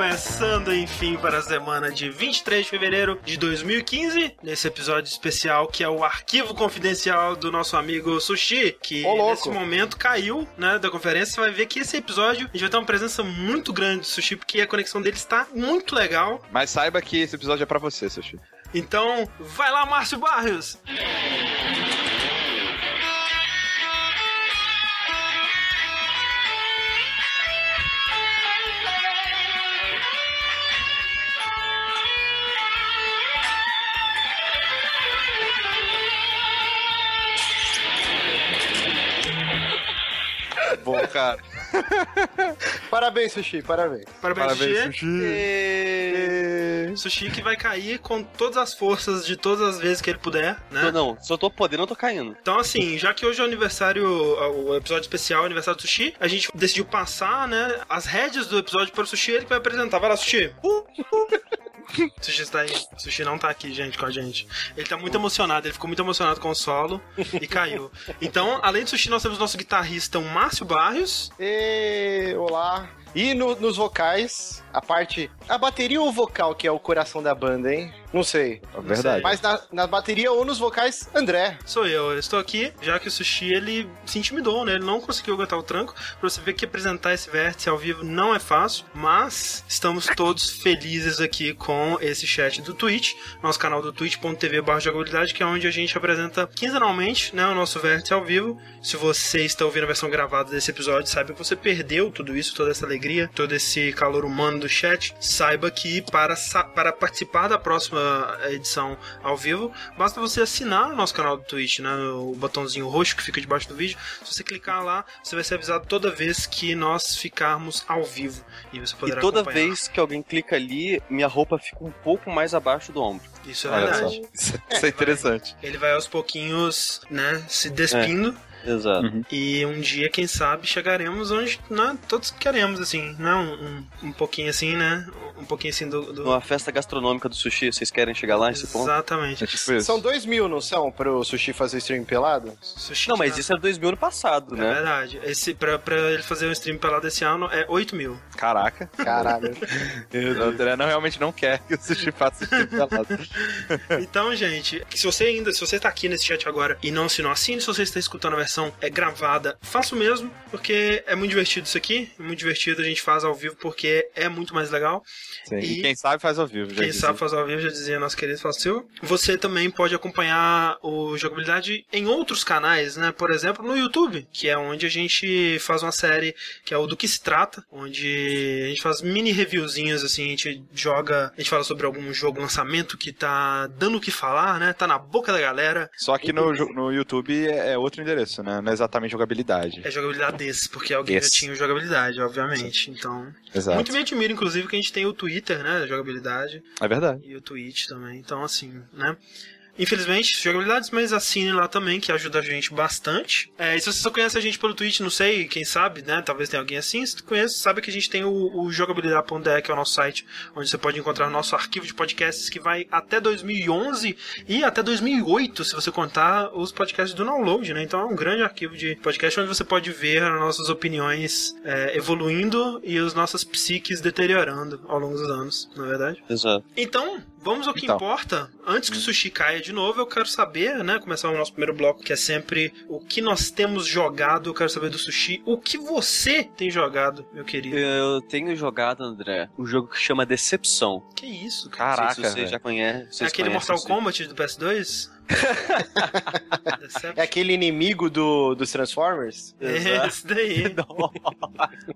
Começando enfim para a semana de 23 de fevereiro de 2015, nesse episódio especial que é o arquivo confidencial do nosso amigo Sushi, que Ô, nesse momento caiu, né, da conferência. Você vai ver que esse episódio a gente vai ter uma presença muito grande do Sushi, porque a conexão dele está muito legal. Mas saiba que esse episódio é pra você, Sushi. Então, vai lá, Márcio Barrios! Cara. Parabéns, Sushi, parabéns. Parabéns, Sushi. Sushi. Sushi que vai cair com todas as forças de todas as vezes que ele puder, né? Não, não, se eu tô podendo, eu tô caindo. Então, assim, já que hoje é o aniversário, o episódio especial, o aniversário do Sushi, a gente decidiu passar, né, as rédeas do episódio para o Sushi, ele que vai apresentar. Vai lá, Sushi. Sushi está aí. Sushi não tá aqui, gente, com a gente. Ele tá muito emocionado, ele ficou muito emocionado com o solo e caiu. Então, além do Sushi, nós temos nosso guitarrista, o Márcio Barrios. E, olá. E no- nos vocais, a parte. A bateria ou o vocal que é o coração da banda, hein? Não sei. É verdade. Mas na, na bateria ou nos vocais, André. Sou eu, eu estou aqui, já que o Sushi, ele se intimidou, né? Ele não conseguiu aguentar o tranco. Pra você ver que apresentar esse vértice ao vivo não é fácil, mas estamos todos felizes aqui com esse chat do Twitch, nosso canal do twitch.tv barra jogabilidade, que é onde a gente apresenta quinzenalmente, né, o nosso vértice ao vivo. Se você está ouvindo a versão gravada desse episódio, saiba que você perdeu tudo isso, toda essa alegria, todo esse calor humano do chat. Saiba que para, para participar da próxima edição ao vivo, basta você assinar o nosso canal do Twitch, né? O botãozinho roxo que fica debaixo do vídeo. Se você clicar lá, você vai ser avisado toda vez que nós ficarmos ao vivo. E você E poderá toda acompanhar. vez que alguém clica ali, minha roupa fica um pouco mais abaixo do ombro. Isso é Olha verdade. Isso, isso é interessante. Ele vai aos pouquinhos, né, se despindo. Exato. Uhum. E um dia, quem sabe, chegaremos onde né, todos queremos, assim, né? Um, um, um pouquinho assim, né? Um pouquinho assim do. do... Numa festa gastronômica do sushi, vocês querem chegar lá nesse ponto? Exatamente. É tipo. São dois mil, não são? Pro Sushi fazer stream pelado? Sushi Não, mas isso é 2000 ano passado, É né? verdade. Esse, pra, pra ele fazer um stream pelado esse ano é 8 mil. Caraca. Caralho. O André não, realmente não quer que o Sushi faça de pelado. Então, gente, se você ainda, se você tá aqui nesse chat agora e não assinou, assine se você está escutando a versão é gravada, faça o mesmo, porque é muito divertido isso aqui, é muito divertido, a gente faz ao vivo porque é muito mais legal. Sim. E- E quem sabe faz ao vivo. já Quem dizia. sabe fazer ao vivo, já dizia nosso querido Facil. Você também pode acompanhar o Jogabilidade em outros canais, né? Por exemplo, no YouTube, que é onde a gente faz uma série que é o Do Que Se Trata, onde a gente faz mini reviewzinhos, assim, a gente joga, a gente fala sobre algum jogo, lançamento que tá dando o que falar, né? Tá na boca da galera. Só que no, no YouTube é é outro endereço, né? Não é exatamente jogabilidade. É jogabilidade desse, porque alguém já Esse. tinha o jogabilidade, obviamente. Então, Exato. muito me admira, inclusive, que a gente tem o Twitter, né? da Jogabilidade. É verdade. e o Twitch também. Então, assim, né? Infelizmente, jogabilidades, mas assine lá também, que ajuda a gente bastante. É, e se você só conhece a gente pelo Twitch, não sei, quem sabe, né? Talvez tenha alguém assim. Se tu conhece, sabe que a gente tem o, o jogabilidade.de, que é o nosso site, onde você pode encontrar o nosso arquivo de podcasts que vai até 2011 e até 2008, se você contar os podcasts do download, né? Então é um grande arquivo de podcast onde você pode ver as nossas opiniões é, evoluindo e as nossas psiques deteriorando ao longo dos anos, não é verdade? Exato. Então, vamos ao que Então. importa. Antes que o sushi caia de novo, eu quero saber, né? Começar o nosso primeiro bloco, que é sempre o que nós temos jogado. Eu quero saber do sushi. O que você tem jogado, meu querido? Eu tenho jogado, André, um jogo que chama Decepção. Que isso, cara? Caraca, Não sei se você já conhece. É aquele conhecem, Mortal. Kombat do PS2? É aquele inimigo do, dos Transformers? É esse daí.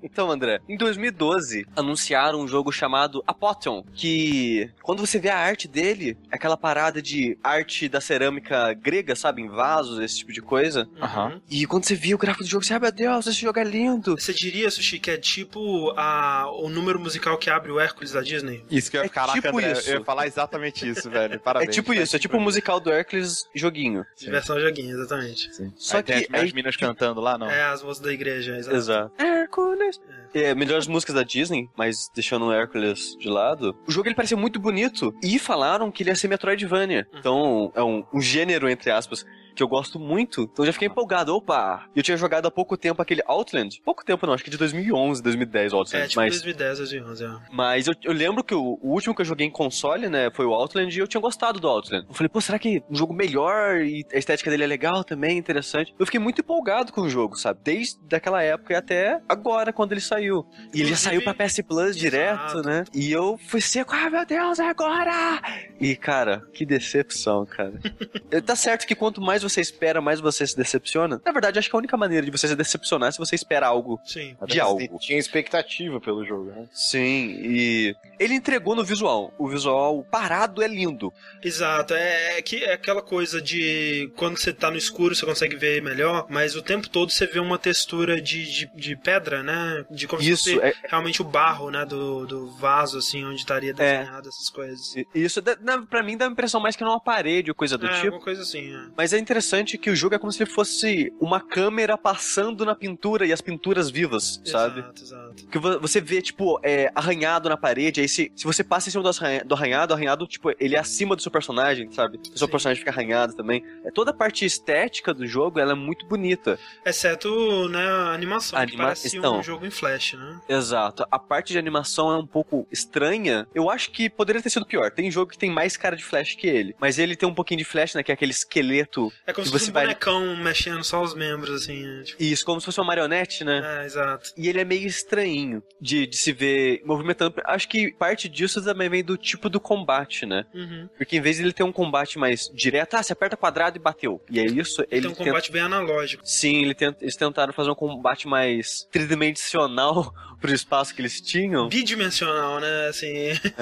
Então, André, em 2012 anunciaram um jogo chamado Apotheon, que quando você vê a arte dele, é aquela parada de arte da cerâmica grega, sabe, em vasos, esse tipo de coisa. Uhum. E quando você via o gráfico do jogo, você, ai meu Deus, esse jogo é lindo. Você diria, Sushi, que é tipo a, o número musical que abre o Hércules da Disney? Isso que eu ia É Caraca, tipo André, isso. eu ia falar exatamente isso, velho. Parabéns. é tipo isso, é tipo o musical do Hércules joguinho. De versão joguinho, exatamente. Só Aí tem que as, aí as minas cantando lá, não? É as moças da igreja, exato. Exato. Hércules. É, melhores músicas da Disney, mas deixando o Hércules de lado. O jogo ele parecia muito bonito e falaram que ele ia ser Metroidvania. Então, é um, um gênero, entre aspas. Que eu gosto muito, então eu já fiquei empolgado. Opa! Eu tinha jogado há pouco tempo aquele Outland. Pouco tempo não, acho que de 2011, 2010 o Outland. É, tipo mas, 2010, 2011, é. mas eu, eu lembro que o, o último que eu joguei em console, né, foi o Outland e eu tinha gostado do Outland. Eu falei, pô, será que um jogo melhor e a estética dele é legal também, interessante? Eu fiquei muito empolgado com o jogo, sabe? Desde aquela época e até agora, quando ele saiu. E ele já saiu pra PS Plus direto, né? E eu fui seco, ah, meu Deus, é agora! E, cara, que decepção, cara. tá certo que quanto mais você espera, mais você se decepciona. Na verdade, acho que a única maneira de você se decepcionar é se você espera algo Sim. de algo. Tinha expectativa pelo jogo, né? Sim, e ele entregou no visual. O visual parado é lindo. Exato, é, é que é aquela coisa de quando você tá no escuro você consegue ver melhor, mas o tempo todo você vê uma textura de, de, de pedra, né? De como Isso, se fosse é- realmente o barro, né? Do, do vaso, assim, onde estaria desenhado essas coisas. E- Isso, pra mim, dá a impressão mais que numa parede ou coisa do é, tipo. alguma coisa assim, é. Mas é interessante que o jogo é como se fosse uma câmera passando na pintura e as pinturas vivas, sabe? Exato, exato. Que vo- você vê, tipo, é, arranhado na parede, aí se, se você passa em cima do arranha- do arranhado, o arranhado, tipo, ele é acima do seu personagem, sabe? O seu Sim. personagem fica arranhado também. É, toda a parte estética do jogo, ela é muito bonita. Exceto, né, a animação, que Anima- parece então. um jogo em flash, né? Exato. A parte de animação é um pouco estranha. Eu acho que poderia ter sido pior. Tem jogo que tem mais cara de flash que ele. Mas ele tem um pouquinho de flash, né? Que é aquele esqueleto. É como se fosse um vai- bonecão mexendo só os membros, assim, né? Tipo, Isso, como se fosse uma marionete, né? é, exato. E ele é meio estranhinho de, de se ver movimentando. Acho que parte disso também vem do tipo do combate, né? Uhum. Porque em vez de ele ter um combate mais direto, ah, você aperta quadrado e bateu. E é isso, ele Tem um tenta- combate bem analógico. Sim, ele tenta- eles tentaram fazer um combate mais tridimensional pro espaço que eles tinham. Bidimensional, né? Assim.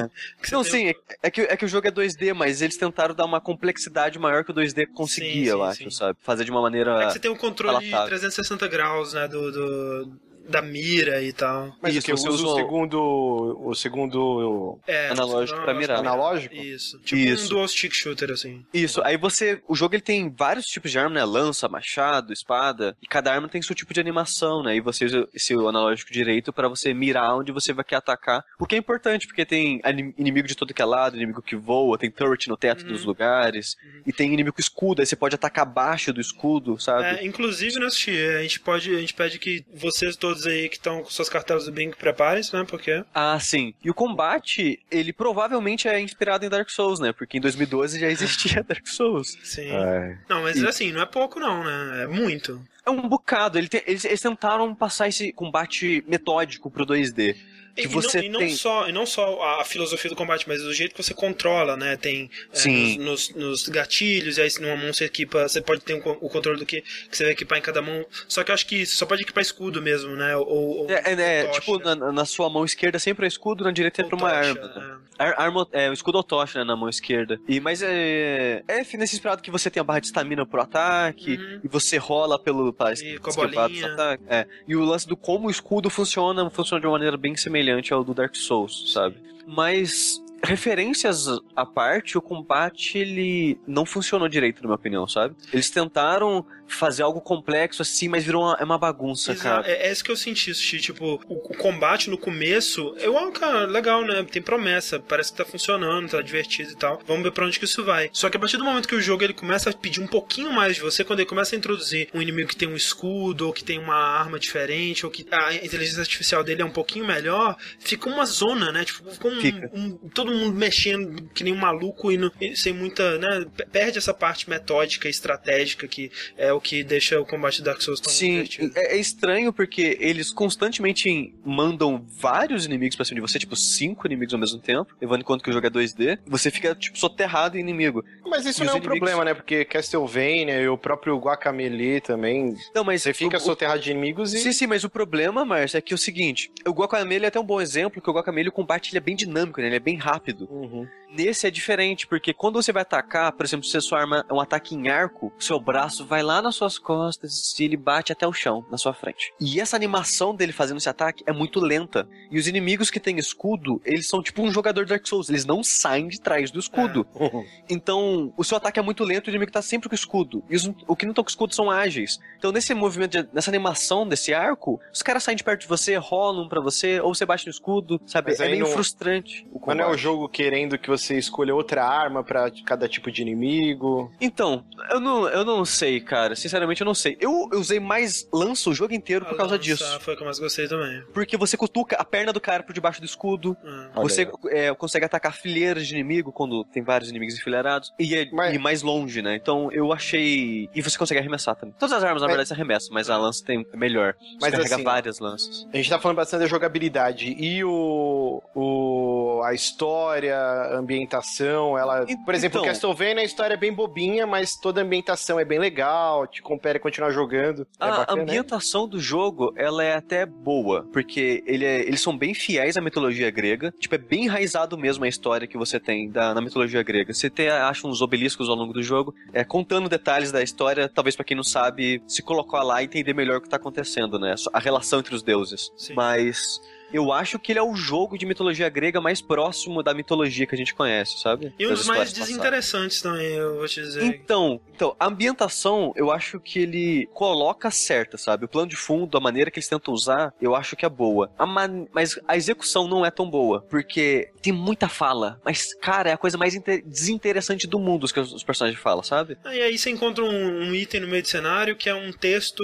você Não, sim, é, é que, é que o jogo é 2D, mas eles tentaram dar uma complexidade maior que o 2D conseguia, Sim, sim, eu acho, sim. sabe? Fazer de uma maneira. É que você tem o controle de palatável. 360 graus, né? Do, do- da mira e tal. Mas Isso, o que você usa o segundo. O segundo. É, Analógico pra mirar. Analógico? Isso. Tipo Isso. um dual stick shooter, assim. Isso, aí você. O jogo ele tem vários tipos de arma, né? Lança, machado, espada. E cada arma tem seu tipo de animação, né? E você usa esse analógico direito pra você mirar onde você vai querer atacar. O que é importante, porque tem inimigo de todo que é lado, inimigo que voa, tem turret no teto Uhum. dos lugares. E tem inimigo escudo, aí você pode atacar abaixo do escudo, sabe? É, inclusive, né, Sushi, a gente pode, a gente pede que vocês todos aí que estão com suas cartelas do Bing preparem-se, né, porque... Ah, sim. E o combate, ele provavelmente é inspirado em Dark Souls, né? Porque em 2012 já existia Dark Souls. Sim. É. Não, mas E- assim, não é pouco não, né, é muito. É um bocado. Ele tem- eles, eles tentaram passar esse combate metódico pro 2D. E, Que e você não, e não tem- só, e não só a filosofia do combate, mas o jeito que você controla, né? Tem é, nos, nos- nos gatilhos, e aí numa mão você equipa, você pode ter um o controle do que, que você vai equipar em cada mão. Só que eu acho que você só pode equipar escudo mesmo, né? Ou, ou É, é, é, tocha, tipo, né? na, na sua mão esquerda sempre é escudo, na direita é pra uma tocha, arma. né? é. Ar, arma, é, o escudo ou tocha, né, na mão esquerda. E, mas é, é nesse inspirado que você tem a barra de estamina pro ataque, Uhum. e você rola pelo, pra E com a esquivar ataques. É. E o lance do como o escudo funciona, funciona de uma maneira bem semelhante ao do Dark Souls, sabe? Mas referências à parte, o combate ele não funcionou direito, na minha opinião, sabe? Eles tentaram fazer algo complexo assim, mas virou uma, é uma bagunça, Exa- cara. É, é isso que eu senti, Sushi. Tipo, o, o combate no começo, eu, ah, cara, legal, né? Tem promessa, parece que tá funcionando, tá divertido e tal. Vamos ver pra onde que isso vai. Só que a partir do momento que o jogo ele começa a pedir um pouquinho mais de você, quando ele começa a introduzir um inimigo que tem um escudo, ou que tem uma arma diferente, ou que a inteligência artificial dele é um pouquinho melhor, fica uma zona, né? Tipo, fica um, um- todo mundo mexendo que nem um maluco e, e sem muita, né? Perde essa parte metódica e estratégica que é o que deixa o combate do Dark Souls tão Sim, divertido. é, é estranho porque eles constantemente mandam vários inimigos pra cima de você, tipo cinco inimigos ao mesmo tempo, levando em conta que o jogo é 2D, você fica, tipo, soterrado em inimigo. Mas isso E não é um inimigos- problema, né? Porque Castlevania e o próprio Guacamelee também. Não, mas Você fica o- soterrado de inimigos e. Sim, sim, mas o problema, Márcio, é que é o seguinte, o Guacamele é até um bom exemplo, que o Guacamele, o combate ele é bem dinâmico, né? Ele é bem rápido. Uhum. Nesse é diferente, porque quando você vai atacar, por exemplo, se a sua arma é um ataque em arco, seu braço vai lá nas suas costas e ele bate até o chão, na sua frente. E essa animação dele fazendo esse ataque é muito lenta. E os inimigos que têm escudo, eles são tipo um jogador de Dark Souls, eles não saem de trás do escudo. Então, o seu ataque é muito lento e o inimigo tá sempre com escudo. E os, o que não estão com escudo são ágeis. Então, nesse movimento, de- nessa animação desse arco, os caras saem de perto de você, rolam pra você, ou você bate no escudo, sabe? Mas é meio não- frustrante. o Mas não é o jogo querendo que você você escolha outra arma pra cada tipo de inimigo? Então, eu não, eu não sei, cara. Sinceramente, eu não sei. Eu, eu usei mais lança o jogo inteiro por A causa lança disso. Foi o que eu mais gostei também. Porque você cutuca a perna do cara por debaixo do escudo. Ah. Olha Você é, consegue atacar fileiras de inimigo quando tem vários inimigos enfileirados. E é Mas- e mais longe, né? Então eu achei. E você consegue arremessar também. Todas as armas, na Mas- verdade, você arremessa, mas a lança tem é melhor. Você Mas carrega assim, várias lanças. A gente tá falando bastante da jogabilidade e o, o a história, a ambientação, ela, E- por exemplo, então- Castlevania a história é bem bobinha, mas toda a ambientação é bem legal, te compere continuar jogando. É A bacana, né? ambientação do jogo, ela é até boa, porque ele é- eles são bem fiéis à mitologia grega. Tipo, é bem enraizado mesmo a história que você tem da, na mitologia grega. Você tem, acha uns obeliscos ao longo do jogo, é, contando detalhes da história, talvez pra quem não sabe, se colocar lá e entender melhor o que tá acontecendo, né? A relação entre os deuses. Sim. Mas... Eu acho que ele é o jogo de mitologia grega mais próximo da mitologia que a gente conhece, sabe? E um dos mais histórias passadas. desinteressantes também, eu vou te dizer. Então, então, a ambientação, eu acho que ele coloca certa, sabe? O plano de fundo, a maneira que eles tentam usar, eu acho que é boa. A man- Mas a execução não é tão boa, porque tem muita fala. Mas, cara, é a coisa mais inte- desinteressante do mundo os que os personagens falam, sabe? Ah, E aí você encontra um, um item no meio do cenário que é um texto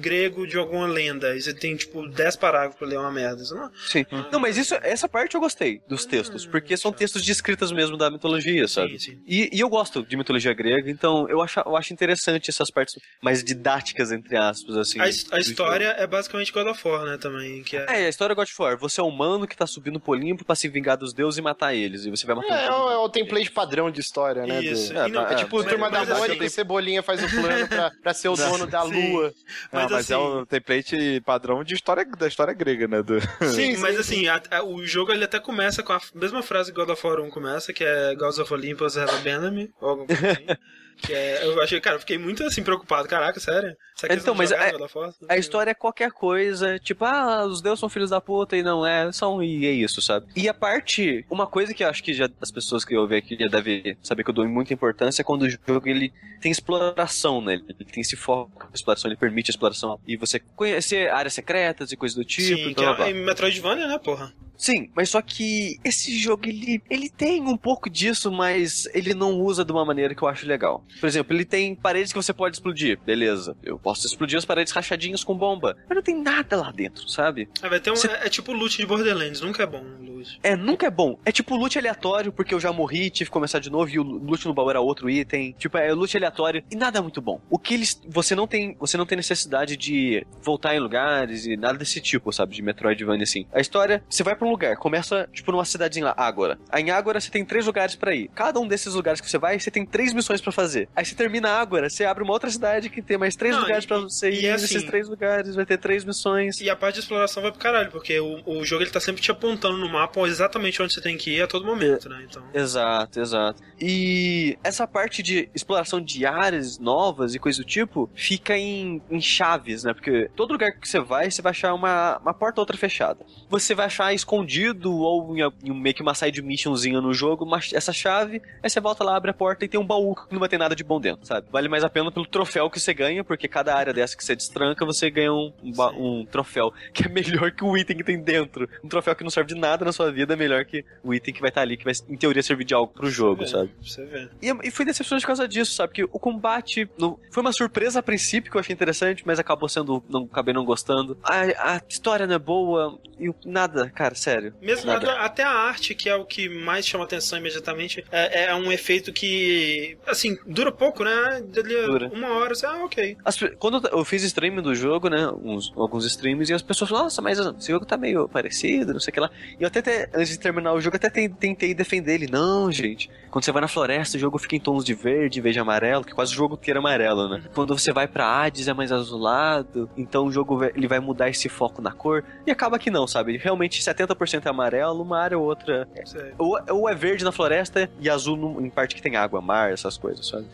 grego de alguma lenda. E você tem, tipo, 10 parágrafos pra ler uma merda. Isso não... Sim. Não, mas isso, essa parte eu gostei dos textos, porque são textos de escritas mesmo da mitologia, sabe? Sim, sim. E, e eu gosto de mitologia grega, então eu acho, eu acho interessante essas partes mais didáticas, entre aspas, assim. A, a história é basicamente God of War, né, também. Que é... É, a história God of War. Você é humano que tá subindo pro Olimpo pra se vingar dos deuses e matar eles. E você vai matando É, é, todo o, é o template padrão de história, né? Isso. do- É, não- tá- É tipo o mas- Turma da mas assim- Mônica e Cebolinha faz o plano pra, pra ser o dono da lua. Não, Mas, é assim- o template padrão de história, da história grega, né? Do... Sim, Sim, mas sim, assim, a- a- o jogo ele até começa com a mesma frase que God of War 1 começa, que é Gods of Olympus have abandoned me, ou alguma coisa assim. é, eu achei, cara, eu fiquei muito assim preocupado. Caraca, sério? Então, mas é- War? A história é qualquer coisa, tipo, ah, os deuses são filhos da puta e não é, são e é isso, sabe? E a parte, uma coisa que eu acho que já as pessoas que ouvem aqui já devem saber que eu dou muita importância é quando o jogo ele tem exploração, né? Ele tem esse foco na exploração, ele permite a exploração e você conhecer áreas secretas e coisas do tipo, Sim, que blá, blá, é blá. Metroidvania, né, porra? Sim, mas só que esse jogo ele, ele tem um pouco disso, mas ele não usa de uma maneira que eu acho legal. Por exemplo, ele tem paredes que você pode explodir, beleza. Eu posso explodir as paredes rachadinhas com bomba, mas não tem nada lá dentro, sabe? Ah, vai ter um, Você- é, é tipo loot de Borderlands, nunca é bom loot. É, nunca é bom. É tipo loot aleatório, porque eu já morri, tive que começar de novo e o loot no baú era outro item. Tipo, é loot aleatório e nada é muito bom. O que eles. Você não tem. Você não tem necessidade de voltar em lugares e nada desse tipo, sabe? De Metroidvania assim. A história, você vai pra um lugar, começa, tipo, numa cidadezinha lá, Ágora. Aí em Ágora você tem três lugares pra ir. Cada um desses lugares que você vai, você tem três missões pra fazer. Aí você termina Ágora, você abre uma outra cidade que tem mais três Não, lugares pra você e ir. assim- Nesses três lugares vai ter três missões. E a parte de exploração vai pro caralho, porque o, o jogo ele tá sempre te apontando no mapa exatamente onde você tem que ir a todo momento, né? Então. Exato, exato. E essa parte de exploração de áreas novas e coisa do tipo fica em, em chaves, né? Porque todo lugar que você vai, você vai achar uma, uma porta ou outra fechada. Você vai achar escondido ou em, meio que uma side missionzinha no jogo, uma- essa chave, aí você volta lá, abre a porta e tem um baú que não vai ter nada de bom dentro, sabe? Vale mais a pena pelo troféu que você ganha, porque cada área dessa que você destranca, você ganha um, um um troféu que é melhor que o item que tem dentro. Um troféu que não serve de nada na sua vida é melhor que o item que vai estar ali, que vai, em teoria, servir de algo pro jogo, É, sabe? Você vê. E, e fui decepcionante por causa disso, sabe? Que o combate não- foi uma surpresa a princípio que eu achei interessante, mas acabou sendo. Não, acabei não gostando. A, a história não é boa e nada, cara, sério. Mesmo Nada. a- até a arte, que é o que mais chama atenção imediatamente, é, é um efeito que, assim, dura pouco, né? Dura. Uma hora, você, ah, ok. As quando eu fiz stream do jogo, né? uns- alguns streams, e as pessoas falaram, nossa, mas esse jogo tá meio parecido, não sei o que lá. E eu até, te- antes de terminar o jogo, até ten- tentei defender ele. Não, gente. Quando você vai na floresta, o jogo fica em tons de verde em vez de amarelo, que quase o jogo inteiro é amarelo, né? Quando você vai pra Hades é mais azulado, então o jogo vai- ele vai mudar esse foco na cor. E acaba que não, sabe? Realmente 70% é amarelo, uma área ou outra. é- Ou, ou é verde na floresta e azul no- em parte que tem água, mar, essas coisas, sabe?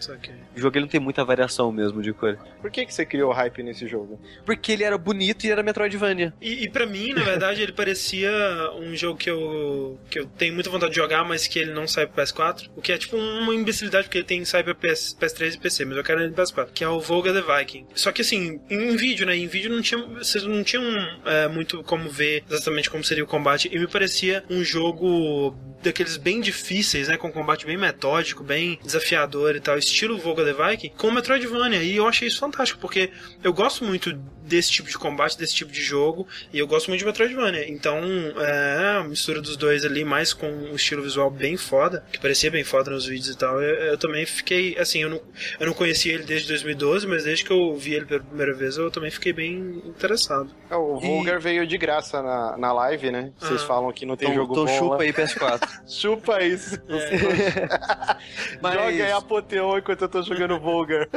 O jogo ele não tem muita variação mesmo de cor. Por que, que você criou hype nesse jogo? Porque ele era bonito e era Metroidvania. E, e pra mim, na verdade, ele parecia um jogo que eu, que eu tenho muita vontade de jogar, mas que ele não sai pro PS4. O que é tipo uma imbecilidade, porque ele tem sai pra PS, PS3 e PC, mas eu quero ele pro PS4. Que é o Volga the Viking. Só que assim, em vídeo, né? Em vídeo não tinha, vocês não tinham é, muito como ver exatamente como seria o combate. E me parecia um jogo daqueles bem difíceis, né? Com combate bem metódico, bem desafiador e tal, estilo Volga the Viking, com Metroidvania. E eu achei isso fantástico, porque eu gosto muito desse tipo de combate, desse tipo de jogo, e eu gosto muito de Metroidvania. Então, é, a mistura dos dois ali, mais com um estilo visual bem foda, que parecia bem foda nos vídeos e tal, eu, eu também fiquei, assim, eu não, eu não conhecia ele desde 2012, mas desde que eu vi ele pela primeira vez, eu também fiquei bem interessado. É, o Vulgar veio de graça na, na live, né? Vocês Ah. falam que não tem Então, jogo então bom. chupa lá. aí PS4. Chupa isso. Mas- Joga aí Apoteon enquanto eu tô jogando Vulgar.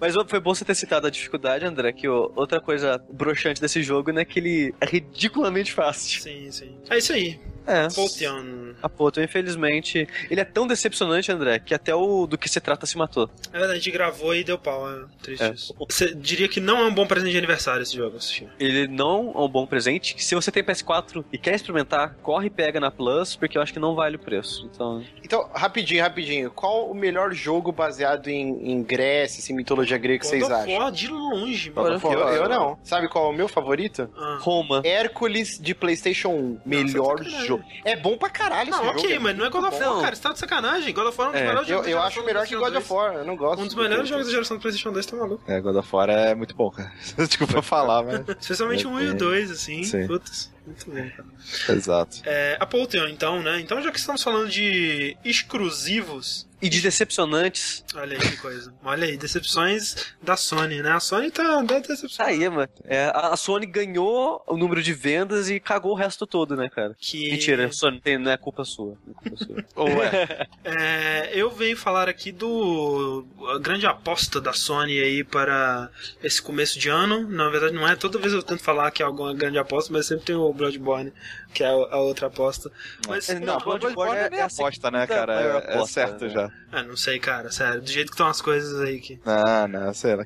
Mas foi bom você ter citado a dificuldade, André, que ó, outra coisa broxante desse jogo, né, que ele é ridiculamente fácil. Sim, sim. É isso aí. É. Potion. A infelizmente, ele é tão decepcionante, André, que até o do que se trata se matou. É verdade, a gente gravou e deu pau, é triste É. isso. Você diria que não é um bom presente de aniversário esse jogo, assistir. Ele não é um bom presente. Se você tem PS4 e quer experimentar, corre e pega na Plus, porque eu acho que não vale o preço. Então, Então, rapidinho, rapidinho. Qual o melhor jogo baseado em, em Grécia, assim, mitologia grega que vocês acham? War de longe, mano. eu, eu não. Sabe qual é o meu favorito? Ah. Roma. Hércules de PlayStation 1. Melhor sacanagem. Jogo. É bom pra caralho esse Não, jogo. ok, é mas não é God of War, Não. cara. Você tá de sacanagem. God of War é um dos É, melhores. Eu, jogos eu acho melhor que God of 2. War. Eu não gosto. Um dos do melhores jogos da geração do PlayStation 2, tá maluco? É, God of War é muito bom, cara. Desculpa falar, mas. Especialmente o 1 e o Sim. 2, assim. Sim. Putz, muito bom, cara. Exato. É, a Polteon, então, né? Então, já que estamos falando de exclusivos, E de decepcionantes. olha aí que coisa. Olha aí, decepções da Sony, né? A Sony tá dando decepção. Aí, mano. É, a a Sony ganhou o número de vendas e cagou o resto todo, né, cara? Que... Mentira, Sony, tem- não é culpa sua. Não é culpa sua. Ou é? É, eu venho falar aqui do a grande aposta da Sony aí para esse começo de ano. Na verdade, não é. Toda vez eu tento falar que é alguma grande aposta, mas sempre tem o Bloodborne, que é a a outra aposta. Mas Não, Não, Bloodborne Bloodborne é- é nem é a aposta, né, cara? É, é aposta, certo né? já. ah, não sei, cara, sério. Do jeito que estão as coisas aí que. Não, não, sei lá.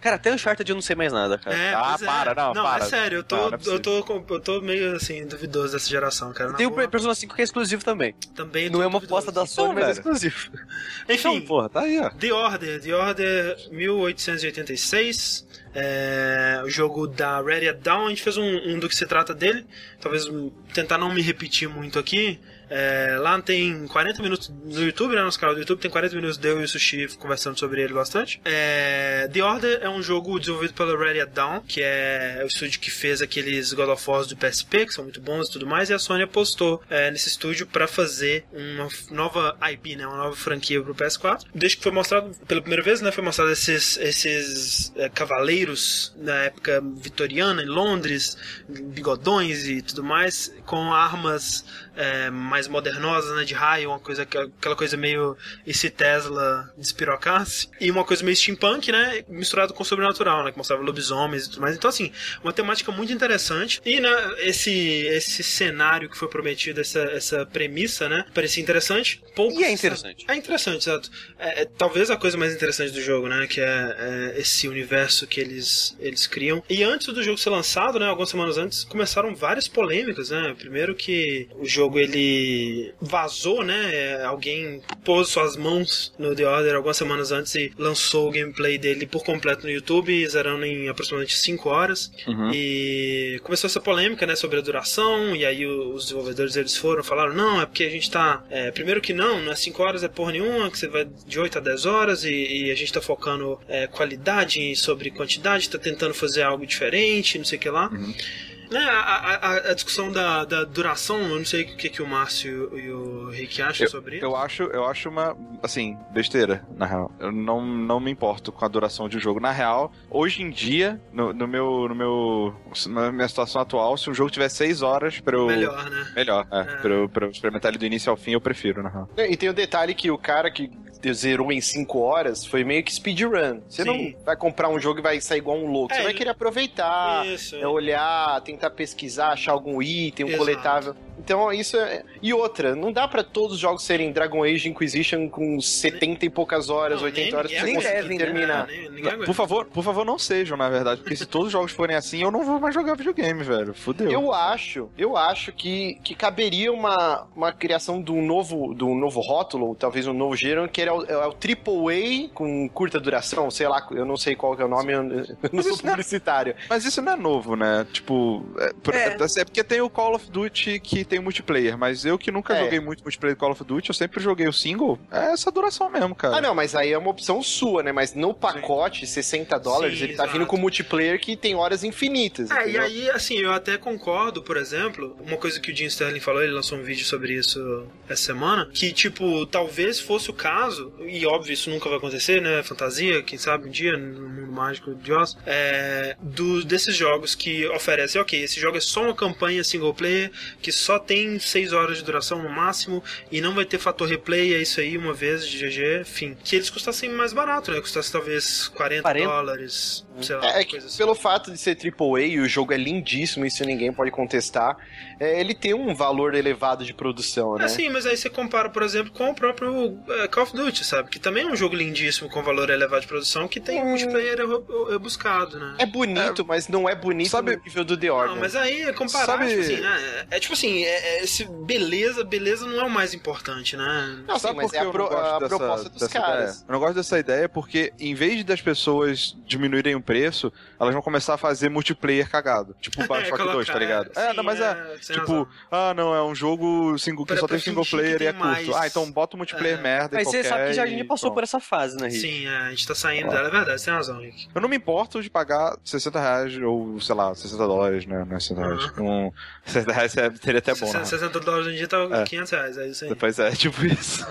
Cara, até Uncharted eu não sei mais nada, cara. É, Ah, é. para, não, Não, para. é sério, eu tô, Não, não é eu, tô, eu tô meio assim, duvidoso dessa geração, cara. Tem o Persona 5 que é exclusivo também. também Não é uma aposta da Sony, Então, mas é exclusivo. Enfim, Então, porra, tá aí, ó. The Order, The Order 1886, é, o jogo da Ready Down, a gente fez um, um do que se trata dele, talvez um, tentar não me repetir muito aqui. É, lá tem 40 minutos no YouTube, né, nosso canal do YouTube, tem 40 minutos de eu e o Sushi conversando sobre ele bastante. É, The Order é um jogo desenvolvido pela Ready Down, que é o estúdio que fez aqueles God of War do PSP, que são muito bons e tudo mais, e a Sony apostou é, nesse estúdio para fazer uma nova IP, né, uma nova franquia pro PS4. Desde que foi mostrado pela primeira vez, né, foi mostrado esses, esses é, cavaleiros na época vitoriana em Londres, bigodões e tudo mais, com armas é, mais modernosas, né, de raio, uma coisa, aquela coisa meio esse Tesla despirocasse, e uma coisa meio steampunk, né, misturado com sobrenatural, né, que mostrava lobisomens e tudo mais. Então, assim, uma temática muito interessante. E, né, esse, esse cenário que foi prometido, essa, essa premissa, né, parecia interessante. Pouco E é interessante. É interessante, exato. É, é talvez a coisa mais interessante do jogo, né, que é, é esse universo que eles, eles criam. E antes do jogo ser lançado, né, algumas semanas antes, começaram várias polêmicas, né. Primeiro que o jogo ele vazou, né? é, Alguém pôs suas mãos no The Order algumas semanas antes e lançou o gameplay dele por completo no YouTube, zerando em aproximadamente 5 horas. Uhum. E começou essa polêmica, né, sobre a duração, e aí os desenvolvedores eles foram, falaram, não, é porque a gente tá. é, primeiro que não, não é 5 horas, é porra nenhuma, que você vai de 8 a 10 horas e, e a gente tá focando é, qualidade sobre quantidade, tá tentando fazer algo diferente, não sei o que lá. Né, a, a- a- a discussão da, da duração, eu não sei o que, que o Márcio e o Rick acham sobre isso. Eu acho, eu acho uma, assim, besteira, na real. Eu não, não me importo com a duração de um jogo. Na real, hoje em dia, no, no meu, no meu, na minha situação atual, se um jogo tiver 6 horas pra eu... Melhor, né? Melhor, é. É. Pra, eu, pra eu experimentar ele do início ao fim, eu prefiro, na real. E tem o detalhe que o cara que zerou em 5 horas foi meio que speedrun. Você Sim. não vai comprar um jogo e vai sair igual um louco. É, Você vai querer aproveitar, Isso. é olhar, tentar pesquisar, achar algum item, um Exato. coletável. Então isso é. E outra, não dá pra todos os jogos serem Dragon Age Inquisition com 70 e poucas horas, Não, 80 nem- horas pra você nem conseguir devem, né? terminar. É, nem- ninguém aguenta. Por favor, por favor, não sejam, na verdade. Porque se todos os jogos forem assim, eu não vou mais jogar videogame, velho. Fudeu. Eu acho, eu acho que, que caberia uma, uma criação de um novo, de um novo rótulo, ou talvez um novo gênero, que é o, é o Triple A com curta duração, sei lá, eu não sei qual que é o nome, eu, eu não sou não é- publicitário. Mas isso não é novo, né? Tipo, é, É. é porque tem o Call of Duty que tem multiplayer, mas eu que nunca É. joguei muito multiplayer do Call of Duty, eu sempre joguei o single, é essa duração mesmo, cara. Ah, não, mas aí é uma opção sua, né? Mas no pacote, 60 dólares, Sim, ele tá exato. vindo com multiplayer que tem horas infinitas. É, e aí, assim, eu até concordo, por exemplo, uma coisa que o Jim Sterling falou, ele lançou um vídeo sobre isso essa semana, que, tipo, talvez fosse o caso, e óbvio, isso nunca vai acontecer, né? Fantasia, quem sabe um dia, no mundo mágico de Oz, é, do, desses jogos que oferecem, ok, esse jogo é só uma campanha single player, que só tem 6 horas de duração no máximo, e não vai ter fator replay, é isso aí, uma vez de GG, fim. Que eles custassem mais barato, né? Custasse talvez 40, 40? dólares, sei lá, É, é que assim. pelo fato de ser AAA e o jogo é lindíssimo, isso ninguém pode contestar, é, ele tem um valor elevado de produção, né? É sim, mas aí você compara, por exemplo, com o próprio eh, Call of Duty, sabe? Que também é um jogo lindíssimo com valor elevado de produção, que tem um Hum. multiplayer rebuscado, né? É bonito, mas não é bonito Sabe- no nível do The Order. Não, mas aí é comparar, Sabe- tipo assim, né? É tipo assim, é, é, esse beleza, beleza não é o mais importante, né? Não, sim, Sabe mas por que é a, pro- a dessa- proposta dos caras. ideia? Eu não gosto dessa ideia porque, em vez das pessoas diminuírem o preço, elas vão começar a fazer multiplayer cagado. Tipo o Bioshock 2, tá ligado? É, sim, não, mas é. sem Tipo, razão. ah, não, é um jogo single, que Pra- só tem single player e é tem curto. mais. Ah, então bota o multiplayer É. merda Mas você sabe que já, a gente passou pronto. por essa fase, né, Rick? Sim, é, a gente tá saindo dela, é verdade, você tem razão, Rick. Eu não me importo de pagar 60 reais ou, sei lá, 60 dólares, né? Não é 60 reais. Um, 60 reais é- seria até bom, né? 60 dólares hoje em dia tá É. 500 reais, é isso aí. Depois é, tipo isso.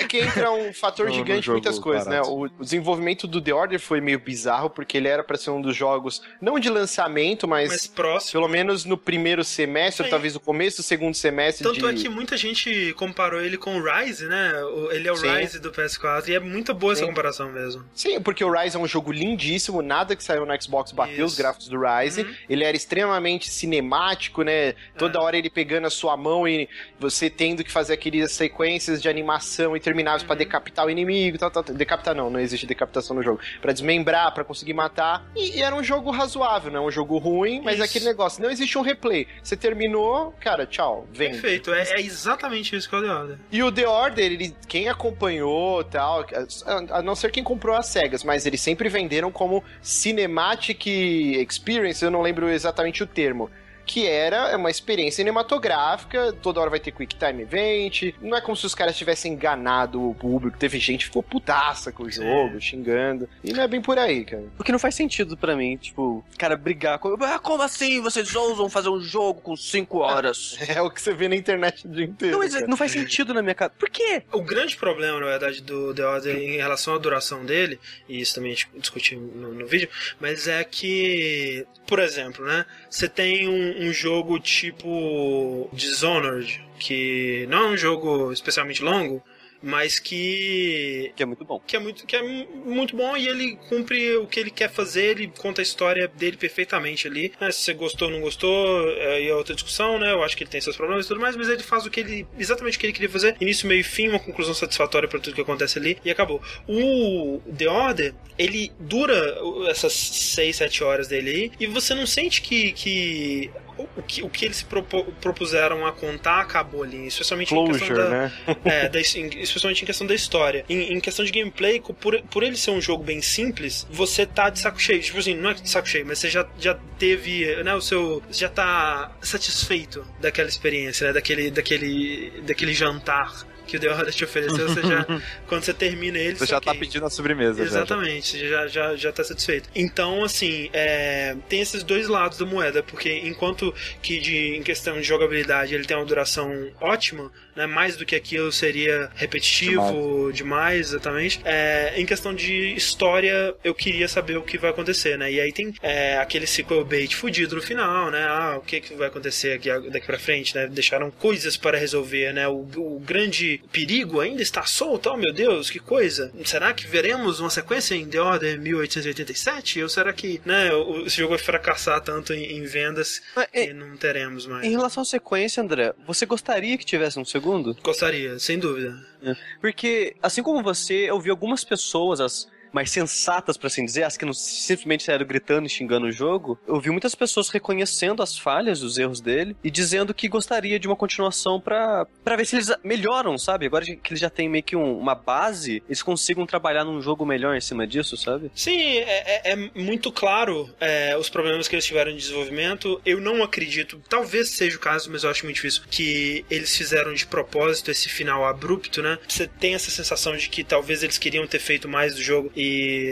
É que entra um fator gigante de jogo muitas coisas, né? barato. O, o desenvolvimento do The Order foi meio bizarro, porque ele era pra ser um dos jogos, não de lançamento, mas, Mas próximo. pelo menos no primeiro semestre, Sim. talvez no começo do segundo semestre Tanto de... é que muita gente comparou ele com o Rise, né? Ele é o Sim. Rise do PS4 e é muito boa essa Sim. comparação mesmo. Sim, porque o Rise é um jogo lindíssimo, nada que saiu no Xbox bateu os Isso. gráficos do Rise. Uhum. Ele era extremamente cinemático, né? Toda É. hora ele pegando a sua mão e você tendo que fazer aquelas sequências de animação intermináveis pra Uhum. decapitar o inimigo, tal, tal, tal. decapitar não, não existe decapitação no jogo. Pra desmembrar, pra conseguir matar. E, e era um jogo razoável, não é um jogo ruim, mas Isso. é aquele negócio, não existe um replay. Você terminou, cara, tchau, vem. Perfeito, é, é exatamente isso que é o The Order. E o The Order, ele, quem acompanhou tal, a, a não ser quem comprou as cegas, mas eles sempre venderam como Cinematic Experience, eu não lembro exatamente o termo. Que era uma experiência cinematográfica, toda hora vai ter Quick Time Event. Não é como se os caras tivessem enganado o público. Teve gente que ficou putaça com o jogo, xingando. E não é bem por aí, cara. O que não faz sentido pra mim, tipo, cara brigar com. Ah, como assim vocês ousam fazer um jogo com 5 horas? É o que você vê na internet o dia inteiro. Não, mas cara. não faz sentido na minha cara. Por quê? O grande problema, na verdade, do The Order em relação à duração dele, e isso também a gente discutiu no, no vídeo, mas é que, por exemplo, né? Você tem um, um jogo tipo Dishonored, que não é um jogo especialmente longo, mas que Que é muito bom. que é muito que é mu- muito bom e ele cumpre o que ele quer fazer, ele conta a história dele perfeitamente ali. né? Se você gostou ou não gostou, é, aí é outra discussão, né? Eu acho que ele tem seus problemas e tudo mais, mas ele faz o que ele exatamente o que ele queria fazer, início, meio e fim, uma conclusão satisfatória para tudo que acontece ali e acabou. O The Order, ele dura essas 6, 7 horas dele aí e você não sente que, que o que, o que eles propo- propuseram a contar acabou ali, especialmente em questão Closure, da, né? é, da- especialmente em questão da história. Em, em questão de gameplay, por, por ele ser um jogo bem simples, você tá de saco cheio. Tipo assim, não é de saco cheio, mas você já, já teve, né, o seu... Você já tá satisfeito daquela experiência, né, daquele, daquele, daquele jantar que o The Order te ofereceu, você já, quando você termina ele, Você já tá ok. pedindo a sobremesa. já, já. Exatamente, você já, já, já tá satisfeito. Então, assim, é, tem esses dois lados da moeda, porque enquanto que de, em questão de jogabilidade ele tem uma duração ótima, né, mais do que aquilo seria repetitivo demais, exatamente. É, em questão de história, eu queria saber o que vai acontecer, né? E aí tem é, aquele sequel bait fudido no final, né? Ah, o que, que vai acontecer aqui, daqui pra frente, né? Deixaram coisas para resolver, né? O, o grande perigo ainda está solto, oh meu Deus, que coisa. Será que veremos uma sequência em The Order 1887? Ou será que, né, esse jogo vai fracassar tanto em, em vendas Mas, que em, não teremos mais? em relação à sequência, André, você gostaria que tivesse um segundo? Gostaria, sem dúvida. Porque, assim como você, eu vi algumas pessoas, as mais sensatas, pra assim dizer, as que não simplesmente saíram gritando e xingando o jogo, eu vi muitas pessoas reconhecendo as falhas, os erros dele e dizendo que gostaria de uma continuação pra ver se eles melhoram, sabe? Agora que eles já têm meio que um, uma base, eles consigam trabalhar num jogo melhor em cima disso, sabe? Sim, é, é, é muito claro é, os problemas que eles tiveram de desenvolvimento. Eu não acredito, talvez seja o caso, mas eu acho muito difícil, que eles fizeram de propósito esse final abrupto, né? Você tem essa sensação de que talvez eles queriam ter feito mais do jogo e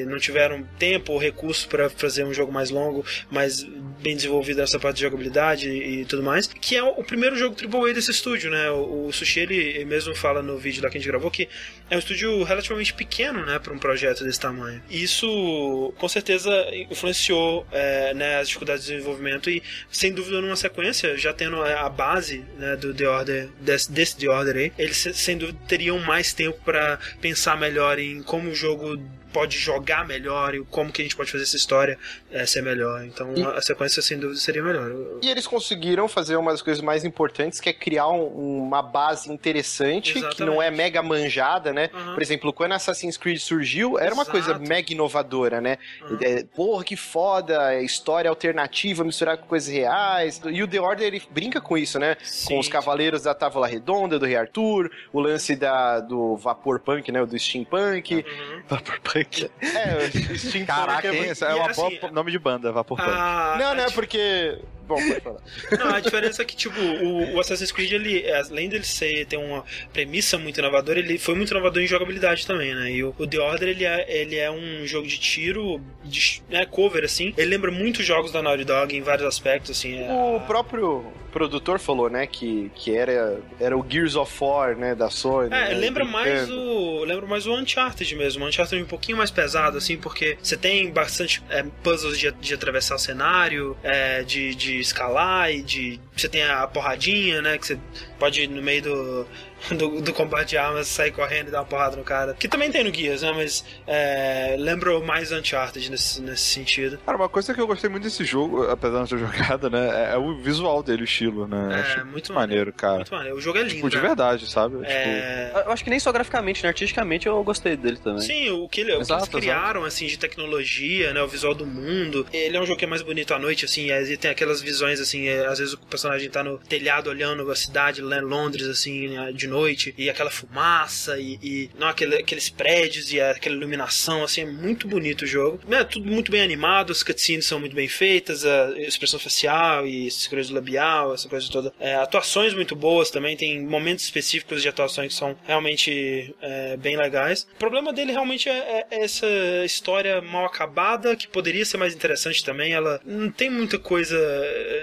não tiveram tempo ou recurso para fazer um jogo mais longo, mais bem desenvolvido nessa parte de jogabilidade e tudo mais. Que é o primeiro jogo AAA desse estúdio, né? O, o Sushi, ele mesmo fala no vídeo lá que a gente gravou que é um estúdio relativamente pequeno, né, para um projeto desse tamanho. Isso, com certeza, influenciou é, né, as dificuldades de desenvolvimento e, sem dúvida, numa sequência, já tendo a base né, do The Order, desse, desse The Order aí, eles, sem dúvida, teriam mais tempo para pensar melhor em como o jogo pode jogar melhor e como que a gente pode fazer essa história é, ser melhor. Então e... a sequência sem dúvida seria melhor. E eles conseguiram fazer uma das coisas mais importantes que é criar um, uma base interessante Exatamente. que não é mega manjada, né? Uhum. Por exemplo, quando Assassin's Creed surgiu, era uma Exato. coisa mega inovadora, né? Uhum. É, porra, que foda, é história alternativa, misturar com coisas reais. E o The Order ele brinca com isso, né? Sim. Com os Cavaleiros da Távola Redonda, do Rei Arthur, o lance da, do Vapor Punk, né? Do Steampunk. Uhum. Vapor Punk é, Steampunk. Caraca, é, é uma assim, boa nome de banda, Vapor Punk. Ah, não, não é porque. Bom, pode falar. Não, a diferença é que, tipo, o, o, Assassin's Creed, ele, além dele ser, ter uma premissa muito inovadora, ele foi muito inovador em jogabilidade também, né? E o, o The Order, ele é, ele é um jogo de tiro, de, né, cover, assim. Ele lembra muito jogos da Naughty Dog em vários aspectos, assim. É o próprio produtor falou, né, que, que era, era o Gears of War, né, da Sony. É, né, lembra mais o lembra mais o Uncharted mesmo. O Uncharted é um pouquinho mais pesado, assim, porque você tem bastante é, puzzles de, de atravessar o cenário, é, de, de escalar e de... Você tem a porradinha, né, que você pode no meio do do, do combate de armas, sair correndo e dar uma porrada no cara. Que também tem no Guias, né? Mas é, lembrou mais Uncharted nesse, nesse sentido. Cara, uma coisa que eu gostei muito desse jogo, apesar de não ter jogado, né? É, é o visual dele, o estilo, né? É, Acho muito maneiro, maneiro, cara. Muito maneiro. O jogo é lindo. Tipo, de né? verdade, sabe? É... Tipo... Eu acho que nem só graficamente, né? Artisticamente eu gostei dele também. Sim, o que, ele, exato, o que eles criaram, exato. assim, de tecnologia, né? O visual do mundo. Ele é um jogo que é mais bonito à noite, assim, e tem aquelas visões, assim, é, às vezes o personagem tá no telhado olhando a cidade, né, Londres, assim, né, de noite, e aquela fumaça e, e não aquele, aqueles prédios e aquela iluminação, assim, é muito bonito o jogo. É tudo muito bem animado, as cutscenes são muito bem feitas, a expressão facial e essa coisa labial, essa coisa toda. É, atuações muito boas também, tem momentos específicos de atuações que são realmente é, bem legais. O problema dele realmente é, é, essa história mal acabada, que poderia ser mais interessante também. Ela não tem muita coisa,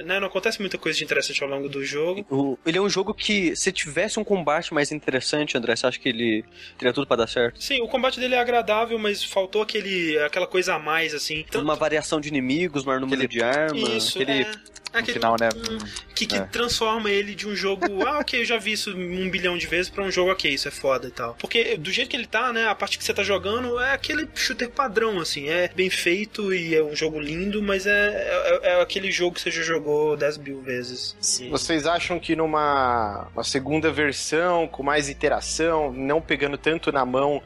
né? Não acontece muita coisa de interessante ao longo do jogo. Ele é um jogo que, se tivesse um combate mais interessante, André? Você acha que ele teria tudo para dar certo? Sim, o combate dele é agradável, mas faltou aquele, aquela coisa a mais, assim. Tanto... Uma variação de inimigos, maior número aquele... de armas. Aquele... é no final, né? Que, que é. transforma ele de um jogo, ah, ok, eu já vi isso um bilhão de vezes, pra um jogo, ok, isso é foda e tal. Porque do jeito que ele tá, né, a parte que você tá jogando é aquele shooter padrão, assim, é bem feito e é um jogo lindo, mas é, é, é aquele jogo que você já jogou 10 mil vezes. Sim. Vocês acham que numa uma segunda versão, com mais interação, não pegando tanto na mão,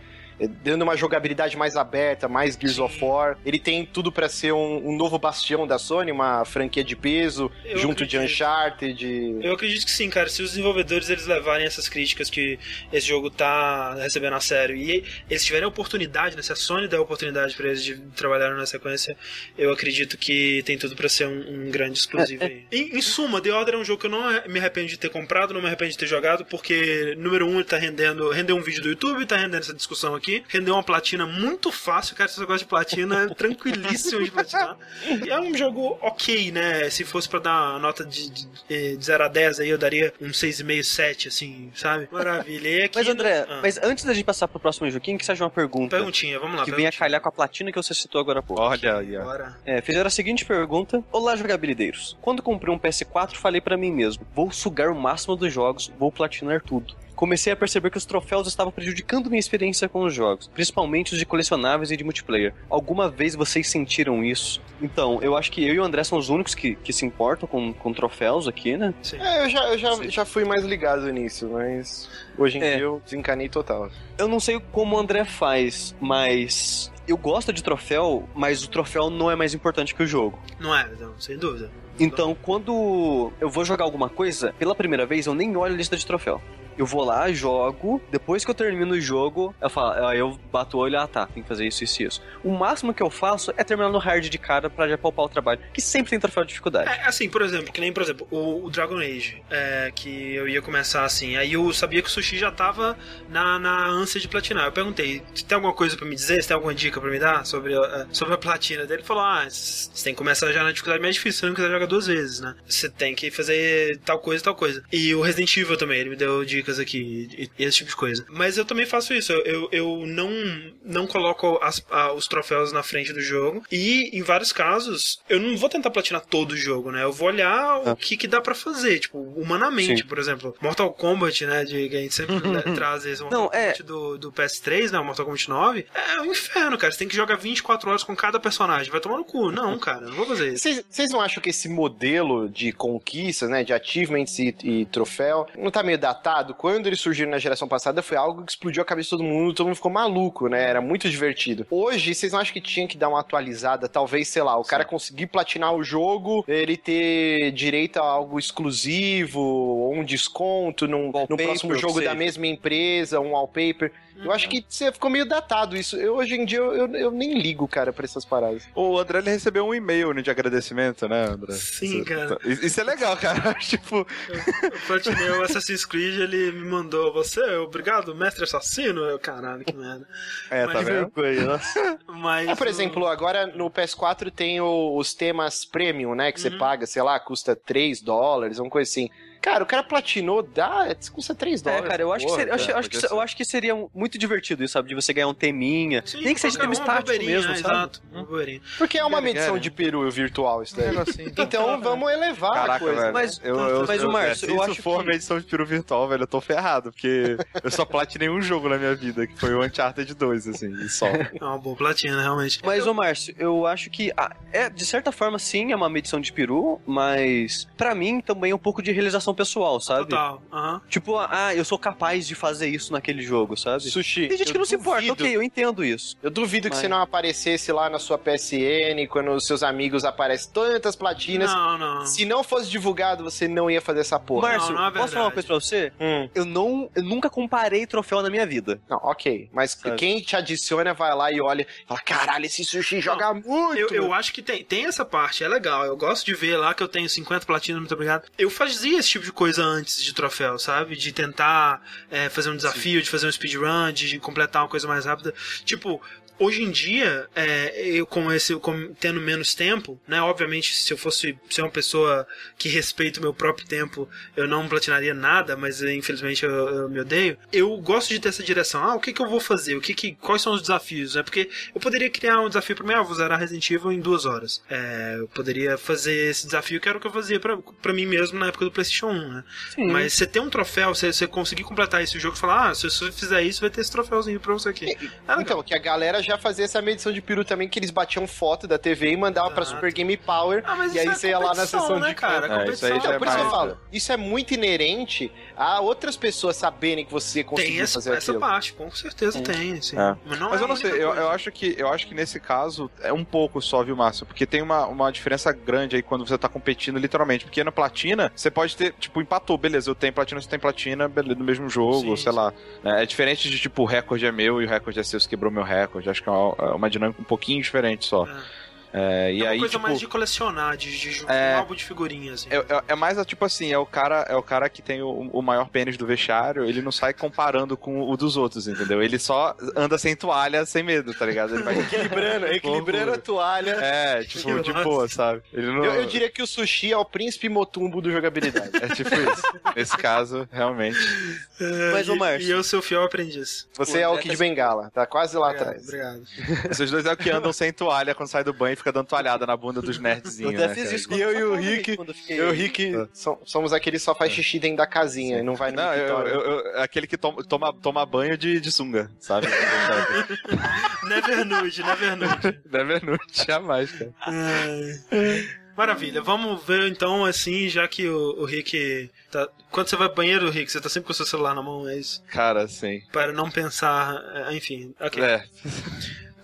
dando uma jogabilidade mais aberta, mais Gears Sim. of War. Ele tem tudo para ser um, um, novo bastião da Sony, uma franquia de peso, eu junto acredito. de Uncharted. Eu acredito que sim, cara. Se os desenvolvedores eles levarem essas críticas que esse jogo tá recebendo a sério e eles tiverem a oportunidade, né, se a Sony der a oportunidade para eles de trabalhar na sequência, eu acredito que tem tudo para ser um, um, grande exclusivo é, é. Em, em, suma, The Order é um jogo que eu não me arrependo de ter comprado, não me arrependo de ter jogado, porque, número um, ele tá rendendo, rendeu um vídeo do YouTube, tá rendendo essa discussão aqui aqui. Rendeu uma platina muito fácil, cara. Se você gosta de platina, é tranquilíssimo de platinar. E é um jogo ok, né? Se fosse pra dar uma nota de, de, de 0 a 10 aí, eu daria um 6,5, 7, assim, sabe? Maravilha. E aqui, mas, André, ah. mas antes da gente passar pro próximo joguinho, que seja uma pergunta. Perguntinha, vamos lá. Que vem a calhar com a platina que você citou agora há pouco. Olha aí. É, fizeram a seguinte pergunta: Olá, jogabilideiros. Quando comprei um PS4, falei para mim mesmo: vou sugar o máximo dos jogos, vou platinar tudo comecei a perceber que os troféus estavam prejudicando minha experiência com os jogos, principalmente os de colecionáveis e de multiplayer. Alguma vez vocês sentiram isso? Então, eu acho que eu e o André são os únicos que, que se importam com, com troféus aqui, né? Sim. É, eu já, eu já, já fui mais ligado nisso, mas hoje em é. dia eu desencanei total. Eu não sei como o André faz, mas eu gosto de troféu, mas o troféu não é mais importante que o jogo. Não é, não, sem dúvida. Então, quando eu vou jogar alguma coisa, pela primeira vez eu nem olho a lista de troféu. Eu vou lá, jogo, depois que eu termino o jogo, eu falo, aí eu bato o olho, ah tá, tem que fazer isso, isso e isso. O máximo que eu faço é terminar no hard de cara pra já poupar o trabalho, que sempre tem troféu de dificuldade. É, assim, por exemplo, que nem, por exemplo, o, o Dragon Age, é, que eu ia começar assim, aí eu sabia que o Sushi já tava na, na ânsia de platinar. Eu perguntei, tem alguma coisa pra me dizer? Você tem alguma dica pra me dar sobre, a- sobre a platina dele? Ele falou, ah, você tem que começar já na dificuldade mais difícil, você não quiser jogar duas vezes, né? Você tem que fazer tal coisa tal coisa. E o Resident Evil também, ele me deu dicas aqui, e, e esse tipo de coisa. Mas eu também faço isso, eu, eu, não, não coloco as- a- os troféus na frente do jogo, e em vários casos, eu não vou tentar platinar todo o jogo, né? Eu vou olhar o que, que dá pra fazer, tipo, humanamente, Sim. por exemplo. Mortal Kombat, né, de, que a gente sempre né, traz esse Mortal Não, é- Kombat do, do PS3, né, o Mortal Kombat 9, é um inferno, cara. Você tem que jogar 24 horas com cada personagem. Vai tomar no cu. Não, cara, não vou fazer isso. Vocês vocês não acham que esse modelo de conquistas, né, de achievements e, e troféu, não tá meio datado? Quando eles surgiram na geração passada, foi algo que explodiu a cabeça de todo mundo, todo mundo ficou maluco, né? Era muito divertido. Hoje, vocês não acham que tinha que dar uma atualizada? Talvez, sei lá, o cara conseguir platinar o jogo, ele ter direito a algo exclusivo, ou um desconto num, no próximo jogo da mesma empresa, um wallpaper. Eu acho que você ficou meio datado isso. Eu, hoje em dia, eu, eu, eu nem ligo, cara, pra essas paradas. O André ele recebeu um e-mail né, de agradecimento, né, André? Sim, Isso- cara. Isso isso é legal, cara. tipo, O platinei o Assassin's Creed, ele me mandou, você, obrigado, mestre assassino? Eu, caralho, que merda. é, Mas tá vendo? Mas, É, por o- exemplo, agora no PS4 tem o- os temas premium, né? Que você Uhum. paga, sei lá, custa 3 dólares, uma coisa assim. Cara, o cara platinou, dá, custa 3 É, dólares. cara, eu acho, que porra, seria, eu acho, cara. eu acho que, eu acho que seria muito divertido isso, sabe? De você ganhar um teminha. Sim, Nem que seja tema uma estático mesmo, é, sabe? Exato, uma bobeirinha. Porque é uma Quero, medição quero. de peru virtual isso Um daí. negocinho. Então vamos elevar a Caraca, coisa. velho. Mas- eu, eu, mas, eu, o Márcio, se eu acho for que- uma edição de peru virtual, velho, eu tô ferrado, porque eu só platinei um jogo na minha vida, que foi o Uncharted 2, assim, e só. É uma boa platina, realmente. Mas, ô Márcio, eu acho que ah, é, de certa forma, sim, é uma medição de peru, mas pra mim também é um pouco de realização pessoal, sabe? Total. Tipo, ah, eu sou capaz de fazer isso naquele jogo, sabe? Sushi. Tem gente que não se importa, duvido- ok, eu entendo isso. Eu duvido que Mas- você não aparecesse lá na sua PSN, quando os seus amigos aparecem tantas platinas. Não, não. Se não fosse divulgado, você não ia fazer essa porra. Márcio, não é posso falar uma coisa pra você? Hum. Eu não, eu nunca comparei troféu na minha vida. Não, ok. Mas Sabe? quem te adiciona vai lá e olha e fala: caralho, esse sushi joga muito. Eu, eu meu." acho que tem, tem essa parte, é legal. Eu gosto de ver lá que eu tenho 50 platinas, muito obrigado. Eu fazia esse tipo de coisa antes de troféu, sabe? De tentar é, fazer um desafio, de fazer um speedrun, de completar uma coisa mais rápida. Tipo. Hoje em dia, é, eu com esse, com- tendo menos tempo, né? Obviamente, se eu fosse ser uma pessoa que respeita o meu próprio tempo, eu não platinaria nada, mas eh, infelizmente eu, eu me odeio. Eu gosto de ter essa direção. Ah, o que, que eu vou fazer? O que, que quais são os desafios? É porque eu poderia criar um desafio para mim, ah, vou zerar Resident Evil em duas horas. É, eu poderia fazer esse desafio que era o que eu fazia pra, pra mim mesmo na época do PlayStation 1, né? Sim. Mas você ter um troféu, você, você conseguir completar esse jogo e falar, ah, se você fizer isso, vai ter esse troféuzinho pra você aqui. É legal. Então, que a galera já fazia essa medição de peru também, que eles batiam foto da TV e mandavam pra. Super Game Power. Ah, e aí é você ia lá na sessão né, de cara? É, isso aí já Então, é por isso que eu falo, isso é muito inerente a outras pessoas saberem que você conseguiu Tem essa, fazer essa aquilo. parte, com certeza tem, sim. É. Mas, não Mas é eu não sei, eu, eu acho que eu acho que nesse caso é um pouco só, viu, Márcio? Porque tem uma, uma diferença grande aí quando você tá competindo literalmente. Porque no platina, você pode ter, tipo, empatou, beleza, eu tenho platina, você tem platina, beleza, no mesmo jogo, Sim, sei sim. lá. É, é diferente de, tipo, o recorde é meu e o recorde é seu, você quebrou meu recorde. Acho que é uma, é uma dinâmica um pouquinho diferente só. É. É, e é uma aí, coisa tipo, mais de colecionar, de, de juntar É. um álbum de figurinhas. Assim. É, é- é mais tipo assim, é o cara, é o cara que tem o, o maior pênis do vestiário, ele não sai comparando com o dos outros, entendeu? Ele só anda sem toalha, sem medo, tá ligado? Ele vai Equilibrando, equilibrando a toalha. É, tipo, de boa, sabe? Ele não... Eu, eu diria que o sushi é o príncipe motumbo do jogabilidade. É tipo isso. Nesse caso, realmente. É, Mas, e, ô, Márcio- E eu, seu fiel aprendiz. Você O é o Kid tá- Bengala, tá quase lá Obrigado, atrás. obrigado. Esses dois é o que andam sem toalha quando sai do banho e fica dando toalhada na bunda dos Eu nerdzinhos, até né, fiz isso E eu e o Rick- quando eu fiquei- Eu e o Rick so- somos aqueles que só faz xixi dentro da casinha e não vai no Não, eu, eu- eu- aquele que toma, toma, toma banho de, de sunga, sabe? Never nude, never nude. Never nude, jamais, cara. Maravilha, vamos ver então, assim, já que o, o Rick tá. Quando você vai pro banheiro, Rick, você tá sempre com o seu celular na mão, é isso? Cara, sim. Para não pensar. é, Enfim, ok. É.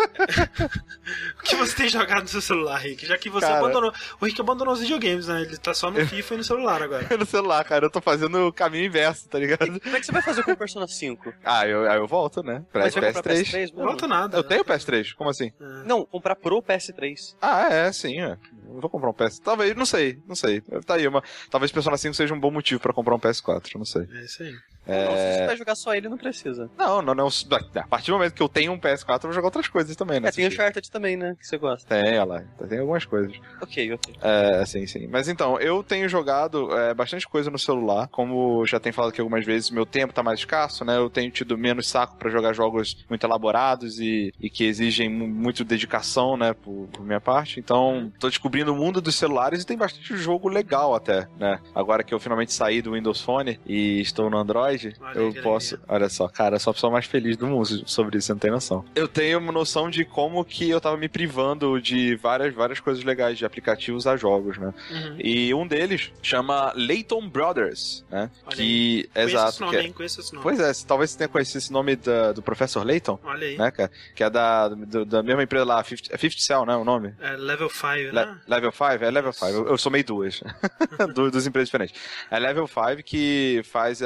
o que você tem jogado no seu celular, Rick? Já que você Cara. abandonou. O Rick abandonou os videogames, né? Ele tá só no FIFA e no celular agora. no celular, cara. Eu tô fazendo o caminho inverso, tá ligado? Como é que você vai fazer com o Persona 5? Ah, eu, aí eu volto, né? Pra Mas você vai comprar PS3. PS3 mesmo? Não volta nada. Eu tenho PS3, como assim? É. Não, comprar pro PS3. Ah, é, sim, é. Eu vou comprar um PS. Talvez, não sei, não sei. Tá aí, uma... talvez Persona 5 seja um bom motivo pra comprar um PS4, não sei. É isso aí. Não, se você É... vai jogar só ele, não precisa. Não, não, não. A partir do momento que eu tenho um PS4, eu vou jogar outras coisas também, né? É, tem Uncharted também, né? Que você gosta. Tem, olha lá. Tem algumas coisas. Ok, ok. É, sim, sim. Mas então, eu tenho jogado é, bastante coisa no celular. Como já tenho falado aqui algumas vezes, meu tempo tá mais escasso, né? Eu tenho tido menos saco pra jogar jogos muito elaborados e, e que exigem mu- muito dedicação, né? Por, por minha parte. Então, tô descobrindo o mundo dos celulares e tem bastante jogo legal até, né? Agora que eu finalmente saí do Windows Phone e estou no Android, Olha eu posso. Olha só, cara, eu sou a pessoa mais feliz do mundo sobre isso, você não tem noção. Eu tenho uma noção de como que eu tava me privando de várias, várias coisas legais, de aplicativos a jogos, né? Uhum. E um deles chama Layton Brothers, né? Olha que, Conheço exato. esse nome, que é- hein? Conheço esse nome. Pois é, talvez você tenha conhecido esse nome da- do professor Layton, Olha aí. né, cara? Que é da, do- da mesma empresa lá, 50, é 50 Cell, né? O nome? É Level 5, Le- né? Level 5? É Level 5. Eu, eu somei duas. Du- duas empresas diferentes. É Level 5 que faz uh,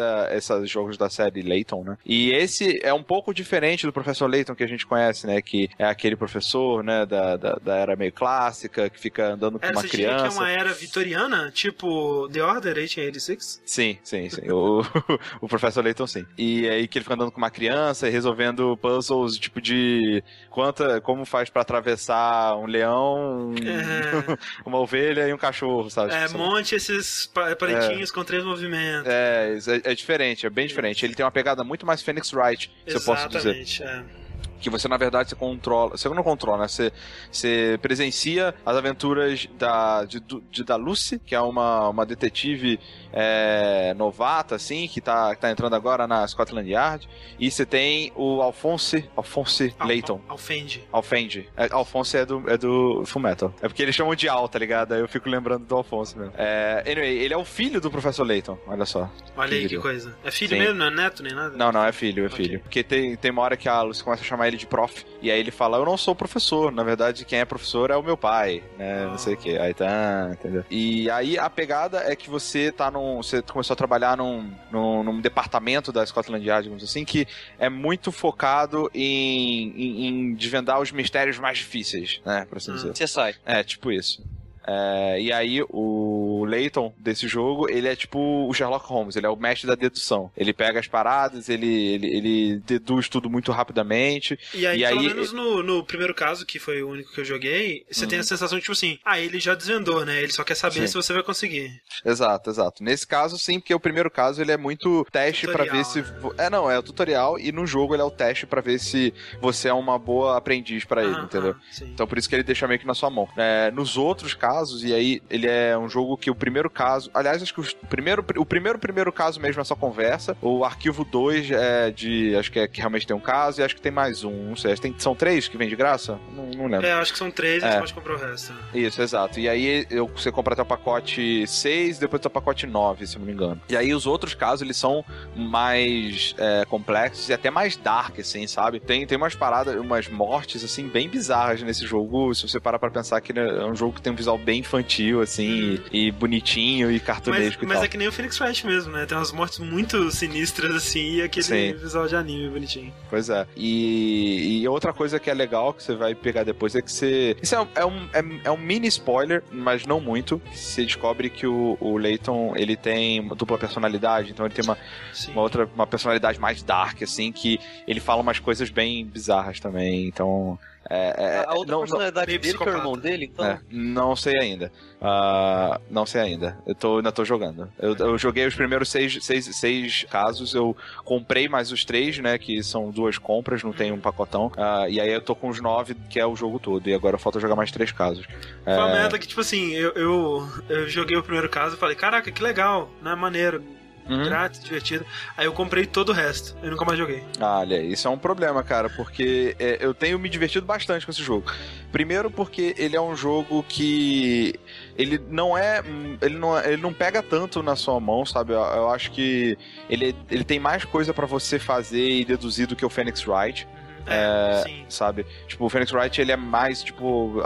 jogos da série Layton, né? E esse é um pouco diferente do professor Layton que a gente conhece, né? Que é aquele professor, né? Da, da, da era meio clássica, que fica andando com É, uma você diria que é criança. uma era vitoriana? Tipo The Order 1886? Sim, sim, sim. O, o professor Layton, sim. E aí que ele fica andando com uma criança e resolvendo puzzles, tipo de quanta, como faz pra atravessar um leão, um- É, uma ovelha e um cachorro, sabe? é, Tipo, monte esses pa- palitinhos com três movimentos. É, é, é diferente, é bem diferente. Ele tem uma pegada muito mais Phoenix Wright, se eu posso dizer. Exatamente, é. Que você, na verdade, você controla. Você não controla, né? Você, você presencia as aventuras da, de, de- da Lucy, que é uma, uma detetive é, novata, assim, que tá, que tá entrando agora na Scotland Yard. E você tem o Alphonse. Alphonse Al- Layton. Al- Alfende. Alfende. É, Alphonse é do, é do Fullmetal. É porque eles chamam de Al, tá ligado? Aí eu fico lembrando do Alphonse mesmo. É, anyway, ele é o filho do professor Layton, olha só. Olha aí que coisa. É filho Sim. mesmo, não é neto nem nada? Não, não, é filho, é Ok. filho. Porque tem, tem uma hora que a Lucy começa a chamar ele de prof, e aí ele fala, eu não sou professor, na verdade quem é professor é o meu pai, né, não sei o que. Aí tá, entendeu? E aí a pegada é que você tá num, você começou a trabalhar num, num, num departamento da Scotland Yard, digamos assim, que é muito focado em, em, em desvendar os mistérios mais difíceis, né, por assim Hum. dizer. Você sai. É, tipo isso. É, e aí, o Layton desse jogo, ele é tipo o Sherlock Holmes, ele é o mestre da dedução. Ele pega as paradas, ele, ele, ele deduz tudo muito rapidamente. E aí, E pelo aí- menos no, no primeiro caso, que foi o único que eu joguei, você tem a sensação de, tipo assim, ah, ele já desvendou, né? Ele só quer saber Sim. se você vai conseguir. Exato, exato. Nesse caso, sim, porque o primeiro caso ele é muito teste pra Tutorial, ver se. né? É, não, é o tutorial e no jogo ele é o teste pra ver se você é uma boa aprendiz pra ele, Ah, entendeu? ah. Então por isso que ele deixa meio que na sua mão. É, nos outros casos, e aí ele é um jogo que o primeiro caso. Aliás, acho que o primeiro, o primeiro primeiro caso mesmo é só conversa. O arquivo 2 é de. Acho que, é, que realmente tem um caso, e acho que tem mais um. Não sei. Tem, são três que vem de graça? Não, não lembro. É, acho que são três, e É. você pode comprar o resto. Isso, exato. E aí eu, você compra até o pacote 6, depois até o pacote 9, se não me engano. E aí os outros casos, eles são mais é, complexos e até mais dark, assim, sabe? Tem, tem umas paradas, umas mortes, assim, bem bizarras nesse jogo. Se você parar pra pensar que né, é um jogo que tem um visual bem infantil, assim, e, e bonitinho e Mas, cartunesco mas tal. é que nem o Phoenix Wright mesmo, né? Tem umas mortes muito sinistras, assim, e aquele Sim. visual de anime bonitinho. Pois é. E, e outra coisa que é legal que você vai pegar depois é que você. Isso é, um- é um, é, é um mini spoiler, mas não muito. Você descobre que o, o Layton ele tem uma dupla personalidade, então ele tem uma, Sim. uma outra uma personalidade mais dark, assim, que ele fala umas coisas bem bizarras também. Então. É, é- a outra não, personalidade meio dele, que é o irmão dele, então. é, não sei ainda. Ah, não sei ainda. Eu tô, ainda tô jogando. Eu, eu joguei os primeiros seis, seis, seis casos. Eu comprei mais os três, né? Que são duas compras, não tem um pacotão. Ah, e aí eu tô com os nove, que é o jogo todo. E agora falta jogar mais três casos. Foi uma É, merda que, tipo assim, eu, eu, eu joguei o primeiro caso e falei, caraca, que legal, né? Maneiro, uhum. grátis, divertido. Aí eu comprei todo o resto, eu nunca mais joguei. Ah, olha, isso é um problema, cara, porque é, eu tenho me divertido bastante com esse jogo. Primeiro porque ele é um jogo que ele não é, ele não, ele não pega tanto na sua mão, sabe? Eu, eu acho que ele, ele tem mais coisa pra você fazer e deduzir do que o Phoenix Wright. É, sim. sabe? Tipo, o Phoenix Wright, ele é mais, tipo,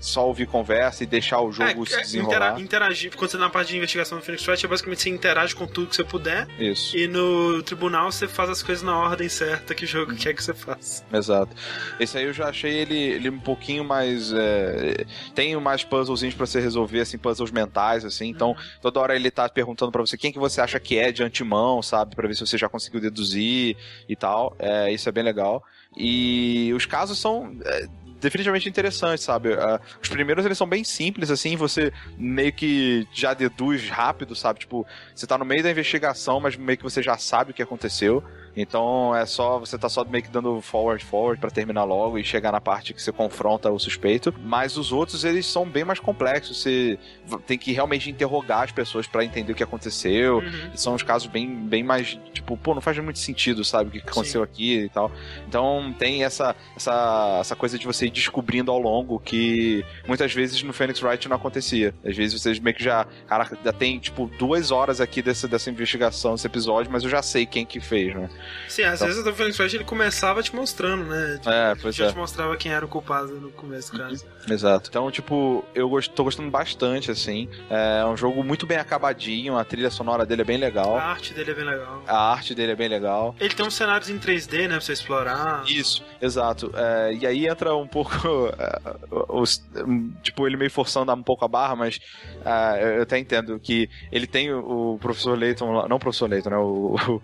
só ouvir conversa e deixar o jogo se É, desenrolar. intera- interagir. Quando você tá na parte de investigação do Phoenix Wright, é basicamente você interage com tudo que você puder. Isso, E no tribunal você faz as coisas na ordem certa que o jogo quer que você faça. exato. Esse aí eu já achei ele, ele um pouquinho mais... é, tem mais puzzlezinhos pra você resolver, assim, puzzles mentais, assim. Então, toda hora ele tá perguntando pra você quem que você acha que é de antemão, sabe? Pra ver se você já conseguiu deduzir e tal. É, isso é bem legal. E os casos são... é, Definitivamente interessantes, sabe? Ah, os primeiros eles são bem simples, assim, você meio que já deduz rápido, sabe? Tipo, você tá no meio da investigação, mas meio que você já sabe o que aconteceu. Então é só, você tá só meio que dando forward, forward pra terminar logo e chegar na parte que você confronta o suspeito. Mas os outros, eles são bem mais complexos. Você tem que realmente interrogar as pessoas pra entender o que aconteceu. Uhum. São uns casos bem, bem mais, tipo, pô, não faz muito sentido, sabe? O que aconteceu aqui e tal. Então tem essa, essa, essa coisa de você ir descobrindo ao longo que muitas vezes no Phoenix Wright não acontecia. Às vezes vocês meio que já, caraca, já tem, tipo, duas horas aqui dessa, dessa investigação, desse episódio, mas eu já sei quem que fez, né? Sim, às Então- vezes o Phoenix Wright ele começava te mostrando, né? Tipo, É, pois já é. te mostrava quem era o culpado no começo do caso. Exato. Então, tipo, eu gost, tô gostando bastante, assim. É um jogo muito bem acabadinho, a trilha sonora dele é bem legal. A arte dele é bem legal. A arte dele é bem legal. Ele tem uns cenários em 3D, né, pra você explorar. Isso, exato. É, e aí entra um pouco. é, os- tipo, ele meio forçando um pouco a barra, mas é, eu até entendo que ele tem o, o professor lá- não o professor Layton, né? O, o,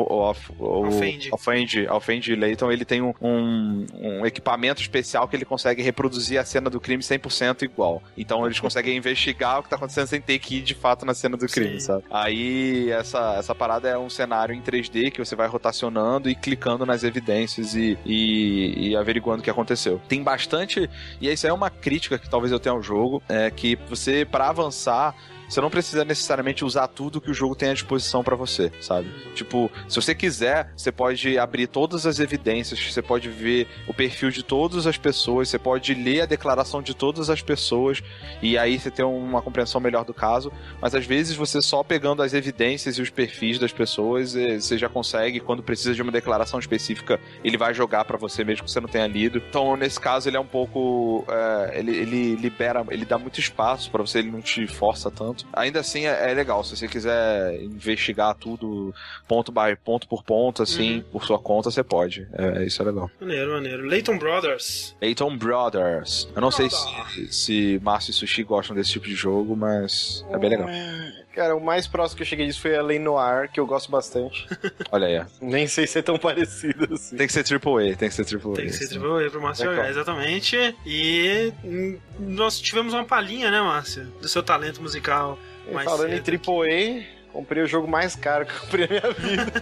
o, o Alfendi. Alfendi, Alfendi Layton, ele tem um, um, um equipamento especial que ele consegue reproduzir a cena do crime 100% igual. Então eles conseguem investigar o que tá acontecendo sem ter que ir de fato na cena do crime, Sim. sabe? Aí essa, essa parada é um cenário em 3D que você vai rotacionando e clicando nas evidências e, e, e averiguando o que aconteceu. Tem bastante. E isso aí é uma crítica que talvez eu tenha ao jogo, é que você, para avançar, você não precisa necessariamente usar tudo que o jogo tem à disposição pra você, sabe? Tipo, se você quiser, você pode abrir todas as evidências, você pode ver o perfil de todas as pessoas, você pode ler a declaração de todas as pessoas e aí você tem uma compreensão melhor do caso. Mas às vezes você só pegando as evidências e os perfis das pessoas, eh, você já consegue, quando precisa de uma declaração específica, ele vai jogar pra você mesmo que você não tenha lido. Então, nesse caso, ele é um pouco. eh, ele, ele libera, ele dá muito espaço pra você, ele não te força tanto. Ainda assim, é, é legal. Se você quiser investigar tudo ponto by ponto por ponto, assim, por sua conta, você pode. É, isso é legal. Maneiro, maneiro. Leighton Brothers. Leighton Brothers. Eu não sei se, se Márcio e Sushi gostam desse tipo de jogo, mas é bem legal. Cara, o mais próximo que eu cheguei disso foi a Lei Noir, que eu gosto bastante. Olha aí. ó. Nem sei se é tão parecido assim. Tem que ser AAA, tem que ser AAA. Tem que ser. Triple A pro Márcio É jogar, qual? exatamente. E nós tivemos uma palhinha, né, Márcio? Do seu talento musical. E mais falando cedo. em AAA, comprei o jogo mais caro que eu comprei na minha vida.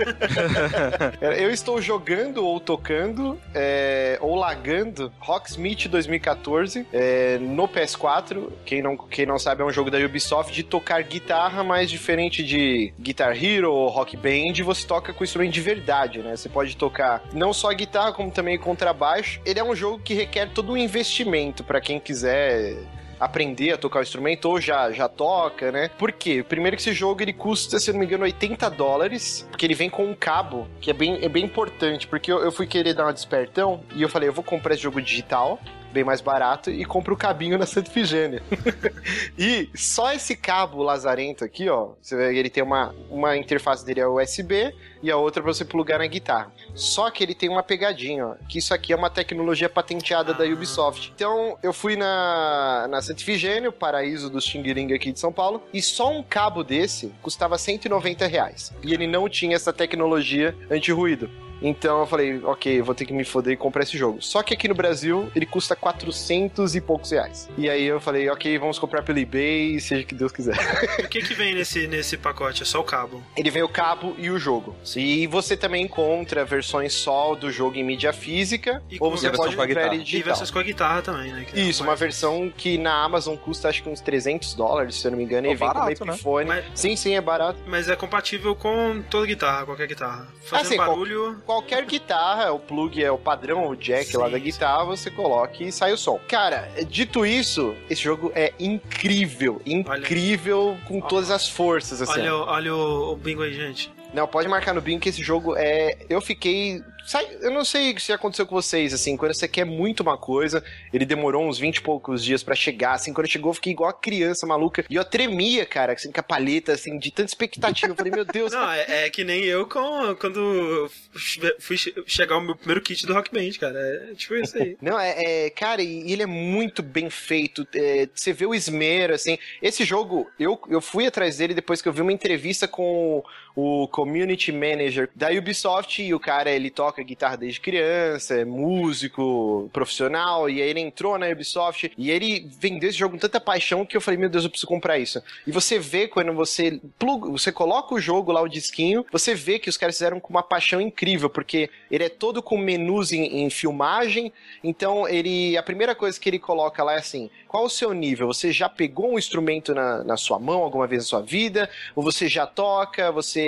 Eu estou jogando ou tocando é, ou lagando Rocksmith 2014 é, no PS4. Quem não, quem não sabe, é um jogo da Ubisoft de tocar guitarra, mas diferente de Guitar Hero ou Rock Band, você toca com instrumento de verdade, né? Você pode tocar não só guitarra, como também contrabaixo. Ele é um jogo que requer todo um investimento para quem quiser aprender a tocar o instrumento ou já, já toca, né? Por quê? Primeiro que esse jogo ele custa, se não me engano, 80 dólares, porque ele vem com um cabo, que é bem, é bem importante, porque eu, eu fui querer dar uma despertão e eu falei, eu vou comprar esse jogo digital, bem mais barato, e compro o cabinho na Santa Ifigênia. e só esse cabo lazarento aqui, ó, você vê, ele tem uma, uma interface dele é USB e a outra pra você plugar na guitarra. Só que ele tem uma pegadinha, ó, que isso aqui é uma tecnologia patenteada da Ah. Ubisoft. Então, eu fui na, na Santa Ifigênia, o paraíso dos Xingiring aqui de São Paulo, e só um cabo desse custava 190 reais. E ele não tinha essa tecnologia anti-ruído. Então eu falei, ok, eu vou ter que me foder e comprar esse jogo. Só que aqui no Brasil ele custa 400 e poucos reais. E aí eu falei, ok, vamos comprar pelo eBay, seja o que Deus quiser. O que que vem nesse, nesse pacote? É só o cabo. Ele vem o cabo e o jogo. E você também encontra versões só do jogo em mídia física, E ou com você pode comprar ele E digital. versões com a guitarra também, né? que é Isso, uma mais- versão que na Amazon custa acho que uns 300 dólares, se eu não me engano, e Pô, vem barato, com né? Epiphone. Mas- Sim, sim, é barato. Mas é compatível com toda guitarra, qualquer guitarra. Fazendo Assim, qual- barulho. Qualquer guitarra, o plug é o padrão, o jack Sim, lá da guitarra, você coloca e sai o som. Cara, dito isso, esse jogo é incrível. Incrível com todas as forças, assim. Olha, olha o, o bingo aí, gente. Não, pode marcar no bingo que esse jogo é. Eu fiquei sai, eu não sei se aconteceu com vocês, assim, quando você quer muito uma coisa, ele demorou uns 20 e poucos dias para chegar, assim, quando chegou eu fiquei igual a criança maluca, e eu tremia, cara, assim, com a palheta, assim, de tanta expectativa, eu falei, meu Deus. Não, é, é que nem eu com, quando fui chegar o meu primeiro kit do Rock Band, cara, é tipo isso aí. Não, é, é cara, e ele é muito bem feito, é, você vê o esmero, assim, esse jogo, eu, eu fui atrás dele depois que eu vi uma entrevista com o community manager da Ubisoft e o cara ele toca guitarra desde criança, é músico profissional e aí ele entrou na Ubisoft e ele vendeu esse jogo com tanta paixão que eu falei, meu Deus, eu preciso comprar isso. E você vê quando você pluga, você coloca o jogo lá o disquinho, você vê que os caras fizeram com uma paixão incrível, porque ele é todo com menus em, em filmagem, então ele a primeira coisa que ele coloca lá é assim, qual o seu nível? Você já pegou um instrumento na, na sua mão alguma vez na sua vida? Ou você já toca? Você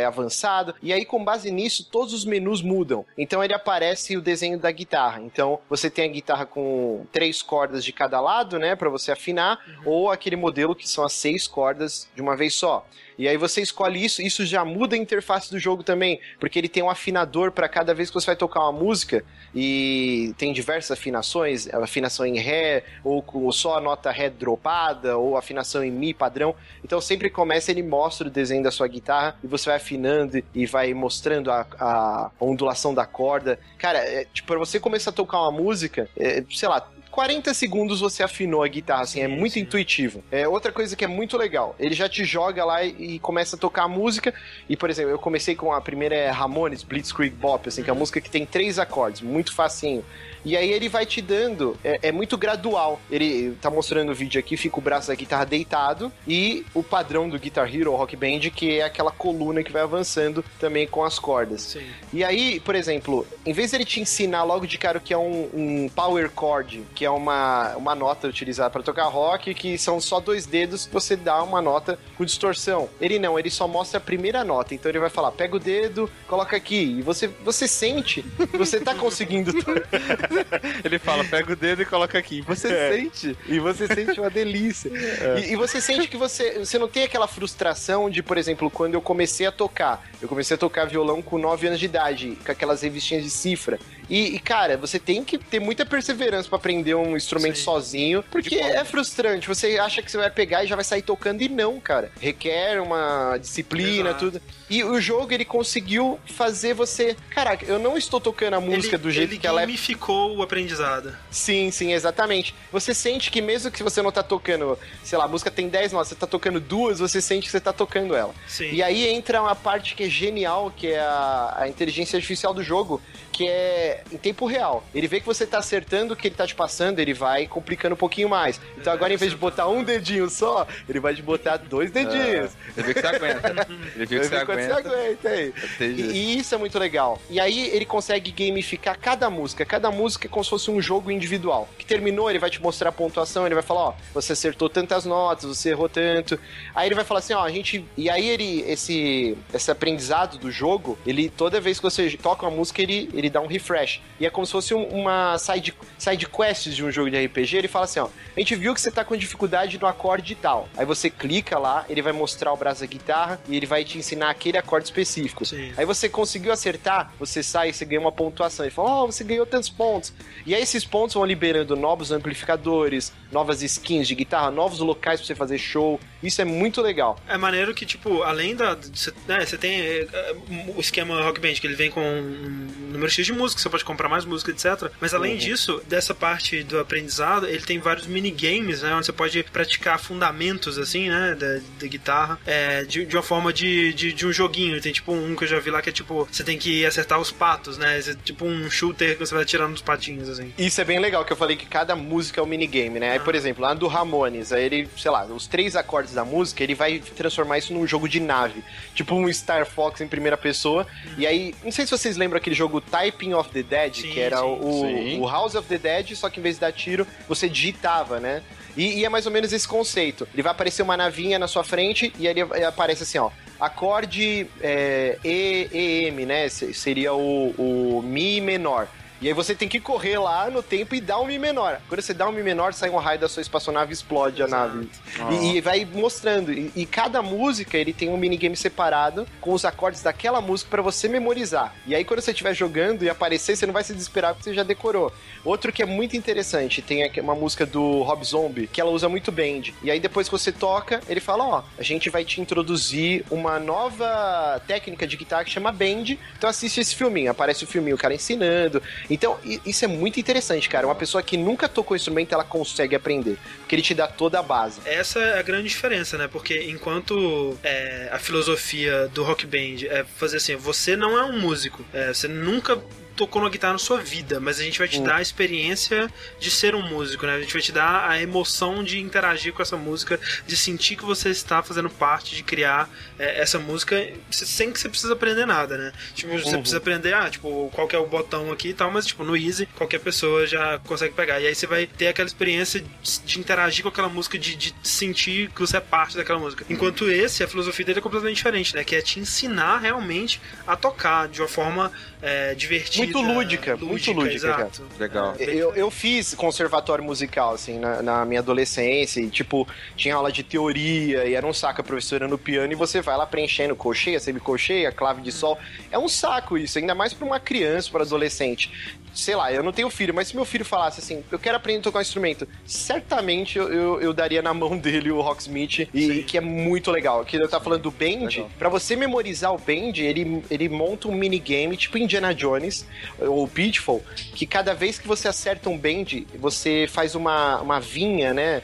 é avançado? E aí, com base nisso, todos os menus mudam. Então ele aparece o desenho da guitarra. Então você tem a guitarra com três cordas de cada lado, né? para você afinar, uhum. ou aquele modelo que são as seis cordas de uma vez só. E aí você escolhe isso, isso já muda a interface do jogo também, porque ele tem um afinador para cada vez que você vai tocar uma música e tem diversas afinações, afinação em ré ou só a nota ré dropada ou afinação em mi padrão. Então sempre começa ele mostra o desenho da sua guitarra e você vai afinando e vai mostrando a, a ondulação da corda. Cara, é, tipo, para você começar a tocar uma música, é, sei lá, 40 segundos você afinou a guitarra, assim, é muito intuitivo. É outra coisa que é muito legal. Ele já te joga lá e, e, começa a tocar a música. E, por exemplo, eu comecei com a primeira é Ramones Blitzkrieg Bop, assim, que é a uhum. música que tem três acordes, muito facinho. E aí ele vai te dando, é, é, muito gradual. Ele tá mostrando o vídeo aqui, fica o braço da guitarra deitado e o padrão do Guitar Hero Rock Band, que é aquela coluna que vai avançando também com as cordas. Sim. E aí, por exemplo, em vez de ele te ensinar logo de cara o que é um, um power chord, que é uma, uma nota utilizada para tocar rock, que são só dois dedos que você dá uma nota com distorção. Ele não, ele só mostra a primeira nota. Então ele vai falar, pega o dedo, coloca aqui. E você, você sente você tá conseguindo. Ele fala, pega o dedo e coloca aqui. Você é. sente. E você sente uma delícia. É. E, e, você sente que você, você não tem aquela frustração de, por exemplo, quando eu comecei a tocar. Eu comecei a tocar violão com 9 anos de idade, com aquelas revistinhas de cifra. E, e, cara, você tem que ter muita perseverança para aprender um instrumento Sim. sozinho, porque é frustrante. Você acha que você vai pegar e já vai sair tocando e não, cara. Requer uma disciplina, Exato. tudo. E o jogo ele conseguiu fazer você, caraca, eu não estou tocando a música ele, do jeito que ela é. gamificou o aprendizado. Sim, sim, exatamente. Você sente que mesmo que você não tá tocando, sei lá, a música tem 10 notas, você tá tocando duas, você sente que você tá tocando ela. Sim. E aí entra uma parte que é genial, que é a, a inteligência artificial do jogo, que é em tempo real. Ele vê que você tá acertando o que ele tá te passando, ele vai complicando um pouquinho mais. Então agora, em vez de botar um dedinho só, ele vai te botar dois dedinhos. Ah, ele vê que você aguenta. Ele vê que você aguenta. Você aguenta aí. E, e, isso é muito legal. E aí ele consegue gamificar cada música. Cada música é como se fosse um jogo individual. Que terminou, ele vai te mostrar a pontuação, ele vai falar, ó, você acertou tantas notas, você errou tanto. Aí ele vai falar assim, ó, a gente... E aí ele, esse, esse aprendizado do jogo, ele, toda vez que você toca uma música, ele, ele dá um refresh. E é como se fosse uma side, side quest de um jogo de RPG. Ele fala assim: ó, a gente viu que você tá com dificuldade no acorde tal. Aí você clica lá, ele vai mostrar o braço da guitarra e ele vai te ensinar aquele acorde específico. Sim. Aí você conseguiu acertar, você sai e você ganha uma pontuação. Ele fala: oh, você ganhou tantos pontos. E aí esses pontos vão liberando novos amplificadores, novas skins de guitarra, novos locais pra você fazer show. Isso é muito legal. É maneiro que, tipo, além da. Você né, tem é, o esquema Rock Band, que ele vem com um número X de música, você pode comprar mais música, etc. Mas além uhum. disso, dessa parte do aprendizado, ele tem vários minigames, né? Onde você pode praticar fundamentos, assim, né? Da, da guitarra, é, de, de uma forma de, de, de, um joguinho. Tem tipo um que eu já vi lá que é tipo, você tem que acertar os patos, né? É tipo um shooter que você vai tirando os patinhos, assim. Isso é bem legal, que eu falei que cada música é um minigame, né? Aí, por exemplo, lá do Ramones, aí ele, sei lá, os três acordes da música, ele vai transformar isso num jogo de nave. Tipo um Star Fox em primeira pessoa. Uhum. E aí, não sei se vocês lembram aquele jogo Typing of the Dead, sim, que era sim, o, sim. o House of the Dead, só que em vez de dar tiro, você digitava, né? E, e, é mais ou menos esse conceito. Ele vai aparecer uma navinha na sua frente e ele aparece assim, ó. Acorde é, e, EM, né? Seria o, o Mi menor. E aí você tem que correr lá no tempo e dar um Mi menor. Quando você dá um Mi menor, sai um raio da sua espaçonave e explode a nave. E, e vai mostrando. E, e cada música, ele tem um minigame separado com os acordes daquela música pra você memorizar. E aí quando você estiver jogando e aparecer, você não vai se desesperar porque você já decorou. Outro que é muito interessante, tem uma música do Rob Zombie, que ela usa muito bend. E aí depois que você toca, ele fala, ó, a gente vai te introduzir uma nova técnica de guitarra que chama bend. Então assiste esse filminho, aparece o filminho, o cara ensinando. Então, isso é muito interessante, cara. Uma pessoa que nunca tocou instrumento, ela consegue aprender. Porque ele te dá toda a base. Essa é a grande diferença, né? Porque enquanto é, a filosofia do rock band é fazer assim, você não é um músico, é, você nunca tocou na guitarra na sua vida, mas a gente vai te dar a experiência de ser um músico, né? A gente vai te dar a emoção de interagir com essa música, de sentir que você está fazendo parte de criar é, essa música sem que você precisa aprender nada, né? Tipo, você precisa aprender, ah, tipo, qual que é o botão aqui e tal, mas tipo, no Easy, qualquer pessoa já consegue pegar. E aí você vai ter aquela experiência de- de interagir com aquela música, de, de sentir que você é parte daquela música. Enquanto esse, a filosofia dele é completamente diferente, né? Que é te ensinar realmente a tocar de uma forma é, divertida. Muito lúdica, muito lúdica, cara. exato. Legal. É, Eu, eu fiz conservatório musical, assim, na, na minha adolescência, e, tipo, tinha aula de teoria, e era um saco a professora no piano, e você vai lá preenchendo colcheia, semicolcheia, clave de sol. É um saco isso, ainda mais pra uma criança, para adolescente. Sei lá, eu não tenho filho, mas se meu filho falasse assim, eu quero aprender a tocar um instrumento, certamente eu, eu, eu daria na mão dele o Rocksmith, e Sim. que é muito legal. Que eu tava falando do bend, Legal. pra você memorizar o bend, ele, ele monta um minigame, tipo Indiana Jones, ou Pitfall, que cada vez que você acerta um bend, você faz uma, uma vinha, né?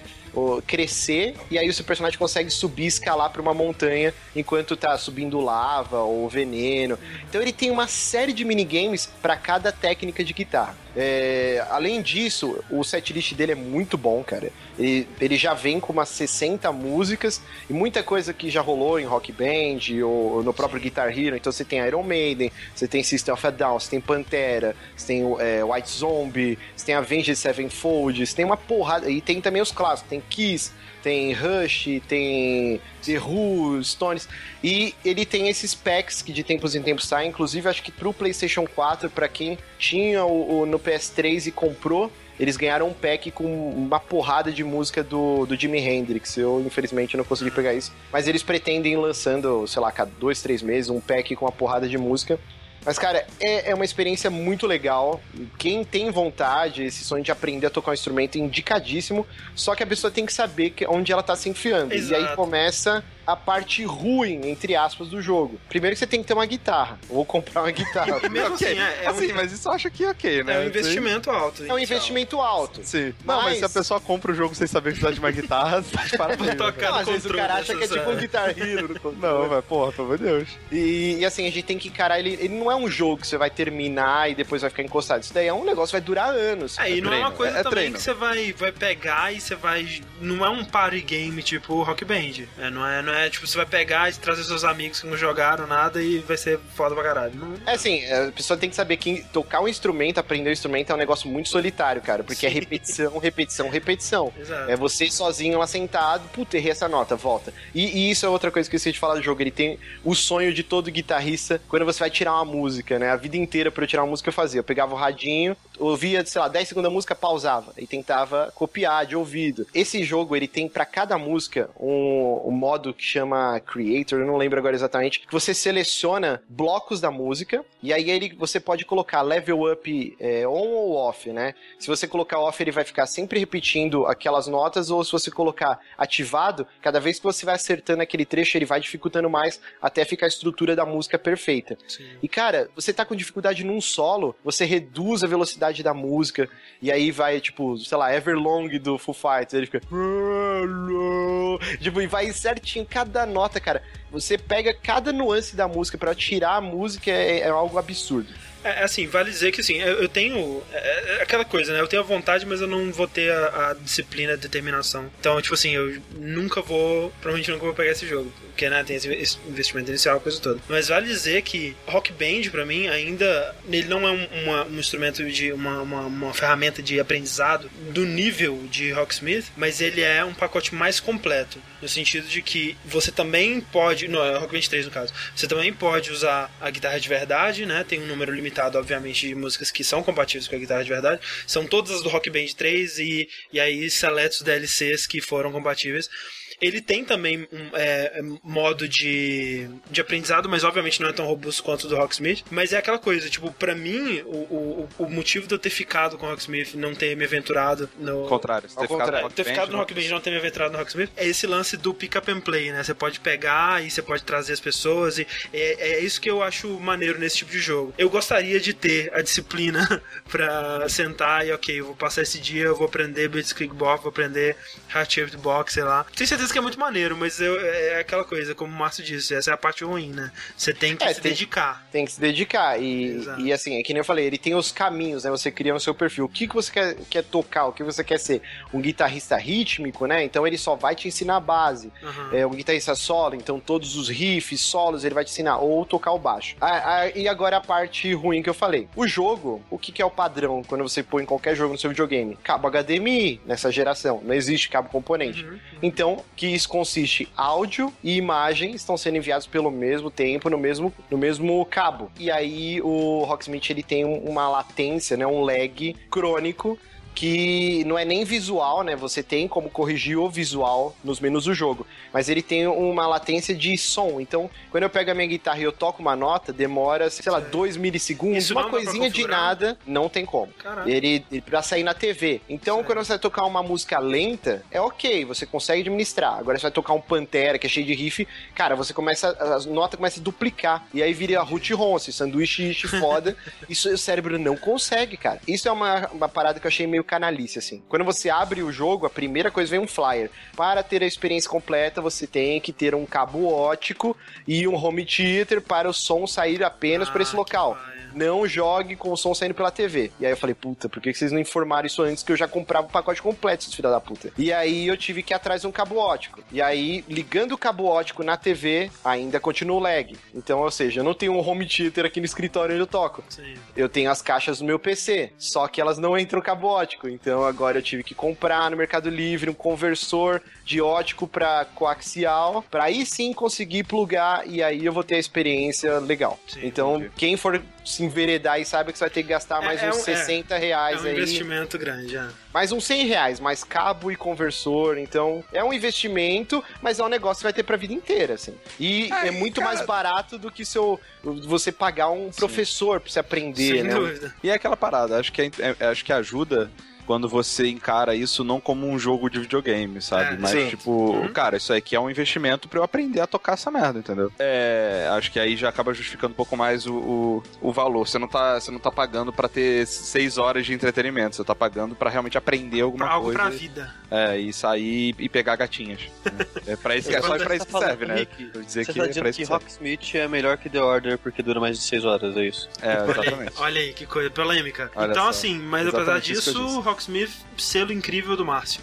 Crescer, e aí o seu personagem consegue subir, escalar pra uma montanha enquanto tá subindo lava ou veneno. Então ele tem uma série de minigames pra cada técnica de guitarra. É, além disso, o setlist dele é muito bom, cara. Ele, ele já vem com umas 60 músicas e muita coisa que já rolou em Rock Band ou no próprio Guitar Hero. Então você tem Iron Maiden, você tem System of a Down, você tem Pantera, você tem é, White Zombie, você tem Avenged Sevenfold, você tem uma porrada. E tem também os clássicos, tem Kiss, tem Rush, tem The Who, Stones. E ele tem esses packs que de tempos em tempos saem, inclusive acho que pro PlayStation 4, pra quem tinha o, o no PS3 e comprou, eles ganharam um pack com uma porrada de música do, do Jimi Hendrix. Eu, infelizmente, não consegui pegar isso. Mas eles pretendem lançando, sei lá, cada dois, três meses, um pack com uma porrada de música. Mas, cara, é, é uma experiência muito legal. Quem tem vontade, esse sonho de aprender a tocar um instrumento, é indicadíssimo. Só que a pessoa tem que saber que, onde ela tá se enfiando. E aí Exato. começa a parte ruim, entre aspas, do jogo. Primeiro que você tem que ter uma guitarra. Ou comprar uma guitarra. E mesmo Ok. assim, é, é assim, um, mas isso eu acho que ok, né? é um investimento alto. É um investimento alto. Sim. Não, mas... Mas- se a pessoa compra o jogo sem saber precisar de uma guitarra, você tá de parabéns. Tocar Não, às vezes o cara acha que é tipo um é. Guitar Hero. Não, vai, porra, pelo amor de Deus. E, e assim, a gente tem que encarar ele. Ele não é um jogo que você vai terminar e depois vai ficar encostado. Isso daí é um negócio que vai durar anos. É, e não é uma coisa é- é também treino. que você vai, vai pegar e você vai. Não é um party game tipo Rock Band. É, não, é, não é tipo, você vai pegar e trazer seus amigos que não jogaram nada e vai ser foda pra caralho. Não, É assim, a pessoa tem que saber que tocar um instrumento, aprender um instrumento é um negócio muito solitário, cara. Porque é Sim. repetição, repetição, repetição. Exato. É você sozinho lá sentado, puta, errei essa nota, volta. E, e isso é outra coisa que eu esqueci de falar do jogo. Ele tem o sonho de todo guitarrista quando você vai tirar uma música, né? A vida inteira pra eu tirar uma música eu fazia. Eu pegava o radinho, ouvia, sei lá, 10 segundos da música, pausava e tentava copiar de ouvido. Esse jogo, ele tem pra cada música um, um modo que chama Creator, eu não lembro agora exatamente, que você seleciona blocos da música e aí ele, você pode colocar level up é, on ou off, né? Se você colocar off, ele vai ficar sempre repetindo aquelas notas, ou se você colocar ativado, cada vez que você vai acertando aquele trecho, ele vai dificultando mais até ficar a estrutura da música perfeita. Sim. E cara, você tá com dificuldade num solo, você reduz a velocidade da música, e aí vai, tipo, sei lá, Everlong do Foo Fighters, ele fica. Tipo, e vai certinho cada nota, cara. Você pega cada nuance da música pra tirar a música, é, é algo absurdo. É, assim, vale dizer que assim, eu, eu tenho. É, é aquela coisa, né? Eu tenho a vontade, mas eu não vou ter a, a disciplina, a determinação. Então, tipo assim, eu nunca vou. Provavelmente nunca vou pegar esse jogo. Porque, né, tem esse investimento inicial, a coisa toda. Mas vale dizer que Rock Band, pra mim, ainda. Ele não é um, uma- um instrumento de. Uma, uma, uma ferramenta de aprendizado do nível de Rocksmith, mas ele é um pacote mais completo. No sentido de que você também pode. No, é Rock Band 3 no caso. Você também pode usar a guitarra de verdade, né? Tem um número limitado, obviamente, de músicas que são compatíveis com a guitarra de verdade. São todas as do Rock Band 3 e, e aí seletos DLCs que foram compatíveis. Ele tem também um é, modo de, de aprendizado, mas obviamente não é tão robusto quanto o do Rocksmith. Mas é aquela coisa, tipo, pra mim, o, o, o motivo de eu ter ficado com o Rocksmith não ter me aventurado no. Ao contrário, você Ao ter ficado contrário. no Rock Ter ficado Band, no Rock Band e não ter me aventurado no Rocksmith é esse lance do pick up and play, né? Você pode pegar e você pode trazer as pessoas e é, é isso que eu acho maneiro nesse tipo de jogo. Eu gostaria de ter a disciplina pra sentar e, ok, eu vou passar esse dia, eu vou aprender Blitzkrieg Box, vou aprender Heart Shaped Box, sei lá. Tenho certeza que é muito maneiro, mas eu- é aquela coisa, como o Márcio disse, essa é a parte ruim, né? Você tem que É, se tem- dedicar. Tem que se dedicar. E, Exato. e assim, é que nem eu falei, ele tem os caminhos, né? Você cria no seu perfil. O que, que você quer, quer tocar, o que você quer ser? Um guitarrista rítmico, né? Então ele só vai te ensinar a base. Aham. É, um guitarrista solo, então todos os riffs, solos, ele vai te ensinar. Ou tocar o baixo. Ah, ah, e agora a parte ruim que eu falei. O jogo, o que, que é o padrão quando você põe qualquer jogo no seu videogame? Cabo HDMI nessa geração. Não existe cabo componente. Uhum. Então, que isso consiste áudio e imagem estão sendo enviados pelo mesmo tempo no mesmo, no mesmo cabo. E aí o Rocksmith ele tem um- uma latência, né, um lag crônico que não é nem visual, né? Você tem como corrigir o visual nos menus do jogo, mas ele tem uma latência de som. Então, quando eu pego a minha guitarra e eu toco uma nota, demora, sei lá. 2 milissegundos, Isso uma coisinha de nada, não tem como. Caralho. Ele, ele pra sair na TV. Então, Certo. quando você vai tocar uma música lenta, é ok, você consegue administrar. Agora você vai tocar um Pantera que é cheio de riff, cara, você começa, as notas começam a duplicar. E aí vira Ruth Ronce, sanduíche foda. Isso o cérebro não consegue, cara. Isso é uma, uma parada que eu achei meio canalice, assim. Quando você abre o jogo, a primeira coisa vem um flyer. Para ter a experiência completa, você tem que ter um cabo ótico e um home theater para o som sair apenas por esse Ah, local não jogue com o som saindo pela TV. E aí eu falei, puta, por que vocês não informaram isso antes que eu já comprava o pacote completo, seus filha da puta? E aí eu tive que ir atrás de um cabo ótico. E aí, ligando o cabo ótico na TV, ainda continua o lag. Então, ou seja, eu não tenho um home theater aqui no escritório onde eu toco. Sim. Eu tenho as caixas no meu PC, só que elas não entram cabo ótico. Então agora eu tive que comprar no Mercado Livre um conversor de ótico para coaxial, para aí sim conseguir plugar e aí eu vou ter a experiência legal. Sim, então, entendi. quem for se enveredar e sabe que você vai ter que gastar É- mais é uns um- é. 60 É reais um aí. investimento grande, é. Mais uns 100 reais, mais cabo e conversor. Então, é um investimento, mas é um negócio que vai ter pra vida inteira, assim. E É, é muito cara- mais barato do que seu, você pagar um professor pra você aprender, Sem né? dúvida. E é aquela parada, acho que, é- é- acho que ajuda quando você encara isso não como um jogo de videogame, sabe? É, Mas, sim. tipo, Uhum. cara, isso aqui é um investimento pra eu aprender a tocar essa merda, entendeu? É, acho que aí já acaba justificando um pouco mais o, o, o valor. Você não, tá, você não tá pagando pra ter seis horas de entretenimento, você tá pagando pra realmente aprender alguma Pra algo coisa. pra vida. É, e sair e pegar gatinhas. né? É, pra isso, é só pra isso que serve, né? Rick, Eu dizer Você que tá é dizendo pra isso que que. Rocksmith é melhor que The Order porque dura mais de 6 horas, é isso? É, Olha aí, exatamente. olha aí, que coisa polêmica. Olha então, só. assim, mas apesar Exatamente eu disso, disse. Rocksmith, selo incrível do Márcio.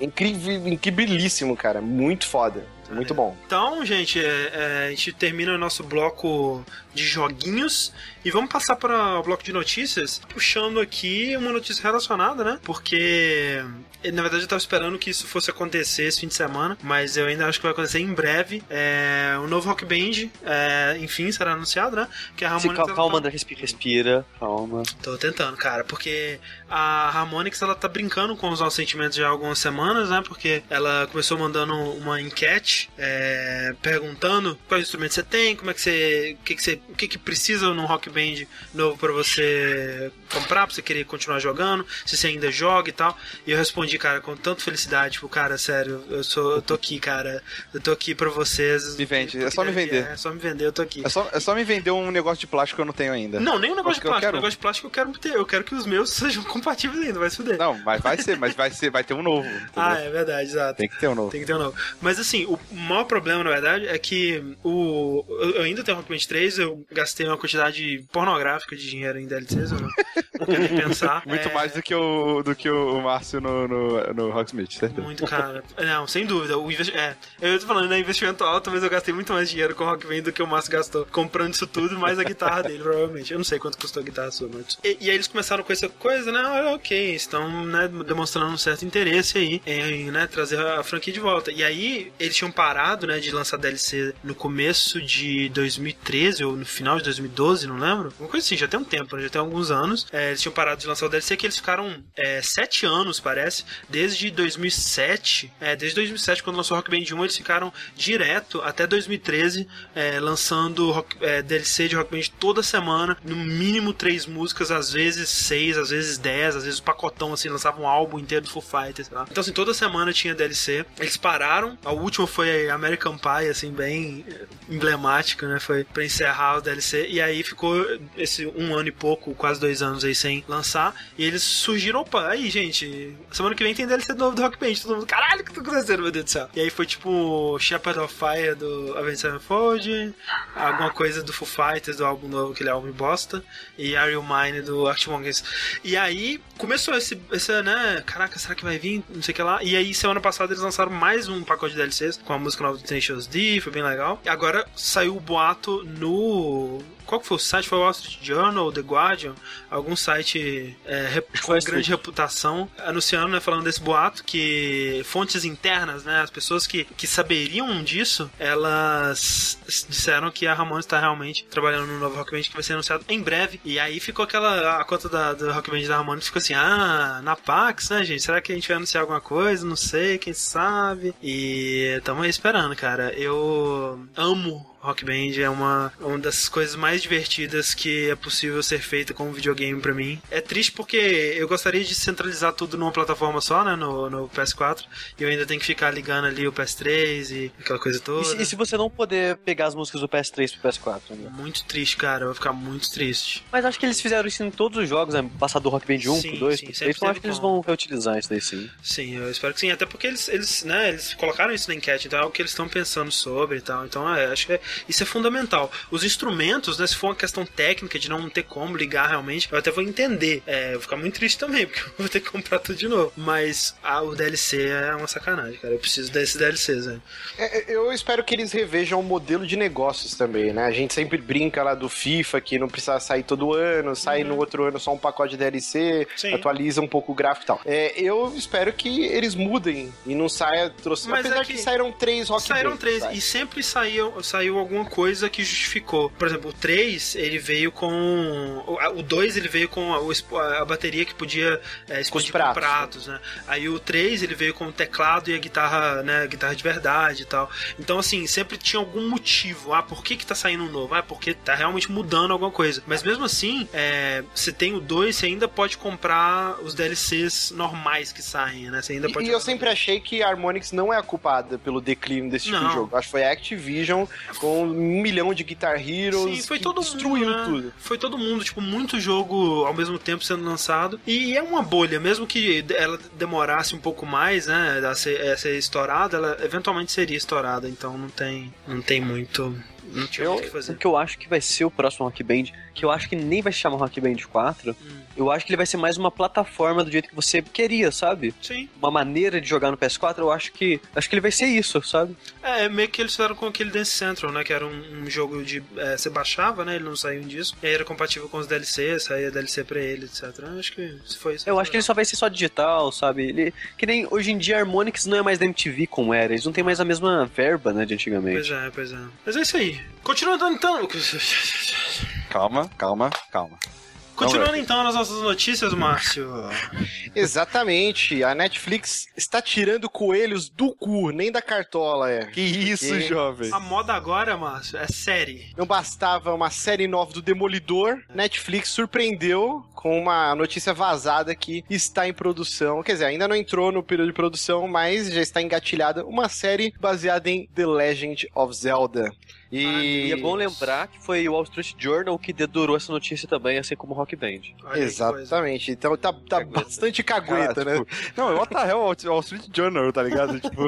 Incrível, incribilíssimo, cara. Muito foda. Muito bom. Então, gente, é, é, a gente termina o nosso bloco de joguinhos e vamos passar para o bloco de notícias, puxando aqui uma notícia relacionada, né? Porque, eh, na verdade, eu tava esperando que isso fosse acontecer esse fim de semana, mas eu ainda acho que vai acontecer em breve. É, o novo Rock Band, é, enfim, será anunciado, né? Que a Se, Harmonix... calma, calma, André, respira, respira, calma. Tô tentando, cara, porque a Harmonix ela tá brincando com os nossos sentimentos já há algumas semanas, né? Porque ela começou mandando uma enquete é, perguntando quais instrumentos você tem, como é que você. O que, que você. O que, que precisa num rock band novo pra você comprar, pra você querer continuar jogando, se você ainda joga e tal. E eu respondi, cara, com tanta felicidade, tipo, cara, sério, eu sou. Eu tô aqui, cara. Eu tô aqui pra vocês. Me vende, O é só me der vender. vier, É só me vender, eu tô aqui. É só, é só me vender um negócio de plástico que eu não tenho ainda. Não, nem um negócio de Porque eu plástico. quero. Um negócio de plástico eu quero ter. Eu quero que os meus sejam compatíveis ainda, vai se fuder. Não, mas vai ser, mas vai ser, vai ter um novo. entendeu? Ah, é verdade, exato. Tem que ter um novo. Tem que ter um novo. Mas assim, o maior problema, na verdade, é que o. Eu ainda tenho Rock Band 3, eu gastei uma quantidade pornográfica de dinheiro em DLCs, eu não, não quero nem pensar. Muito É, mais do que o, do que o Márcio no, no, no Rocksmith, certeza. Muito cara. Não, sem dúvida. O investi... É, eu tô falando, é investimento alto, mas eu gastei muito mais dinheiro com o Rock Band do que o Márcio gastou comprando isso tudo, mais a guitarra dele, provavelmente. Eu não sei quanto custou a guitarra sua, mas. E, e aí eles começaram com essa coisa, né? Ah, ok, estão né, demonstrando um certo interesse aí em né, trazer a franquia de volta. E aí eles tinham parado, né, de lançar DLC no começo de 2013 ou no final de 2012, não lembro. Uma coisa assim, já tem um tempo, né, já tem alguns anos. É, eles tinham parado de lançar o DLC que eles ficaram é, sete anos, parece, desde 2007. É, desde 2007, quando lançou Rock Band 1, eles ficaram direto até 2013 é, lançando rock, é, DLC de Rock Band toda semana, no mínimo três músicas, às vezes seis, às vezes dez, às vezes o pacotão assim, lançava um álbum inteiro do Foo Fighters. Então, assim, toda semana tinha DLC. Eles pararam, a última foi American Pie, assim, bem emblemática, né? Foi pra encerrar o DLC. E aí ficou esse um ano e pouco, quase dois anos aí sem lançar. E eles surgiram, opa, aí, gente, semana que vem tem DLC novo do Rock Band. Todo mundo, caralho, o que tá acontecendo, meu Deus do céu? E aí foi tipo Shepherd of Fire do Avenged Sevenfold, alguma coisa do Foo Fighters, do álbum novo, aquele álbum bosta, e Are You Mine do Arctic Monkeys. E aí começou esse, esse, né, caraca, será que vai vir? Não sei o que lá. E aí semana passada eles lançaram mais um pacote de DLCs com a música nova do Tenacious D, foi bem legal. E agora saiu o boato no qual que foi o site? Foi o Wall Street Journal, The Guardian, algum site é, com grande reputação, anunciando, né, falando desse boato, que fontes internas, né, as pessoas que, que saberiam disso, elas disseram que a Ramon está realmente trabalhando no novo Rock Band que vai ser anunciado em breve. E aí ficou aquela, a conta da, do Rock Band da Ramon ficou assim, ah, na Pax, né, gente? Será que a gente vai anunciar alguma coisa? Não sei, quem sabe? E estamos aí esperando, cara. Eu amo Rock Band é uma, uma das coisas mais divertidas que é possível ser feita com um videogame para mim. É triste porque eu gostaria de centralizar tudo numa plataforma só, né, no, no PS4, e eu ainda tenho que ficar ligando ali o PS3 e aquela coisa toda. E se, e se você não poder pegar as músicas do PS3 pro PS4? Né? Muito triste, cara, eu vou ficar muito triste. Mas acho que eles fizeram isso em todos os jogos, né, passado do Rock Band 1 sim, pro 2, sim, pro 3, então acho que eles vão reutilizar isso daí sim. Sim, eu espero que sim, até porque eles, eles, né, eles colocaram isso na enquete, então é o que eles estão pensando sobre e tal, então é, acho que é, isso é fundamental. Os instrumentos, né, se for uma questão técnica de não ter como ligar realmente, eu até vou entender. É, vou ficar muito triste também, porque eu vou ter que comprar tudo de novo. Mas ah, o DLC é uma sacanagem, cara. Eu preciso desses DLCs, né? É, eu espero que eles revejam o modelo de negócios também, né? A gente sempre brinca lá do FIFA, que não precisa sair todo ano, sai uhum. no outro ano só um pacote de DLC, Sim. atualiza um pouco o gráfico e tal. É, eu espero que eles mudem e não saia... Trouxe... Mas Apesar é que, que saíram três Rock Saíram três, e sempre saiu, saiu alguma coisa que justificou. Por exemplo, o 3, ele veio com. O 2, ele veio com a, a bateria que podia é, esconder pratos. com pratos, né? Aí o 3, ele veio com o teclado e a guitarra, né? A guitarra de verdade e tal. Então, assim, sempre tinha algum motivo. Ah, por que que tá saindo um novo? Ah, porque tá realmente mudando alguma coisa. Mas mesmo assim, é, você tem o 2, você ainda pode comprar os DLCs normais que saem, né? Você ainda pode e, e eu sempre achei que a Harmonix não é a culpada pelo declínio desse tipo não. de jogo. Acho que foi a Activision com um milhão de Guitar Heroes Sim, foi todo destruiu mundo, né? tudo. Foi todo mundo, tipo, muito jogo ao mesmo tempo sendo lançado. E é uma bolha, mesmo que ela demorasse um pouco mais, né, a ser, a ser estourada, ela eventualmente seria estourada. Então não tem, não tem muito não tinha eu, o que fazer. O que eu acho que vai ser o próximo Rock Band, que eu acho que nem vai se chamar Rock Band 4, hum. eu acho que ele vai ser mais uma plataforma do jeito que você queria, sabe? Sim. Uma maneira de jogar no PS4, eu acho que acho que ele vai ser isso, sabe? É, meio que eles fizeram com aquele Dance Central, né? Que era um, um jogo de. É, você baixava, né? Ele não saiu disso. E aí era compatível com os DLCs, saía DLC pra ele, etc. Acho que foi isso. Eu acho que ele só vai ser só digital, sabe? Ele, que nem hoje em dia Harmonix não é mais da MTV como era. Eles não tem mais a mesma verba, né, de antigamente. Pois é, pois é. Mas é isso aí. Continuando então. Calma, calma, calma. Continuando então nas nossas notícias, Márcio. Exatamente. A Netflix está tirando coelhos do cu, nem da cartola, é. Que isso, Porque jovem. A moda agora, Márcio, é série. Não bastava uma série nova do Demolidor, Netflix surpreendeu com uma notícia vazada que está em produção. Quer dizer, ainda não entrou no período de produção, mas já está engatilhada uma série baseada em The Legend of Zelda. E... Ah, e... é bom lembrar que foi o Wall Street Journal que dedurou essa notícia também, assim como o Rock Band. Exatamente. Então tá, tá bastante cagueta, Cara, né? Tipo, não, what the hell, Wall Street Journal, tá ligado? tipo...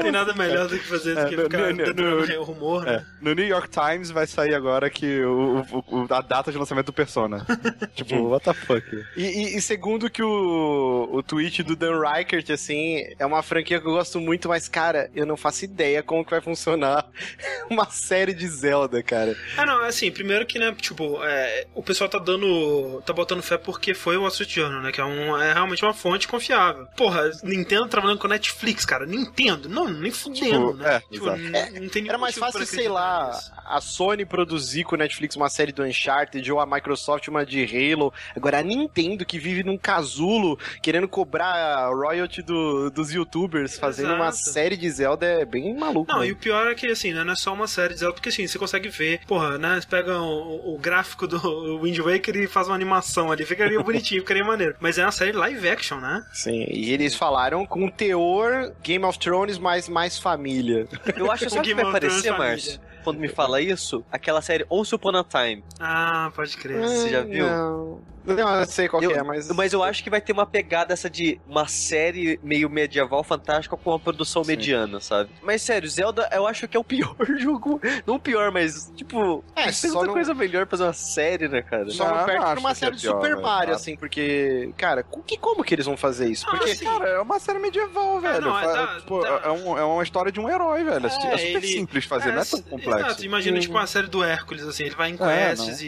Tem nada melhor do que fazer do é, que ficar no, no, no, rumor, né? É. No New York Times vai sair agora que o, o, a data de lançamento do Persona. tipo, what the fuck? E, e, e, segundo que o, o tweet do Dan Reichert, assim, é uma franquia que eu gosto muito, mas, cara, eu não faço ideia como que vai funcionar uma série de Zelda, cara. Ah, não, assim, primeiro que, né, tipo, é, o pessoal tá dando. tá botando fé porque foi o Street Journal, né? Que é, um, é realmente uma fonte confiável. Porra, Nintendo trabalhando com Netflix, cara. Nintendo? Não, nem fudendo, Tipo, né? é, Tipo, n- não tem Era mais fácil, sei lá, a Sony produzir com o Netflix uma série do Uncharted ou a Microsoft uma de Halo. Agora a Nintendo, que vive num casulo, querendo cobrar royalty do- dos youtubers, fazendo uma Exato. série de Zelda, é bem maluco. Não, né? e o pior é que, assim, né, é só uma série de Zelda, porque assim, você consegue ver, porra, né, você pega o, o gráfico do Wind Waker e faz uma animação ali, ficaria bonitinho, ficaria maneiro. Mas é uma série live action, né? Sim, e eles falaram com teor Game of Thrones, mas mais família. Eu acho que o vai aparecer. Márcio? Quando me fala isso, aquela série Once Upon a Time. Ah, pode crer. Você já viu? Não, não eu sei qual Eu- que é, mas... Mas eu acho que vai ter uma pegada essa de uma série meio medieval fantástica com uma produção Sim. mediana, sabe? Mas sério, Zelda eu acho que é o pior jogo. Não o pior, mas tipo, É, tem só tanta não- coisa melhor pra fazer uma série, né, cara? Só não Não, não pra uma que é série de pior, Super velho. Mario, Ah. assim, porque, cara, com que, como que eles vão fazer isso? Ah, Porque, sim. Cara, é uma série medieval, velho. não, é, tá- tipo, tá. É, um- é uma história de um herói, velho. É, é É, super ele- simples de fazer, não é tão complexo. Exato, imagina tipo uma série do Hércules, assim, ele vai em É, quests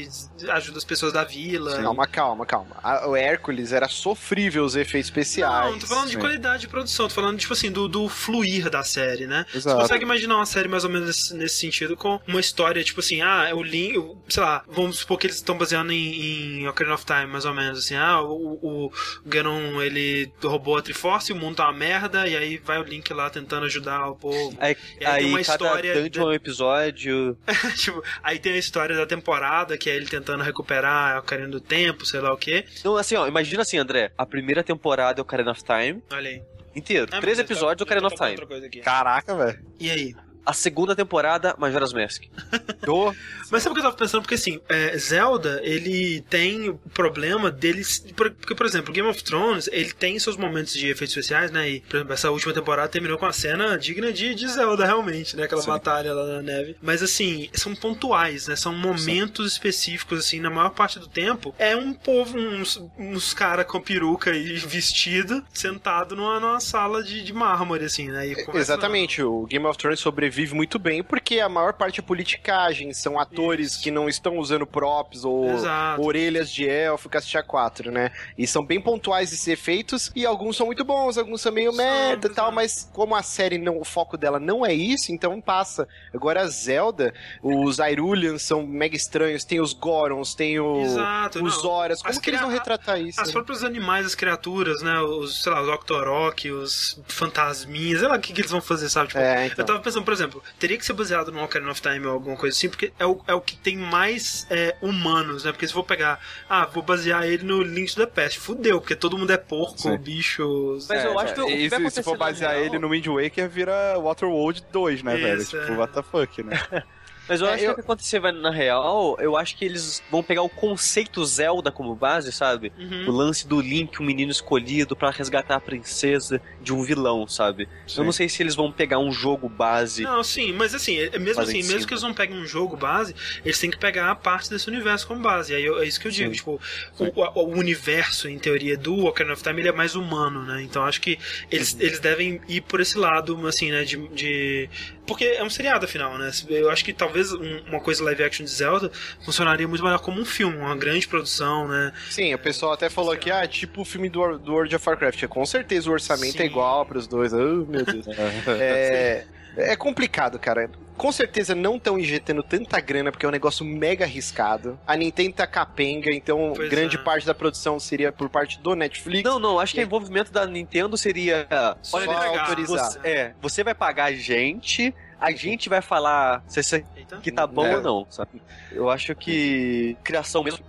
e ajuda as pessoas da vila. Calma, calma, calma. A- o Hércules era sofrível os efeitos especiais. Não, não tô falando de qualidade de produção, tô falando, tipo assim, do, do fluir da série, né? Exato. Você consegue imaginar uma série mais ou menos nesse, nesse sentido, com uma história, tipo assim, ah, é o Link, sei lá, vamos supor que eles estão baseando em, em Ocarina of Time, mais ou menos, assim, ah, o, o Ganon, ele roubou a Triforce, o mundo tá uma merda, e aí vai o Link lá tentando ajudar o povo. Aí, E aí tem uma cada história dungeon é um episódio. tipo, aí tem a história da temporada, que é ele tentando recuperar a Ocarina do Tempo, sei lá o quê. Então, assim, ó, imagina assim, André. A primeira temporada é Ocarina of Time Olha aí. inteiro. Ah, Três episódios eu tô- Ocarina eu of Time. outra coisa aqui. Caraca, velho. E aí? A segunda temporada, Majora's Mask. Do... Mas sabe o que eu tava pensando? Porque assim, é, Zelda, ele tem o problema deles. por- Porque, por exemplo, Game of Thrones, ele tem seus momentos de efeitos especiais, né? E, por exemplo, essa última temporada terminou com uma cena digna de, de Zelda, realmente, né? Aquela Sim. batalha lá na neve. Mas assim, são pontuais, né? São momentos específicos, assim, na maior parte do tempo. É um povo, uns, uns caras com peruca e vestido, sentado numa, numa sala de, de mármore, assim, né? Conversando. Exatamente, o Game of Thrones sobrevive muito bem porque a maior parte é politicagem, são atores Isso. que não estão usando props ou Exato. orelhas de elfo, caixa 4, né? E são bem pontuais esses efeitos e alguns são muito bons, alguns são meio merda e tal, mas como a série não, o foco dela não é isso, então passa. Agora a Zelda, os Irulians são mega estranhos, tem os Gorons, tem o, Exato, os não. Horas, como que eles vão retratar isso? As próprios animais, as criaturas, né? Os, sei lá, os Octorok, os fantasminhas, sei lá o que, que eles vão fazer, sabe? Tipo, É, então. Eu tava pensando, por exemplo, teria que ser baseado no Ocarina of Time ou alguma coisa assim, porque é o, é o que tem mais é, humanos, né? Porque se for pegar, ah, vou basear ele no Link to the Past, fudeu, porque todo mundo é porco, Sim. bicho. Mas eu acho que o que e se, for basear real- ele no Wind Waker, vira Waterworld 2, né, velho? Isso, Tipo, é. what the fuck, né? Mas eu É, acho que eu- o que acontecer vai, na real, eu acho que eles vão pegar o conceito Zelda como base, sabe? O Uhum. lance do Link, um menino escolhido pra resgatar a princesa de um vilão, sabe? Eu não sei se eles vão pegar um jogo base. Não, sim, mas assim, é- mesmo Fazem assim, mesmo sim. que eles não peguem um jogo base, eles têm que pegar a parte desse universo como base. Aí eu- é isso que eu digo, Sim. tipo, o, o- o universo, em teoria, do Ocarina of Time, ele é mais humano, né? Então acho que eles, Uhum. eles devem ir por esse lado, assim, né, de... de- Porque é um seriado, afinal, né? Eu acho que talvez um- uma coisa live action de Zelda funcionaria muito melhor como um filme, uma grande produção, né? Sim, o pessoal até falou que, ah, tipo o filme do, do World of Warcraft. Com certeza o orçamento Sim. é igual pros dois. Oh, meu Deus. é, é complicado, cara. Com certeza não estão injetando tanta grana, porque é um negócio mega arriscado. A Nintendo tá capenga, então Pois grande é. parte da produção seria por parte do Netflix. Não, não, acho que o envolvimento da Nintendo seria. Só autorizar. Você, é, você vai pagar a gente, a gente vai falar se isso aqui tá bom É. ou não, sabe? Eu acho que criação mesmo.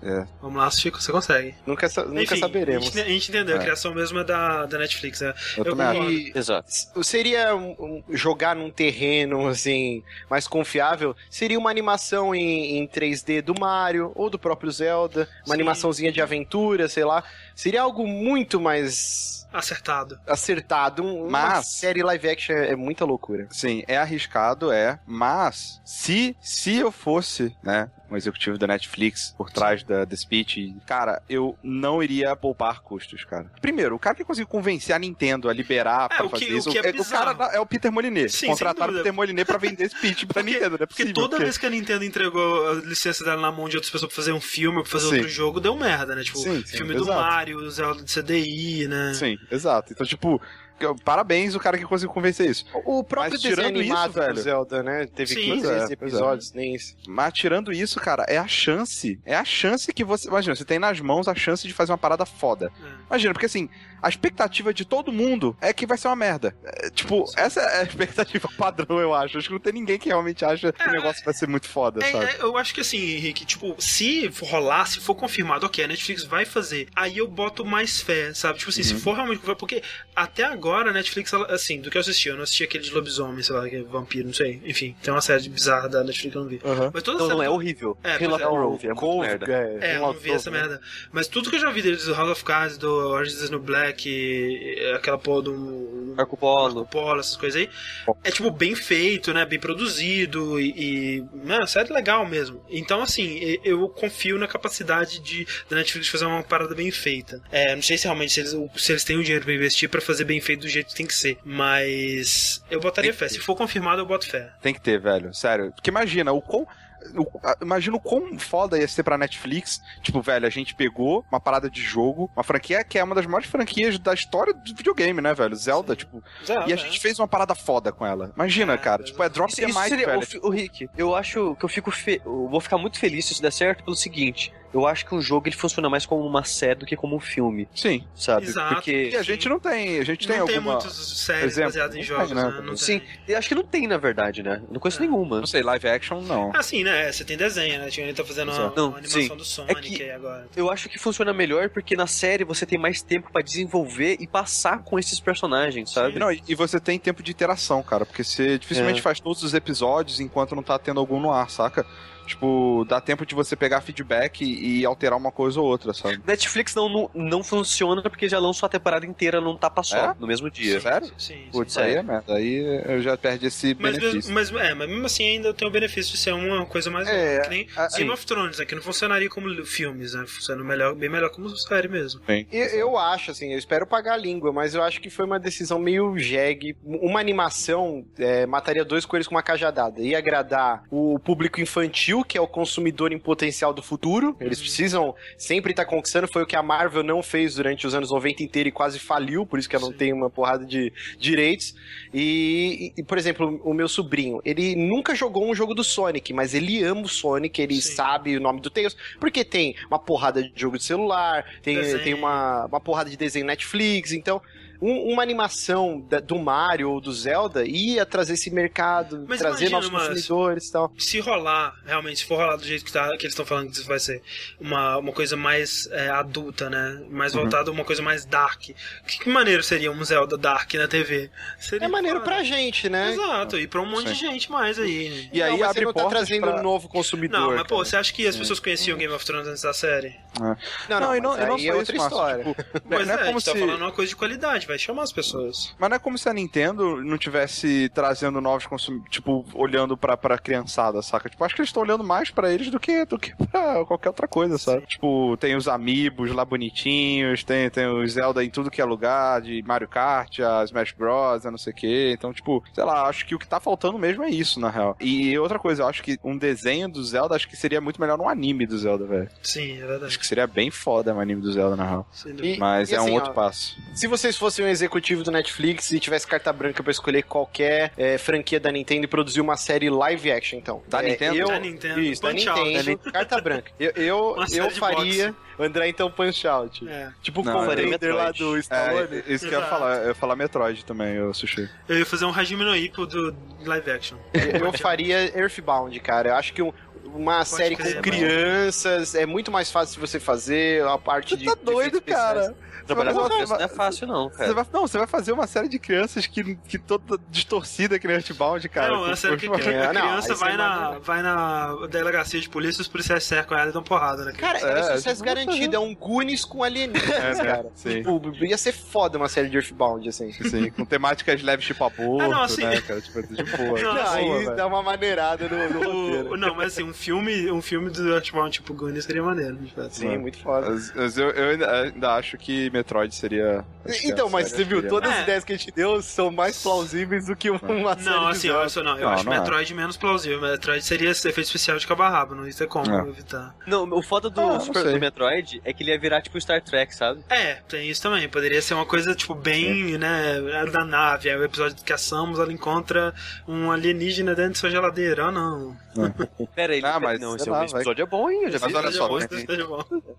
Vamos lá, Chico, você consegue. Nunca, nunca Enfim, saberemos. A gente, a gente entendeu, a É. criação mesmo é da, da Netflix, né? Eu Eu também. E Exato. seria um- jogar num terreno assim mais confiável seria uma animação em, em 3D do Mario ou do próprio Zelda uma Sim. animaçãozinha de aventura sei lá seria algo muito mais Acertado. acertado um, uma Mas- série live action é, é muita loucura Sim, é arriscado, é. Mas, se, se eu fosse, né, um executivo da Netflix por trás da The Speech, cara, eu não iria poupar custos, cara. Primeiro, o cara que conseguiu convencer a Nintendo a liberar É, pra o que- fazer o isso, que é o cara é o Peter. Sim, sem Contrataram o. Peter Molyneux pra vender Speech pra Nintendo, não é Porque toda porque- vez que a Nintendo entregou a licença dela na mão de outras pessoas pra fazer um filme ou pra fazer Sim. outro jogo, deu merda, né? Tipo, Sim, sim, filme do. Mario, Zelda de CDI, né? Sim, exato. Então, tipo, parabéns o cara que conseguiu convencer isso. O próprio Mas desenho tirando isso, animado do velho- Zelda, né? Teve Sim. 15 Pois é, é. episódios, nem isso. Mas tirando isso, cara, é a chance. É a chance que você. Imagina, você tem nas mãos a chance de fazer uma parada foda. É. Imagina, porque assim, a expectativa de todo mundo é que vai ser uma merda. É, tipo, essa é a expectativa padrão, eu acho. Acho que não tem ninguém que realmente acha que o negócio vai ser muito foda, É, sabe? é, eu acho que assim, Henrique, tipo, se for rolar, se for confirmado, ok, a Netflix vai fazer, aí eu boto mais fé, sabe? Tipo assim, se Uhum. for realmente. Porque até agora a Netflix, ela, assim, do que eu assisti, eu não assisti aquele de lobisomem, sei lá, que é vampiro, não sei. Enfim, tem uma série bizarra da Netflix que eu não vi. Aham. Mas toda Não, série não, é do- horrível. É, pois Hemlock é. Grove, é muito Cove, merda. É, eu não vi essa merda. Mas tudo que eu já vi deles, do House of Cards, do Orange is the New Black, e aquela porra do Marco Polo. Polo, essas coisas aí, é tipo bem feito, né? Bem produzido e. e né, série legal mesmo. Então, assim, eu confio na capacidade de, da Netflix fazer uma parada bem feita. É, não sei se realmente se eles, se eles têm o dinheiro pra investir pra fazer bem feito do jeito que tem que ser. Mas eu botaria que fé. ter. Se for confirmado, eu boto fé. Tem que ter, velho. Sério. Porque imagina, o quão. a- Imagina o quão foda ia ser pra Netflix. Tipo, velho, a gente pegou uma parada de jogo, uma franquia que é uma das maiores franquias da história do videogame, né, velho? Zelda, tipo. E a gente fez uma parada foda com ela. Imagina, É, cara. Tipo, é drop Isso, the isso mic, seria, velho. o, o Rick, eu acho que eu fico fe- eu vou ficar muito feliz se isso der certo pelo seguinte. Eu acho que um jogo ele funciona mais como uma série do que como um filme, Sim. sabe? Exato. Porque E a gente não tem. A gente tem não tem alguma. muitas séries exemplo? baseadas em Não jogos, tem, né? né? Não Sim, tem. eu acho que não tem na verdade, né? Não conheço É. nenhuma. Não sei, live action, não. Assim, né? Você tem desenho, né? Tinha- Ele tá fazendo uma, Não, uma animação sim. do Sonic É que- aí agora. Eu acho que funciona melhor porque na série você tem mais tempo pra desenvolver e passar com esses personagens, sabe? Não, e e você tem tempo de interação, cara, porque você dificilmente É. faz todos os episódios enquanto não tá tendo algum no ar, saca? Tipo, dá tempo de você pegar feedback e, e alterar uma coisa ou outra, sabe? Netflix não, não, não funciona porque já lançou a temporada inteira num tapa só, É? no mesmo dia. Sério? Sim, sim. Putz, Sério. aí é merda. Aí eu já perdi esse Mas benefício. mesmo, mas, é, mas mesmo assim ainda tem o benefício de ser uma coisa mais É, longa, que nem assim- Game of Thrones, né, que não funcionaria como filmes, né? Funciona melhor, bem melhor como série mesmo. Bem, Eu, eu acho, assim, eu espero pagar a língua, mas eu acho que foi uma decisão meio jegue. Uma animação é, mataria dois coelhos com uma cajadada. Ia agradar o público infantil, que é o consumidor em potencial do futuro. Eles precisam sempre estar conquistando. Foi o que a Marvel não fez durante os anos 90 inteiro e quase faliu, por isso que ela não Sim. tem uma porrada de direitos. E, e, por exemplo, o meu sobrinho, ele nunca jogou um jogo do Sonic, mas ele ama o Sonic, ele Sim. sabe o nome do Tails, porque tem uma porrada de jogo de celular, tem, Desenho. tem uma, uma porrada de desenho Netflix, então um- uma animação da- do Mario ou do Zelda ia trazer esse mercado, Mas trazer imagina, novos consumidores e tal. Se rolar, realmente, se for rolar do jeito que, tá, que eles estão falando que isso vai ser uma, uma coisa mais é, adulta, né? Mais Uhum. voltada a uma coisa mais dark. Que, que maneiro seria um Zelda dark na TV? Seria É maneiro foda. pra gente, né? Exato, e pra um monte de gente mais aí. E aí não, mas abre você não tá trazendo pra- um novo consumidor. Não, mas pô, cara. você acha que as pessoas conheciam Game of Thrones antes da série? Não, Não, não, e não, mas não aí só é outra isso, história. tipo, Mas não é, é a como gente tá se... falando uma coisa de qualidade, vai chamar as pessoas. Mas não é como se a Nintendo não tivesse trazendo novos consumidores, tipo, olhando pra, pra criançada, saca? Tipo, acho que eles estão olhando mais pra eles do que, do que pra qualquer outra coisa, sabe? Tipo, tem os amigos lá bonitinhos, tem, tem o Zelda em tudo que é lugar, de Mario Kart, a Smash Bros, a não sei o que. Então, tipo, sei lá, acho que o que tá faltando mesmo é isso, na real. E outra coisa, eu acho que um desenho do Zelda, acho que seria muito melhor num anime do Zelda, velho. Sim, é verdade. Acho que seria bem foda um anime do Zelda, na real. Sem dúvida. E- Mas e é assim, um outro ó, passo. Se vocês fossem um executivo do Netflix e tivesse carta branca pra escolher qualquer é, franquia da Nintendo e produzir uma série live action, então. Da É, Nintendo? Eu, Da Nintendo, Isso, da Punch Out. Nintendo. Carta branca. Eu, eu, Uma série eu de faria o André então Punch Out. É. Tipo o Não, eu Raider lá do Stallone. É, isso que eu ia falar. Eu ia falar Metroid também, eu sushi. Eu ia fazer um Hajime no Ippo do live action. Eu faria Earthbound, cara. Eu acho que um- uma série crer, com é crianças é muito mais fácil de você fazer a parte de. Você tá de doido, efeitos especiais. Cara. Trabalhar Você com vai criança fazer não é fácil, não, Você cara. vai, não, você vai fazer uma série de crianças que, que toda distorcida que nem Earthbound, cara. não, é sério que, que É, a não, criança você vai, na, vai na delegacia de polícia e os policiais cercam ela e dão porrada, né? Cara, era É, sucesso tipo, garantido. É um Goonies com alienígenas, É, né? cara. Sim. Tipo, ia ser foda uma série de Earthbound, assim. Assim, com temáticas leves tipo aborto, Ah, não, assim- né, cara? Tipo, de boa. Não, de aí velho. dá uma maneirada no, no roteiro. O, não, mas assim, um, filme, um filme do Earthbound tipo Goonies seria maneiro, de fato. Sim, muito foda. Mas, eu, ainda acho que Metroid seria. Então, a mas você viu, todas É. as ideias que a gente deu são mais plausíveis do que uma série Não, assim, eu, não, eu Não, acho não é. Metroid menos plausível. Metroid seria efeito especial de cabo a rabo, não isso é como É. evitar. Não, o foda do, Ah, Super- sei. do Metroid é que ele ia virar tipo Star Trek, sabe? É, tem isso também. Poderia ser uma coisa, tipo, bem, né, da nave. Aí o episódio que a Samus, ela encontra um alienígena dentro de sua geladeira. Ah, não. Pera aí, Ah, mas não, sei esse, episódio é bom, hein? Eu já Mas olha só.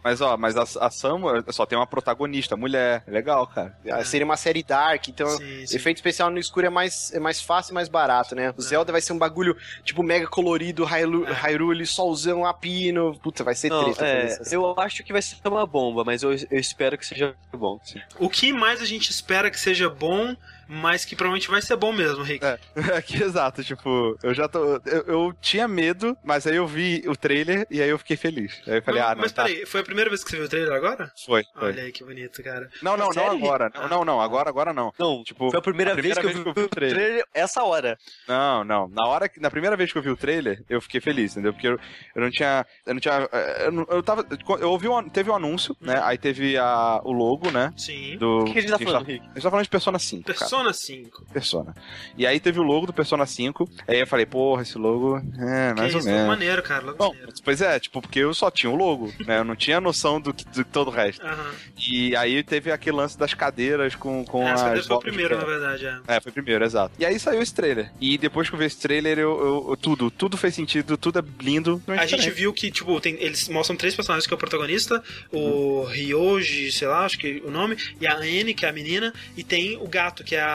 Mas ó, mas a, a Samus só tem uma protagonista, mulher. É Legal, cara. Ah, Seria uma série dark, então Sim, sim. efeito especial no escuro é mais, é mais fácil e mais barato, né? O Zelda vai ser um bagulho, tipo, mega colorido, Hyrule, É. Hyrule solzão, apino. Puta, vai ser Não, treta é, eu acho que vai ser uma bomba, mas eu, eu espero que seja bom. O que mais a gente espera que seja bom, mas que provavelmente vai ser bom mesmo, Rick? É, que exato, tipo, eu já tô. Eu, eu tinha medo, mas aí eu vi o trailer e aí eu fiquei feliz. Aí eu falei, Não, ah, não, mas tá. peraí, foi a primeira vez que você viu o trailer agora? Foi, foi. Olha aí que bonito, cara. Não, não, não agora. Ah. Não, não, não, agora, agora não. Não, Tipo, foi a primeira, a primeira vez que eu vi o trailer. essa hora. Não, não. Na hora que, na primeira vez que eu vi o trailer, eu fiquei feliz, entendeu? Porque eu, eu não tinha, eu não tinha, eh, eu, não- eu tava, eu ouvi um, teve um anúncio, né? Aí teve a, o logo, né? Sim. Do O que, que a gente tá falando, Rick? A gente tá falando de Persona 5, cara. Persona 5. Persona. E aí teve o logo do Persona 5. Aí eu falei, porra, esse logo é mais que ou isso, menos. maneiro, cara. Logo Bom, maneiro. pois é, tipo, porque eu só tinha o logo, né? Eu não tinha noção do, que, do todo o resto. Aham. E aí teve aquele lance das cadeiras com, com É, as deve foi o primeiro, na verdade, é. É, foi primeiro, exato. E aí saiu esse trailer. E depois que eu vi esse trailer, eu, eu- tudo, tudo fez sentido, tudo é lindo. A gente viu que, tipo, tem- eles mostram três personagens que é o protagonista, o Ryoji, sei lá, acho que o nome, e a Anne, que é a menina, e tem o gato, que é a.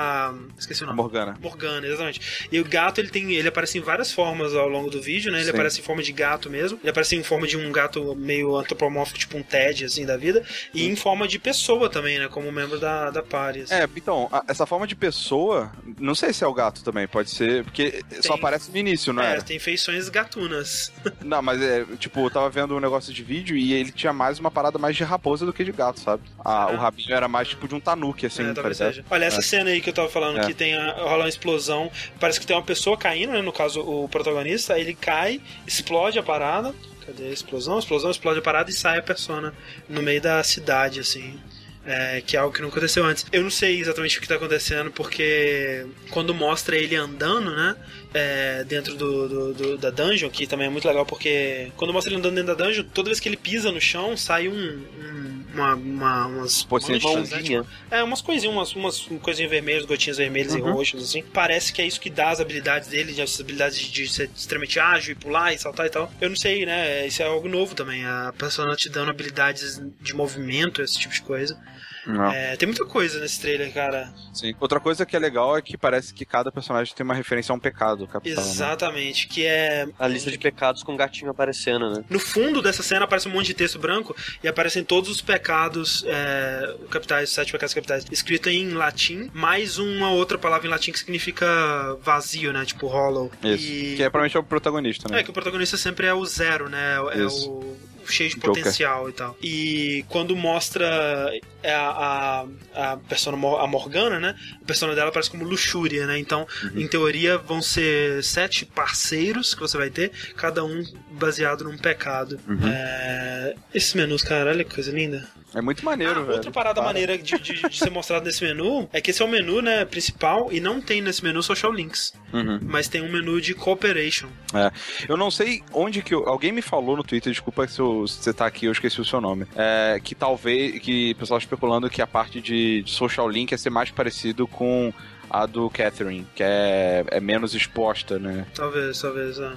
Esqueci o nome. Morgana. Morgana, exatamente. E o gato, ele tem. Ele aparece em várias formas ao longo do vídeo, né? Ele Sim. aparece em forma de gato mesmo. Ele aparece em forma de um gato meio antropomórfico, tipo um Ted, assim, da vida. E em forma de pessoa também, né? Como membro da, da party. assim. É, então, a- essa forma de pessoa, não sei se é o gato também, pode ser, porque só aparece no início, não É, era? tem feições gatunas. Não, mas é, tipo, eu tava vendo um negócio de vídeo e ele tinha mais uma parada mais de raposa do que de gato, sabe? Ah, Ah. o rabinho era mais tipo de um tanuki, assim, É, tá talvez seja. Olha, essa É. cena aí que eu tava falando, É. que tem a, rola uma explosão, parece que tem uma pessoa caindo, né? No caso, o protagonista, aí ele cai, explode a parada. Cadê a explosão? Explosão, explode a parada e sai a persona no meio da cidade, assim. É, que é algo que não aconteceu antes. Eu não sei exatamente o que tá acontecendo, porque quando mostra ele andando, né? É, dentro do, do- do- da dungeon, que também é muito legal, porque quando mostra ele andando dentro da dungeon, toda vez que ele pisa no chão, sai um, um- uma, uma- umas de manchas, né? mãozinha. Tipo, é, umas coisinhas, umas, umas coisinhas vermelhas, gotinhas vermelhas e Uhum. roxas, assim. Parece que é isso que dá as habilidades dele, de- as habilidades de, de ser extremamente ágil e pular e saltar e tal. Eu não sei, né? Isso é algo novo também. A persona te dando habilidades de movimento, esse tipo de coisa. É, tem muita coisa nesse trailer, cara. sim. Outra coisa que é legal é que parece que cada personagem tem uma referência a um pecado capital, né? Exatamente. Que é. A lista de pecados com o gatinho aparecendo, né? No fundo dessa cena aparece um monte de texto branco e aparecem todos os pecados é, capitais, sete pecados capitais, escrito em latim, mais uma outra palavra em latim que significa vazio, né? Tipo hollow. Isso. E... Que é provavelmente é o protagonista, né? É, que o protagonista sempre é o zero, né? É Isso. o o cheio de Joker. potencial e tal. E quando mostra a, a, a persona, a Morgana, né? A persona dela parece como luxúria, né? Então, Uhum. em teoria, vão ser sete parceiros que você vai ter, cada um baseado num pecado. Uhum. É... Esses menus, cara, olha que coisa linda. É muito maneiro, Ah, velho. outra parada Para. maneira de, de- de ser mostrado nesse menu é que esse é o menu, né, principal, e não tem nesse menu social links. Uhum. Mas tem um menu de cooperation. Eu não sei onde que. eu- alguém me falou no Twitter, desculpa se, eu- você tá aqui, eu esqueci o seu nome. É, que talvez. Que o pessoal especulando que a parte de, de social link ia ser mais parecido com a do Catherine, que é, é menos exposta, né? Talvez, talvez. é.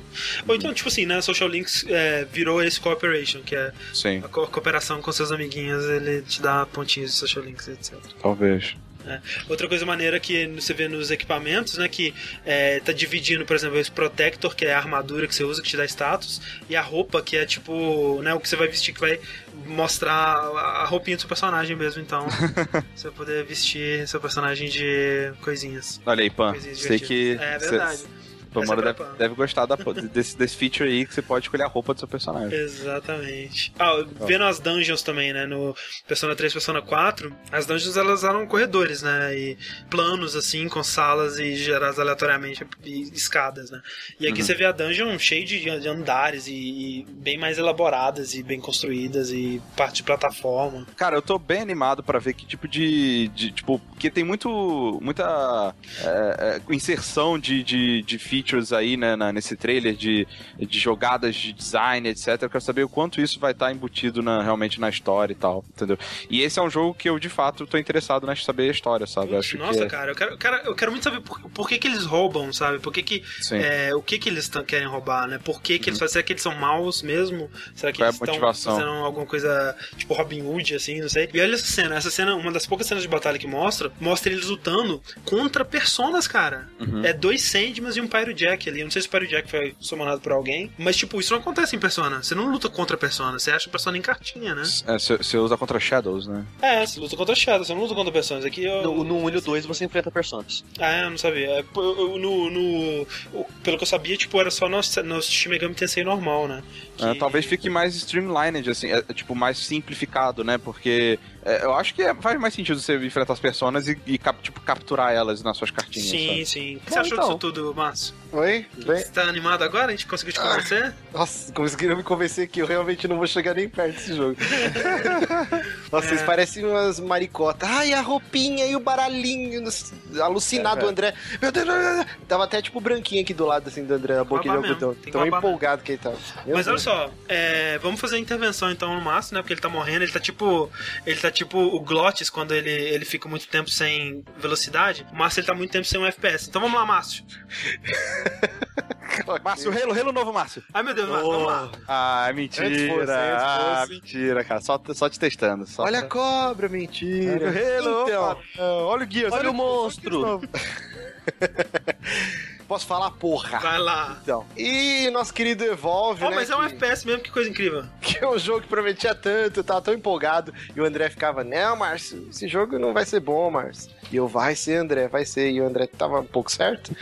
Ou então, tipo assim, né? Social Links é, virou esse cooperation, que é Sim, a co- cooperação com seus amiguinhos, ele te dá pontinhos de social links, etc. talvez. Outra coisa maneira que você vê nos equipamentos, né? Que é, tá dividindo, por exemplo, esse Protector, que é a armadura que você usa, que te dá status, e a roupa, que é tipo, né? O que você vai vestir, que vai mostrar a roupinha do seu personagem mesmo. Então, você vai poder vestir seu personagem de coisinhas. Olha aí, Pan. Coisinhas Sei que. É cê- verdade. Tomara é deve, deve gostar da, desse, desse feature aí que você pode escolher a roupa do seu personagem. Exatamente. Ah, vendo as dungeons também, né? No Persona 3 Persona 4, as dungeons elas eram corredores, né? E planos, assim, com salas e geradas aleatoriamente e escadas, né? E aqui Uhum. você vê a dungeon cheia de, andares e, e bem mais elaboradas e bem construídas e parte de plataforma. Cara, eu tô bem animado pra ver que tipo de. de tipo, porque tem muito. muita é, é, inserção de, de, de features aí, né, na- nesse trailer, de, de jogadas de design, etc. Eu quero saber o quanto isso vai estar embutido na- realmente na história e tal, entendeu? E esse é um jogo que eu, de fato, tô interessado em saber a história, sabe? Nossa, que. é- cara, eu quero, quero, eu quero muito saber por, por que, que eles roubam, sabe? Por que, que. É, o que que eles querem roubar, né? Por que, que eles fazem? Será que eles são maus mesmo? Será que Qual é a eles estão motivação? fazendo alguma coisa tipo Robin Hood, assim, não sei. E olha essa cena, essa cena, uma das poucas cenas de batalha que mostra, mostra eles lutando contra personas, cara. Uhum. É dois Sandmans e um Pyro Jack ali. Eu não sei se o Pyro Jack foi summonado por alguém, mas tipo, isso não acontece em Persona. Você não luta contra a Persona, você acha a Persona em cartinha, né? É, você usa contra Shadows, né? É, você luta contra Shadow, você não luta contra personas. Aqui eu... No, no 1 e no 2 você enfrenta personas. Ah, é, eu não sabia. É, pô, eu- eu- no, no- pelo que eu sabia, tipo, era só no, no Shin Megami Tensei normal, né? É, Que- talvez fique mais streamlined, assim, é, tipo, mais simplificado, né? Porque é, eu acho que é- faz mais sentido você enfrentar as personas e, e cap- tipo, capturar elas nas suas cartinhas. Sim, sabe? sim. O que Bom, você achou então. disso tudo, Márcio? Oi? Bem? Você tá animado agora? A gente conseguiu te convencer? Nossa, conseguiram me convencer que eu realmente não vou chegar nem perto desse jogo. Nossa, É. vocês parecem umas maricotas. Ai, a roupinha e o baralhinho. Alucinado É, o André. Meu Deus, meu Deus. Tava até tipo branquinho aqui do lado assim do André, a boquinha de algodão. Tão empolgado que ele tava. Meu Mas olha Deus. só, é, vamos fazer a intervenção então no Márcio, né? Porque ele tá morrendo, ele tá tipo. Ele tá tipo o Glottis quando ele, ele fica muito tempo sem velocidade. O Márcio ele tá muito tempo sem um FPS. Então vamos lá, Márcio. Márcio, relo, relo novo, Márcio. Ai meu Deus, Márcio, vamos lá. Ah, Antes mentira. fosse, antes ah, fosse. mentira, cara. Só, só te testando. Só Olha a pra- cobra, mentira. Relo, Então, não, olha o guia. Olha o monstro! posso falar, porra. Vai lá. Então. E nosso querido Evolve, Ó, né? mas é um que- FPS mesmo, que coisa incrível. que é um jogo que prometia tanto, eu tava tão empolgado. E o André ficava, não, Márcio, esse jogo não vai ser bom, Márcio. E eu, vai ser, André, vai ser. E o André tava um pouco certo.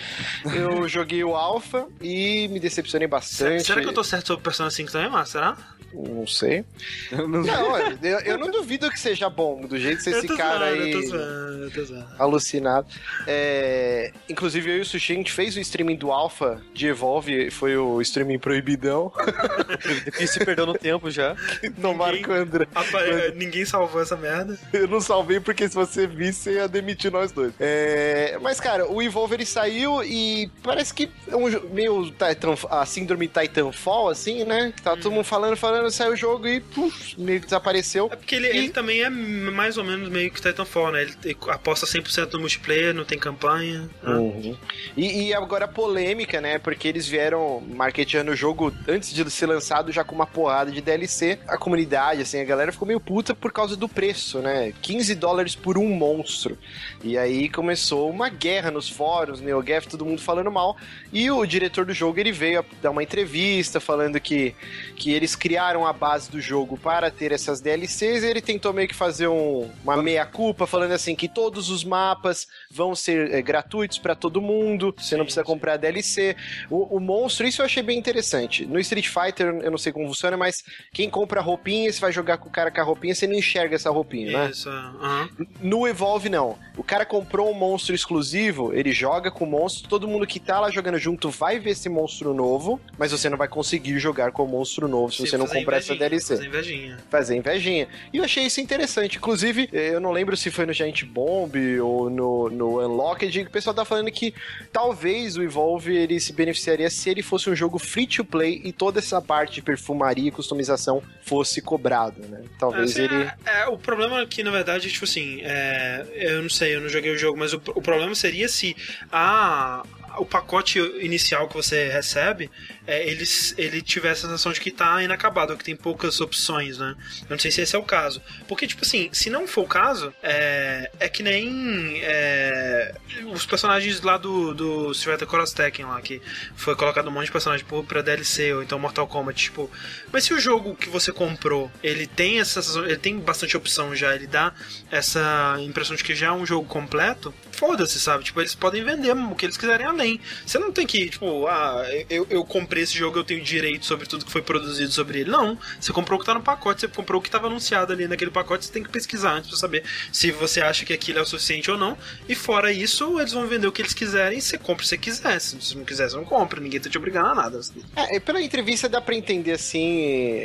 Eu joguei o Alpha e me decepcionei bastante. Será que eu tô certo sobre Persona 5 também, Márcio? Será? Não sei. Eu não- Não, eu, eu não duvido que seja bom, do jeito que esse cara zoando, aí... Eu tô zoando, eu tô zoando. Alucinado. É, Inclusive, eu e o Sushi, a gente fez o streaming do Alpha de Evolve, foi o streaming proibidão. E se perdeu no tempo já. Não marca o André. Apa- é, Ninguém salvou essa merda. Eu não salvei porque se você visse, você ia demitir nós dois. É, Mas, cara, o Evolve ele saiu e parece que é um meio Titan, a síndrome Titanfall, assim, né? Tá todo mundo falando, falando, saiu o jogo e puf, meio que desapareceu. É porque ele, E- ele também é mais ou menos meio que Titanfall, né? Ele, aposta 100% no multiplayer, não tem campanha. né? Uhum. E, e agora polêmica, né? Porque eles vieram marketeando o jogo antes de ser lançado já com uma porrada de DLC. A comunidade, assim, a galera ficou meio puta por causa do preço, né? 15 dólares por um monstro. E aí começou uma guerra nos fóruns, NeoGaf, todo mundo falando mal. E o diretor do jogo, ele veio a dar uma entrevista falando que, que eles criaram a base do jogo para ter essas DLCs e ele tentou meio que fazer um- uma meia-culpa, falando assim que todos os mapas vão ser é, gratuitos para todo mundo, você não Sim, precisa comprar DLC. O, o monstro, isso eu achei bem interessante. No Street Fighter, eu não sei como funciona, mas quem compra roupinha, você vai jogar com o cara com a roupinha, você não enxerga essa roupinha, né? Isso, aham. No Evolve, não. O cara comprou um monstro exclusivo, ele joga com o monstro, todo mundo que tá lá jogando junto vai ver esse monstro novo, mas você não vai conseguir jogar com o monstro novo se Sim, você não comprar essa DLC Fazer invejinha. fazer invejinha. E eu achei isso interessante. Inclusive, eh, eu não lembro se foi no Giant Bomb ou no, no Unlocked, que o pessoal tá falando que talvez o Evolve ele se beneficiaria se ele fosse um jogo free to play e toda essa parte de perfumaria e customização fosse cobrado, né? Talvez Assim, ele. é, é, o problema aqui, na verdade, é tipo assim, é, eu não sei, eu não joguei o jogo, mas o, o problema seria se a, o pacote inicial que você recebe, é, ele, ele tiver a sensação de que tá inacabado, que tem poucas opções, né? Eu não sei se esse é o caso. Porque, tipo assim, se não for o caso, é, é que nem é, os personagens lá do, do Fighter Cross Tekken lá, que foi colocado um monte de personagem pra DLC, ou então Mortal Kombat, tipo... Mas se o jogo que você comprou, ele tem essa ele tem bastante opção já, ele dá essa impressão de que já é um jogo completo, foda-se, sabe? Tipo, eles podem vender o que eles quiserem além tem. Você não tem que, tipo, ah, eu, eu comprei esse jogo, eu tenho direito sobre tudo que foi produzido sobre ele. Não. Você comprou o que tá no pacote, você comprou o que tava anunciado ali naquele pacote, você tem que pesquisar antes pra saber se você acha que aquilo é o suficiente ou não. E fora isso, eles vão vender o que eles quiserem, você compra se você quiser. Se você não quiser, você não compra. Ninguém tá te obrigando a nada. É, pela entrevista dá pra entender assim,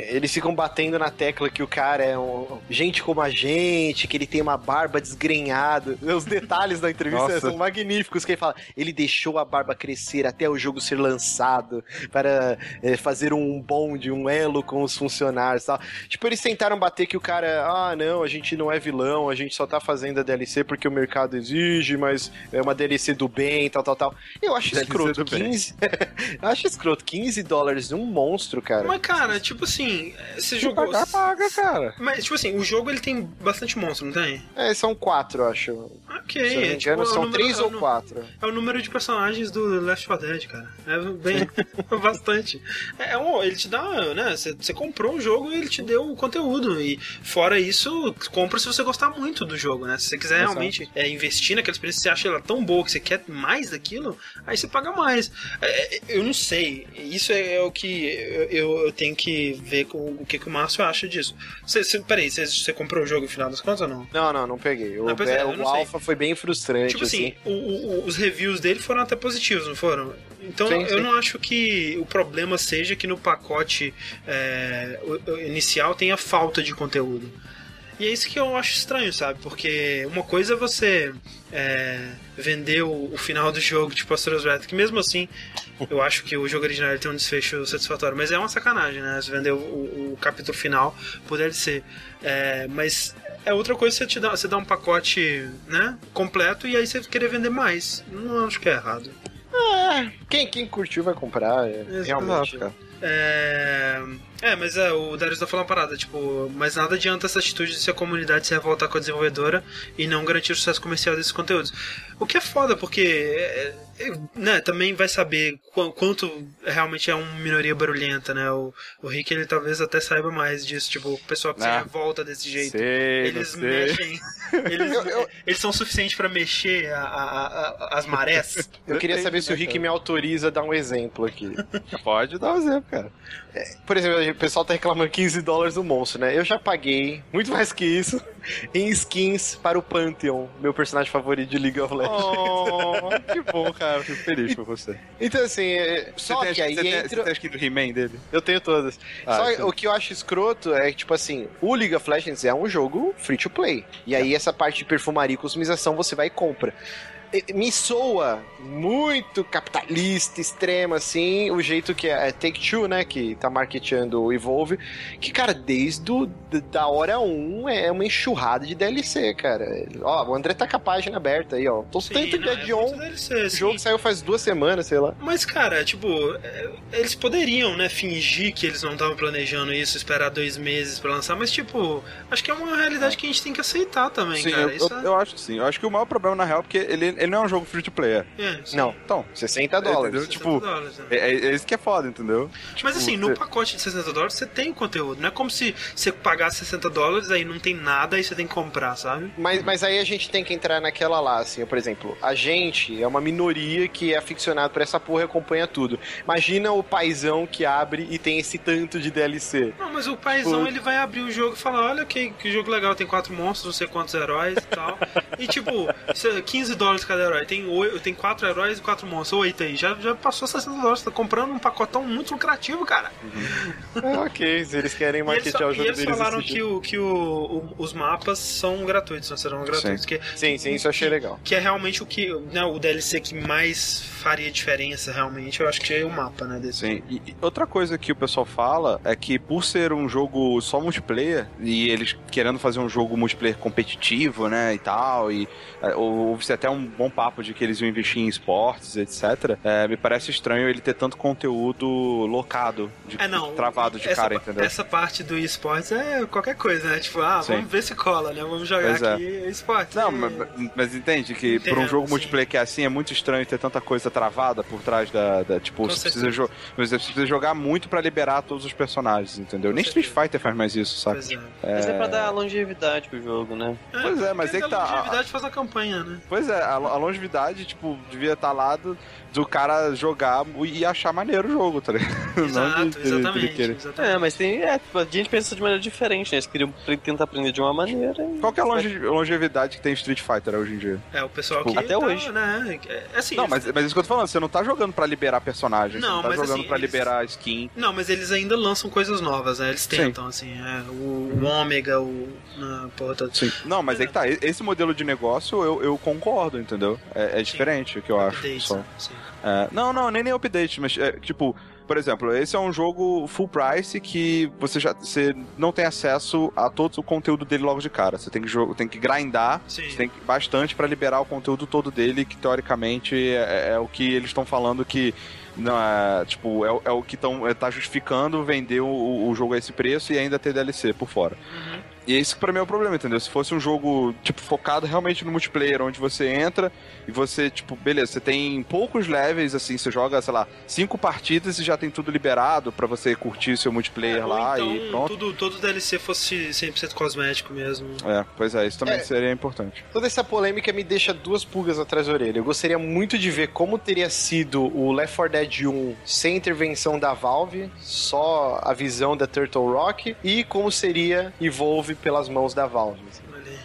eles ficam batendo na tecla que o cara é um gente como a gente, que ele tem uma barba desgrenhada. Os detalhes da entrevista Nossa. são magníficos, que ele fala, ele deixou a barba crescer até o jogo ser lançado para é, fazer um bonde, um elo com os funcionários e tal. Tipo, eles tentaram bater que o cara, ah, não, a gente não é vilão, a gente só tá fazendo a DLC porque o mercado exige, mas é uma DLC do bem, tal, tal, tal. Eu acho DLC escroto, do bem. 15... eu acho escroto, 15 dólares um monstro, cara. Mas, cara, tipo assim, você jogou. pagar, paga, cara. Mas, tipo assim, o jogo ele tem bastante monstro, não tem? É, são quatro, eu acho. Ok. Se eu não me é, engano, tipo, é o são número- três é ou quatro. É o número de personagens do Left 4 Dead, cara. É bem. bastante. É, é um, ele te dá, né? Você comprou o jogo e ele te deu o conteúdo. E fora isso, compra se você gostar muito do jogo, né? Se você quiser Exato. realmente é, investir naquela experiência, você acha ela tão boa que você quer mais daquilo, aí você paga mais. É, é, eu não sei. Isso é, é o que eu, eu- tenho que ver com, o que, que o Márcio acha disso. Você, você, peraí, você, comprou o jogo no final das contas ou não? Não, não, não peguei. O, é, o. Alpha foi bem frustrante, Tipo assim, assim. o- o- os reviews dele foram até positivos, não foram? Então Sim, eu sim. não acho que o problema seja que no pacote é, inicial tenha falta de conteúdo. E é isso que eu acho estranho, sabe? Porque uma coisa é você é, vender o, o final do jogo, tipo Astro's Wrath, que mesmo assim eu acho que o jogo original tem um desfecho satisfatório, mas é uma sacanagem, né? Você vender o, o- o capítulo final por DLC. É, mas é outra coisa você te dá, você dá um pacote né, completo e aí você querer vender mais. Não acho que é errado. Quem, quem curtiu vai comprar, é, realmente. Cara. É, é mas é, o Darius tá falando uma parada, tipo, mas nada adianta essa atitude de se a comunidade se revoltar com a desenvolvedora e não garantir o sucesso comercial desses conteúdos. O que é foda, porque é, é, né, também vai saber qu- quanto realmente é uma minoria barulhenta, né? O, o Rick ele talvez até saiba mais disso, tipo, o pessoal que se Ah, revolta desse jeito. Sei, Eles não mexem. Eles, Eu- eu- eles são suficientes pra mexer a- a- a- as marés. Eu queria saber se o Rick me autoriza a dar um exemplo aqui. Pode dar um exemplo, cara. Por exemplo, o pessoal tá reclamando 15 dólares do monstro, né? Eu já paguei muito mais que isso em skins para o Pantheon, meu personagem favorito de League of Legends. Oh, que bom, cara. Fico feliz por você. Então, assim, é, só você tem, que aí você tem, entra. você tem a skin do He-Man dele? Eu tenho todas. Ah, Só então. o que eu acho escroto é que, tipo assim, o League of Legends é um jogo free to play. E aí essa parte de perfumaria e customização você vai e compra. Me soa muito capitalista, extremo, assim, o jeito que é Take-Two, né, que tá marketeando o Evolve, que, cara, desde o, da hora 1 é uma enxurrada de DLC, cara. Ó, o André tá com a página aberta aí, ó. Tô Sim, tanto de não, é add-on. muito DLC, O jogo saiu faz duas semanas, sei lá. Mas, cara, tipo, é, eles poderiam, né, fingir que eles não estavam planejando isso, esperar dois meses pra lançar, mas, tipo, acho que é uma realidade que a gente tem que aceitar também, Sim, cara. eu, Isso eu, é- eu acho que sim. Eu acho que o maior problema, na real, é porque ele, ele não é um jogo free to player. é, sim. Não, Então, 60 dólares. entendeu? 60 tipo, dólares, né? é, é- é isso que é foda, entendeu? Mas Tipo, assim, no você- pacote de 60 dólares você tem conteúdo. Não é como se você pagasse 60 dólares aí não tem nada e você tem que comprar, sabe? Mas, mas aí a gente tem que entrar naquela lá, assim, por exemplo, a gente é uma minoria que é aficionado por essa porra e acompanha tudo. Imagina o paizão que abre e tem esse tanto de DLC. Não, mas o paizão Pô. ele vai abrir o jogo e falar: olha que, que jogo legal, tem quatro monstros, não sei quantos heróis e tal. e tipo, isso é 15 dólares cada herói. Tem, oito, tem quatro heróis e quatro monstros. Oito aí. Já, já passou 60 dólares. Você tá comprando um pacotão muito lucrativo, cara. É, ok, se eles querem E eles, marketear o e jogo eles deles falaram desse que, jeito. o, que o, o- os mapas são gratuitos, não serão gratuitos. Que, Sim, sim, isso eu achei legal. que é realmente o que. Né, o DLC que mais faria diferença, realmente, eu acho que é o mapa, né? Desse. Sim. E, e outra coisa que o pessoal fala é que por ser um jogo só multiplayer e eles querendo fazer um jogo multiplayer competitivo, né, e tal, e é, houve até um bom papo de que eles iam investir em esportes, etc. é, me parece estranho ele ter tanto conteúdo locado, de, É, não. travado de essa, cara, entendeu? Essa parte do esportes é qualquer coisa, né? Tipo, ah, Sim. vamos ver se cola, né? Vamos jogar Pois é. aqui esporte. Não, mas, mas entende que por um jogo sim. multiplayer que é assim é muito estranho ter tanta coisa travada por trás da. da- tipo, Com você certeza. precisa, você precisa jogar muito pra liberar todos os personagens, entendeu? Nem Street Fighter faz mais isso, sabe? Pois é. Mas é pra dar longevidade pro jogo, né? Pois é, mas é que tá- A longevidade faz a campanha, né? Pois é, a, a longevidade, tipo, devia estar lá do, do cara jogar e achar maneiro o jogo, tá ligado? Não Exato, de- de- de ele exatamente. querer. exatamente. É, mas tem. É, tipo, a gente pensa de maneira diferente, né? Eles queriam tentar aprender de uma maneira. e- Qual que é a longe- longevidade que tem Street Fighter hoje em dia? É, o pessoal Tipo, que. até tá, hoje. Né, é, assim, Não, mas, mas isso que eu tô falando, você não tá jogando pra liberar personagem, Não, você não tá mas jogando assim, pra eles- liberar skin. Não, mas eles ainda lançam coisas novas, né? Eles Sim. tentam, assim, é, o, o Ômega, o. Porra toda. Sim. Não, mas é que tá, esse modelo de negócio eu, eu concordo, entendeu? É, é diferente o que eu acho. Updates, Só. Sim. É, não, não, nem nem update, mas é, tipo, por exemplo, esse é um jogo full price que você já você não tem acesso a todo o conteúdo dele logo de cara. Você tem que jogo, tem que grindar, Sim. você tem que bastante pra liberar o conteúdo todo dele, que teoricamente é, é o que eles estão falando que não é, tipo, é, o- é o que estão é, tá justificando vender o, o jogo a esse preço e ainda ter DLC por fora. Uhum. E esse que pra mim é o problema, entendeu? Se fosse um jogo, tipo, focado realmente no multiplayer, onde você entra e você, tipo, beleza, você tem poucos levels, assim, você joga, sei lá, cinco partidas e já tem tudo liberado pra você curtir seu multiplayer Ou lá então, e pronto. Tudo, todo DLC fosse 100% cosmético mesmo. É, pois é, isso também É. seria importante. Toda essa polêmica me deixa duas pulgas atrás da orelha. Eu gostaria muito de ver como teria sido o Left 4 Dead 1 sem intervenção da Valve, só a visão da Turtle Rock, e como seria Evolve pelas mãos da Valve. Olha aí.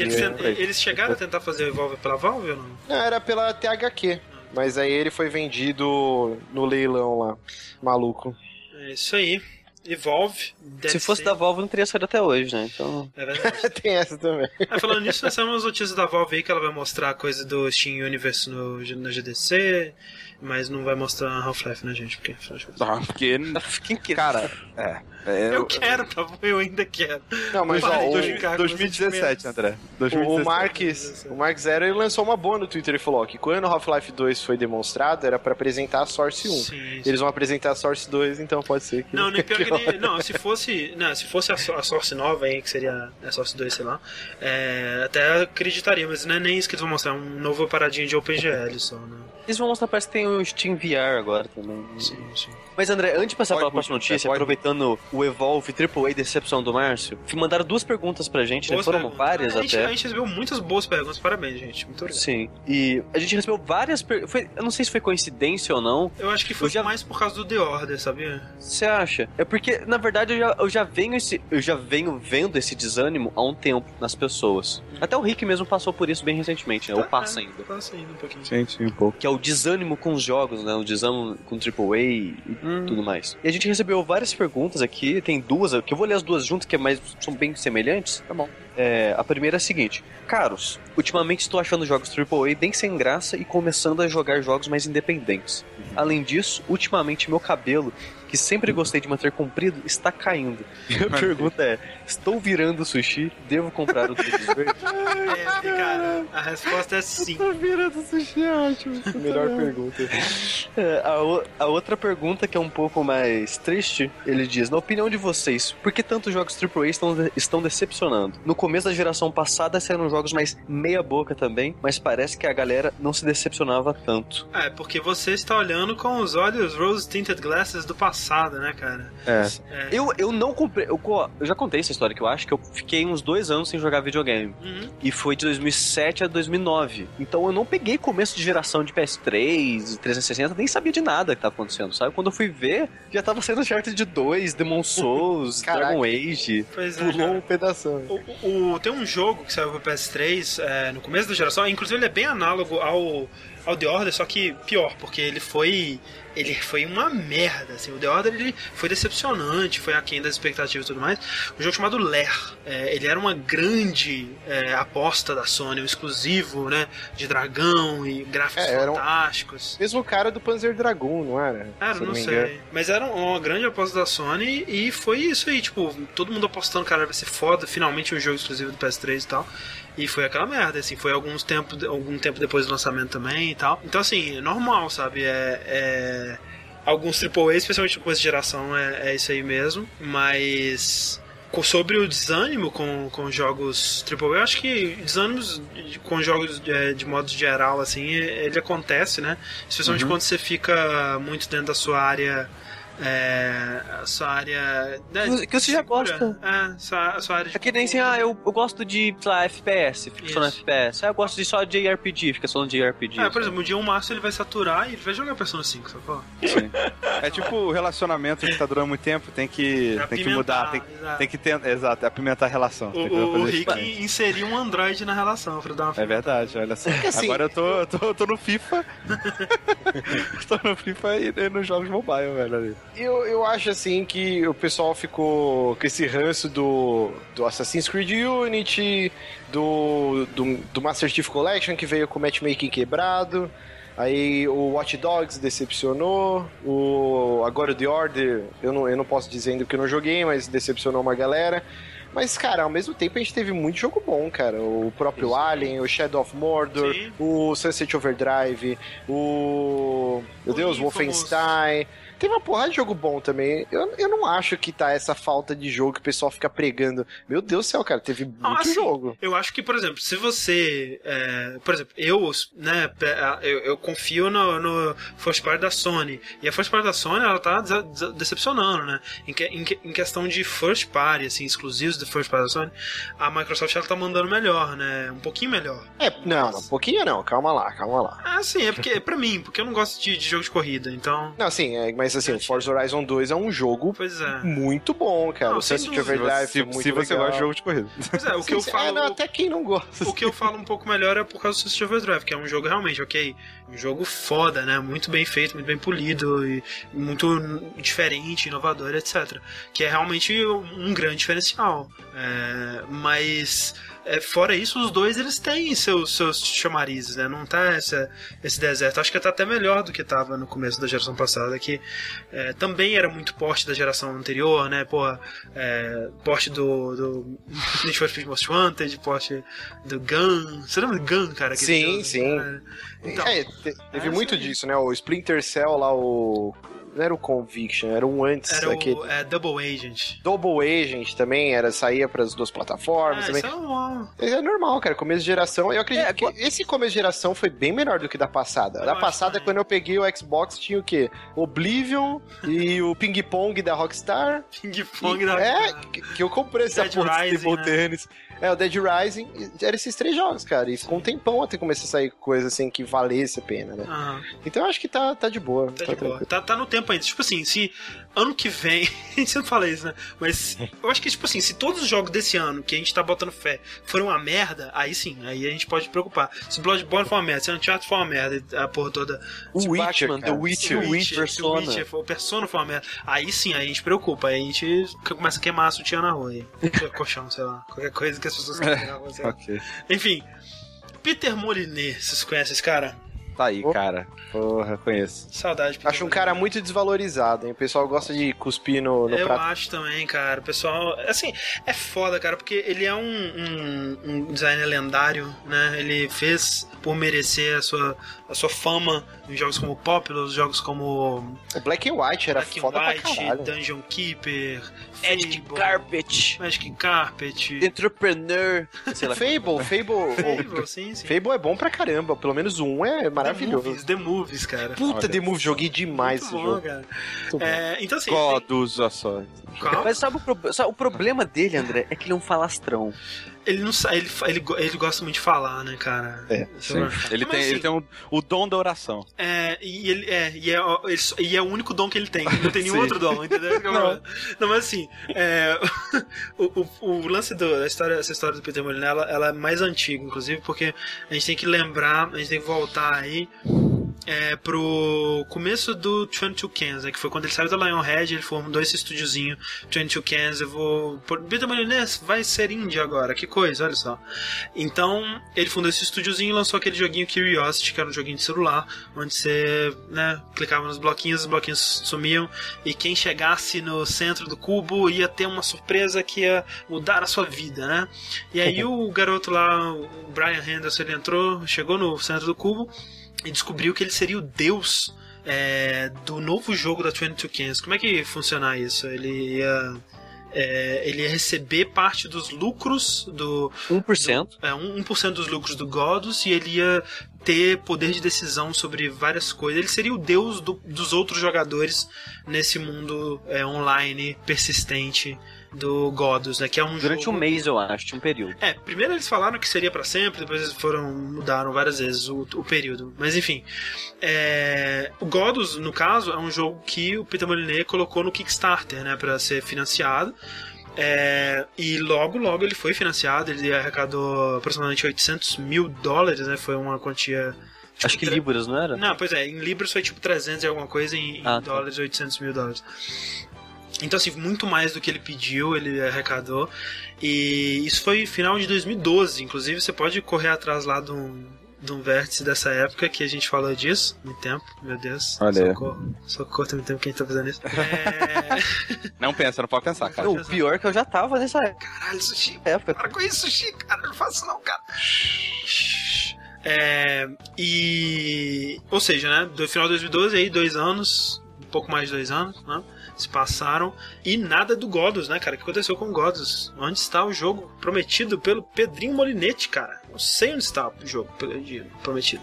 Eles, eles chegaram a tentar fazer o Evolve pela Valve ou não? Não, era pela THQ, mas aí ele foi vendido no leilão lá. Maluco. É isso aí. Evolve. Se fosse ser- da Valve, não teria saído até hoje, né? Então. É verdade. Tem essa também. Ah, falando nisso, nós temos notícias da Valve aí que ela vai mostrar a coisa do Steam Universe no, na GDC, mas não vai mostrar Half-Life, né, gente? Porque, Ah, porque, Quem que. cara, é. É, Eu quero, tá bom? Eu ainda quero. Não, mas ó, o, justificar com 2017, sentimentos. André. o, 2017. o Marques, o Mark Zero, ele lançou uma boa no Twitter e falou ó, que quando Half-Life 2 foi demonstrado, era pra apresentar a Source 1. Sim, sim. Eles vão apresentar a Source 2, então pode ser que. Não, nem pior que ele. Não, se fosse. Não, se fosse a, a Source nova aí, que seria a Source 2, sei lá. é, até acreditaria, mas não é nem isso que eles vão mostrar, é um novo paradinho de OpenGL só, né? Eles vão mostrar, parece que tem o Steam VR agora também. Sim, sim. Mas André, antes de passar Pode, para a próxima notícia, pode. aproveitando o Evolve AAA Decepção do Márcio, mandaram duas perguntas pra gente, né? Foram perguntas. várias a gente, até. A gente recebeu muitas boas perguntas, parabéns, gente. Muito obrigado. Sim. E a gente recebeu várias perguntas. Eu não sei se foi coincidência ou não. Eu acho que foi já- mais por causa do The Order, sabia? Você acha? É porque, na verdade, eu já, eu já venho esse, eu já venho vendo esse desânimo há um tempo nas pessoas. Até o Rick mesmo passou por isso bem recentemente, né? Ou Tá, passa é, ainda. Passa ainda um pouquinho. Sim, sim, um pouco. Que é o desânimo com os jogos, né? O desânimo com AAA e Hum. tudo mais. E a gente recebeu várias perguntas aqui, tem duas, que eu vou ler as duas juntas, que é mais, são bem semelhantes. Tá bom. É, a primeira é a seguinte: Caros, ultimamente estou achando jogos AAA bem sem graça e começando a jogar jogos mais independentes. Além disso, ultimamente meu cabelo, que sempre gostei de manter comprido, está caindo. E a pergunta é: Estou virando sushi? Devo comprar o verde? É, cara, a resposta é sim. virando sushi, é ótimo. Melhor pergunta. É, a, o- a outra pergunta, que é um pouco mais triste, ele diz: Na opinião de vocês, por que tantos jogos AAA estão, estão decepcionando? No começo da geração passada saíram jogos mais meia-boca também, mas parece que a galera não se decepcionava tanto. É, porque você está olhando com os olhos rose tinted glasses do passado, né, cara? É. É. Eu, eu não comprei. Eu, eu já contei essa história que eu acho que eu fiquei uns dois anos sem jogar videogame. Uhum. E foi de 2007 a 2009. Então eu não peguei começo de geração de PS3, 360, nem sabia de nada que tava acontecendo, sabe? Quando eu fui ver, já tava sendo Uncharted 2, Demon Souls. Dragon Age. Pois é. Pulou um pedaço. O, o- tem um jogo que saiu pro PS3 é, no começo da geração, inclusive ele é bem análogo ao, ao The Order, só que pior, porque ele foi. Ele foi uma merda, assim. O The Order ele foi decepcionante, foi aquém das expectativas e tudo mais. Um jogo chamado Lair. É, ele era uma grande é, aposta da Sony, um exclusivo, né? De dragão e gráficos É, era um- fantásticos. Mesmo cara do Panzer Dragoon, não era? Cara, Se não engano. sei. Mas era uma grande aposta da Sony e foi isso aí, tipo, todo mundo apostando, cara, vai ser foda, finalmente um jogo exclusivo do PS3 e tal. E foi aquela merda, assim, foi alguns tempo, algum tempo depois do lançamento também e tal. Então, assim, é normal, sabe? É. é... Alguns AAA, especialmente com essa geração, é, é isso aí mesmo. Mas. sobre o desânimo com, com jogos AAA, eu acho que desânimos de- com jogos de, de modo geral, assim, ele acontece, né? Especialmente quando você fica muito dentro da sua área. É, a sua área. né, Que você já gosta. É, sua, sua área de É que nem assim, ah, eu, eu gosto de, sei lá, FPS, fica só. FPS. Ah, eu gosto de só de RPG, fica só no JRPG. É, por exemplo, um dia um março ele vai saturar e ele vai jogar Persona 5, sacou? Sim. É tipo o relacionamento que tá durando muito tempo, tem que, Pra tem que mudar, tem, exato. tem que ter, exato, apimentar a relação. O, o, o Rick diferente. inseriu um Android na relação pra dar uma É verdade, olha só. assim- Agora eu tô, eu tô, eu tô no FIFA. tô no FIFA e, e nos jogos mobile, velho. ali. Eu, eu acho assim que o pessoal ficou com esse ranço do, do Assassin's Creed Unity, do, do, do Master Chief Collection que veio com o matchmaking quebrado. Aí o Watch Dogs decepcionou. O agora o The Order, eu não, eu não posso dizer ainda que eu não joguei, mas decepcionou uma galera. Mas, cara, ao mesmo tempo a gente teve muito jogo bom, cara. O próprio Alien, o Shadow of Mordor, Sim. o Sunset Overdrive, o. Meu O Deus, Infamous. Wolfenstein. Teve uma porrada de jogo bom também. Eu, eu não acho que tá essa falta de jogo que o pessoal fica pregando. Meu Deus do céu, cara, teve muito Ah, assim, jogo. Eu acho que, por exemplo, se você. é, por exemplo, eu, né, eu, eu confio no, no first party da Sony. E a first party da Sony, ela tá decepcionando, né? Em, que- em em questão de first party, assim, exclusivos de first party da Sony, a Microsoft ela tá mandando melhor, né? Um pouquinho melhor. É, não, não, um pouquinho não, calma lá, calma lá. Ah, sim, é porque é pra mim, porque eu não gosto de, de jogo de corrida, então. Não, assim, é, mas assim, o Forza Horizon 2 é um jogo Pois é. muito bom, cara. Não, o sem Sunset dúvida. Overdrive Se, muito se você legal. gosta de jogo de corrida. Pois é, o que Sim, eu falo. É, não, até quem não gosta. O que eu falo um pouco melhor é por causa do Sunset Overdrive, que é um jogo realmente, ok, um jogo foda, né? Muito bem feito, muito bem polido e muito diferente, inovador, etc. Que é realmente um grande diferencial. É, mas é, fora isso, os dois eles têm seus, seus chamarizes, né? Não tá essa, esse deserto. Acho que tá até melhor do que tava no começo da geração passada, que é, também era muito porte da geração anterior, né? Porra, é, porte do, do Need for Speed Most Wanted, porte do Gun. Você lembra do Gun, cara? Sim, jogo? sim. É. Então, é, te- teve é muito disso, né? O Splinter Cell lá, o. Não era o Conviction, era um antes era aquele. o é, Double Agent. Double Agent também era saía para as duas plataformas Ah, também. isso é um... É normal, cara. Começo de geração. Eu acredito É, que esse começo de geração foi bem melhor do que da passada. Eu da passada, também. quando eu peguei o Xbox, tinha o quê? Oblivion e o Ping Pong da Rockstar. Ping Pong E- da É, que, que eu comprei essa Dead porra de Rising, table né? tennis. É, o Dead Rising. Eram esses três jogos, cara. E ficou um tempão até começar a sair coisa assim que valesse a pena, né? Aham. Então eu acho que tá, tá de boa. Tá de boa. Tá, tá no tempo ainda. Tipo assim, se ano que vem. a gente sempre fala isso, né? Mas eu acho que, tipo assim, se todos os jogos desse ano que a gente tá botando fé forem uma merda, aí sim, aí a gente pode se preocupar. Se Bloodborne for uma merda, se Uncharted for uma merda, a porra toda. O Se Witcher, Batman. The Witcher, Se o Witcher, Persona. se o Witcher o Persona for uma merda, aí sim, aí a gente preocupa. Aí a gente começa a queimar a sutiã na rua. Aí. Colchão, sei lá. Qualquer coisa que as pessoas querem na rua, sei lá. ok. Enfim. Peter Molyneux, vocês conhecem esse cara? Tá aí, Oh. cara. Porra, conheço. Saudade. Acho um cara muito desvalorizado, hein? O pessoal gosta de cuspir no, no Eu prato. acho também, cara. O pessoal. Assim, é foda, cara, porque ele é um, um, um designer lendário, né? Ele fez por merecer a sua, a sua fama em jogos como Populous, jogos como O Black and White era Black foda pra White, caralho. Dungeon Keeper, Magic Carpet, Magic Carpet. Entrepreneur, sei lá. Fable, Fable. Fable, sim, sim. Fable é bom pra caramba. Pelo menos um é The maravilhoso. Movies, The Movies, cara. Puta Olha. The Move, joguei demais Muito esse bom, jogo. cara. Muito bom. É, então assim. God usa só. Qual? Mas sabe o, pro- sabe o problema dele, André? É que ele é um falastrão. Ele não ele, ele, ele gosta muito de falar, né, cara? É, Sim. Ele tem, assim, ele tem um- o dom da oração. É, e ele é, e é, ele e é o único dom que ele tem. Não tem nenhum outro dom, entendeu? Não. Não, mas assim, é, o, o, o lance do, da história, essa história do Peter Molyneux, ela, ela é mais antiga, inclusive, porque a gente tem que lembrar, a gente tem que voltar aí é, pro começo do 22 Cans, né, que foi quando ele saiu da Lionhead, ele formou esse estúdiozinho, 22 Cans, eu vou... Molyneux vai ser indie agora, que coisa, olha só. Então, ele fundou esse estúdiozinho e lançou aquele joguinho Curiosity, que era um joguinho de celular, onde você, né, clicava nos bloquinhos, os bloquinhos sumiam, e quem chegasse no centro do cubo ia ter uma surpresa que ia mudar a sua vida, né? E aí o garoto lá, o Brian Henderson, ele entrou, chegou no centro do cubo e descobriu que ele seria o deus é, do novo jogo da 22 Cans. Como é que ia funcionar isso? Ele ia é, ele ia receber parte dos lucros do. 1%. É, 1% dos lucros do Godus e ele ia ter poder de decisão sobre várias coisas. Ele seria o deus do- dos outros jogadores nesse mundo é, online persistente do Godus, né? Que é um Durante jogo... um mês, eu acho, tinha um período. É, primeiro eles falaram que seria pra sempre, depois eles foram mudaram várias vezes o, o período. Mas enfim, é, o Godus, no caso, é um jogo que o Peter Molyneux colocou no Kickstarter, né, para ser financiado. É, e logo, logo ele foi financiado, ele arrecadou aproximadamente 800 mil dólares, né? Foi uma quantia. tipo, Acho que tre- Libras, não era? não, pois é, em libras foi tipo 300 e alguma coisa, em, em Ah, tá. dólares 800 mil dólares. Então, assim, muito mais do que ele pediu, ele arrecadou. E isso foi final de 2012. Inclusive, você pode correr atrás lá de um, de um vértice dessa época que a gente falou disso. Muito tempo, meu Deus. Olha. Socorro. Socorro, tem muito tempo que a gente tá fazendo isso. É... Não pensa, não pode pensar, cara. Não, o pior é que eu já tava nessa Caralho, sushi. época. Para com isso, sushi, cara. Não faço não, cara. É, e. Ou seja, né? Do final de 2012, aí, dois anos, um pouco mais de dois anos, né? Se passaram. E nada do Godus, né, cara? O que aconteceu com o Godus? Onde está o jogo prometido pelo Pedrinho Molinete, cara? Não sei onde está o jogo prometido.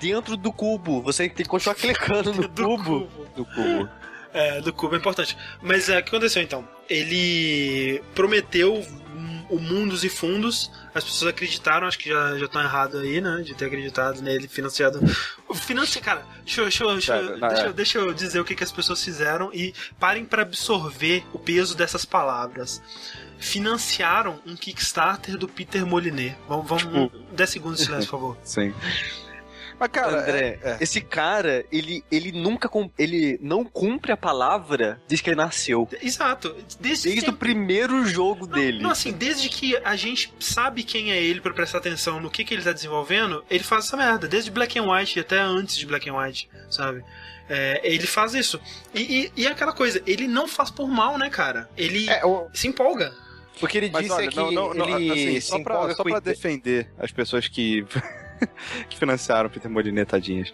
Dentro do cubo, você tem que continuar clicando no Do cubo. Do cubo. É, do cubo é importante. Mas é, o que aconteceu então? Ele prometeu o mundos e fundos. As pessoas acreditaram, acho que já já estão errado aí, né? De ter acreditado nele financiado. O financi... Cara, deixa, eu- deixa, deixa, não, deixa, é. deixa eu dizer o que, que as pessoas fizeram e parem pra absorver o peso dessas palavras. Financiaram um Kickstarter do Peter Moliné. Vamos, vamos Tipo- 10 segundos de silêncio, por favor. Sim. Mas, cara, André, é- é. esse cara, ele, ele nunca. Ele não cumpre a palavra desde que ele nasceu. Exato. Desde, Desde o sempre. primeiro jogo Não, dele. Não, assim, desde que a gente sabe quem é ele pra prestar atenção no que, que ele tá desenvolvendo, ele faz essa merda. Desde Black and White e até antes de Black and White, sabe? É, ele faz isso. E, e, e é aquela coisa, ele não faz por mal, né, cara? Ele É, o, se empolga. o que ele Mas disse olha, é que não, não, ele assim, se só pra, empolga só pra defender as pessoas que, que financiaram Peter Moliné, tadinhas.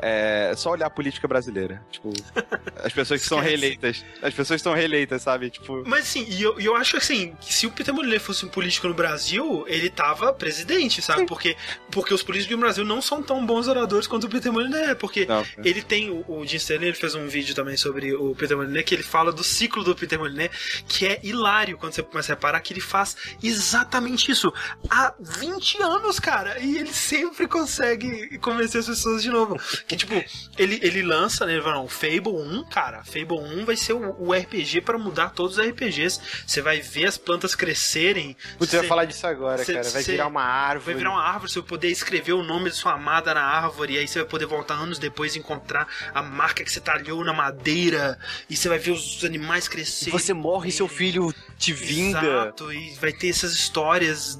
É só olhar a política brasileira. Tipo, as pessoas que são reeleitas. As pessoas que são reeleitas, sabe? Tipo. Mas assim, e eu, eu acho assim, que se o Peter Molyneux fosse um político no Brasil, ele tava presidente, sabe? Porque, porque os políticos do Brasil não são tão bons oradores quanto o Peter Molyneux porque Não, Ele tem o, o Jim ele fez um vídeo também sobre o Peter Molyneux, que ele fala do ciclo do Peter Molyneux, que é hilário quando você começa a reparar que ele faz exatamente isso há 20 anos, cara, e ele sempre consegue convencer as pessoas de novo. Que tipo, ele, ele lança, né, ele fala, não, Fable 1, cara, Fable 1 vai ser o, o RPG para mudar todos os RPGs. Você vai ver as plantas crescerem. Putz, eu você- ia falar disso agora, cê- cara. Vai cê- virar uma árvore. Vai virar uma árvore, você vai poder escrever o nome de sua amada na árvore, e aí você vai poder voltar anos depois e encontrar a marca que você talhou na madeira, e você vai ver os animais crescerem. Você morre e seu filho te vinga. Exato, e vai ter essas histórias.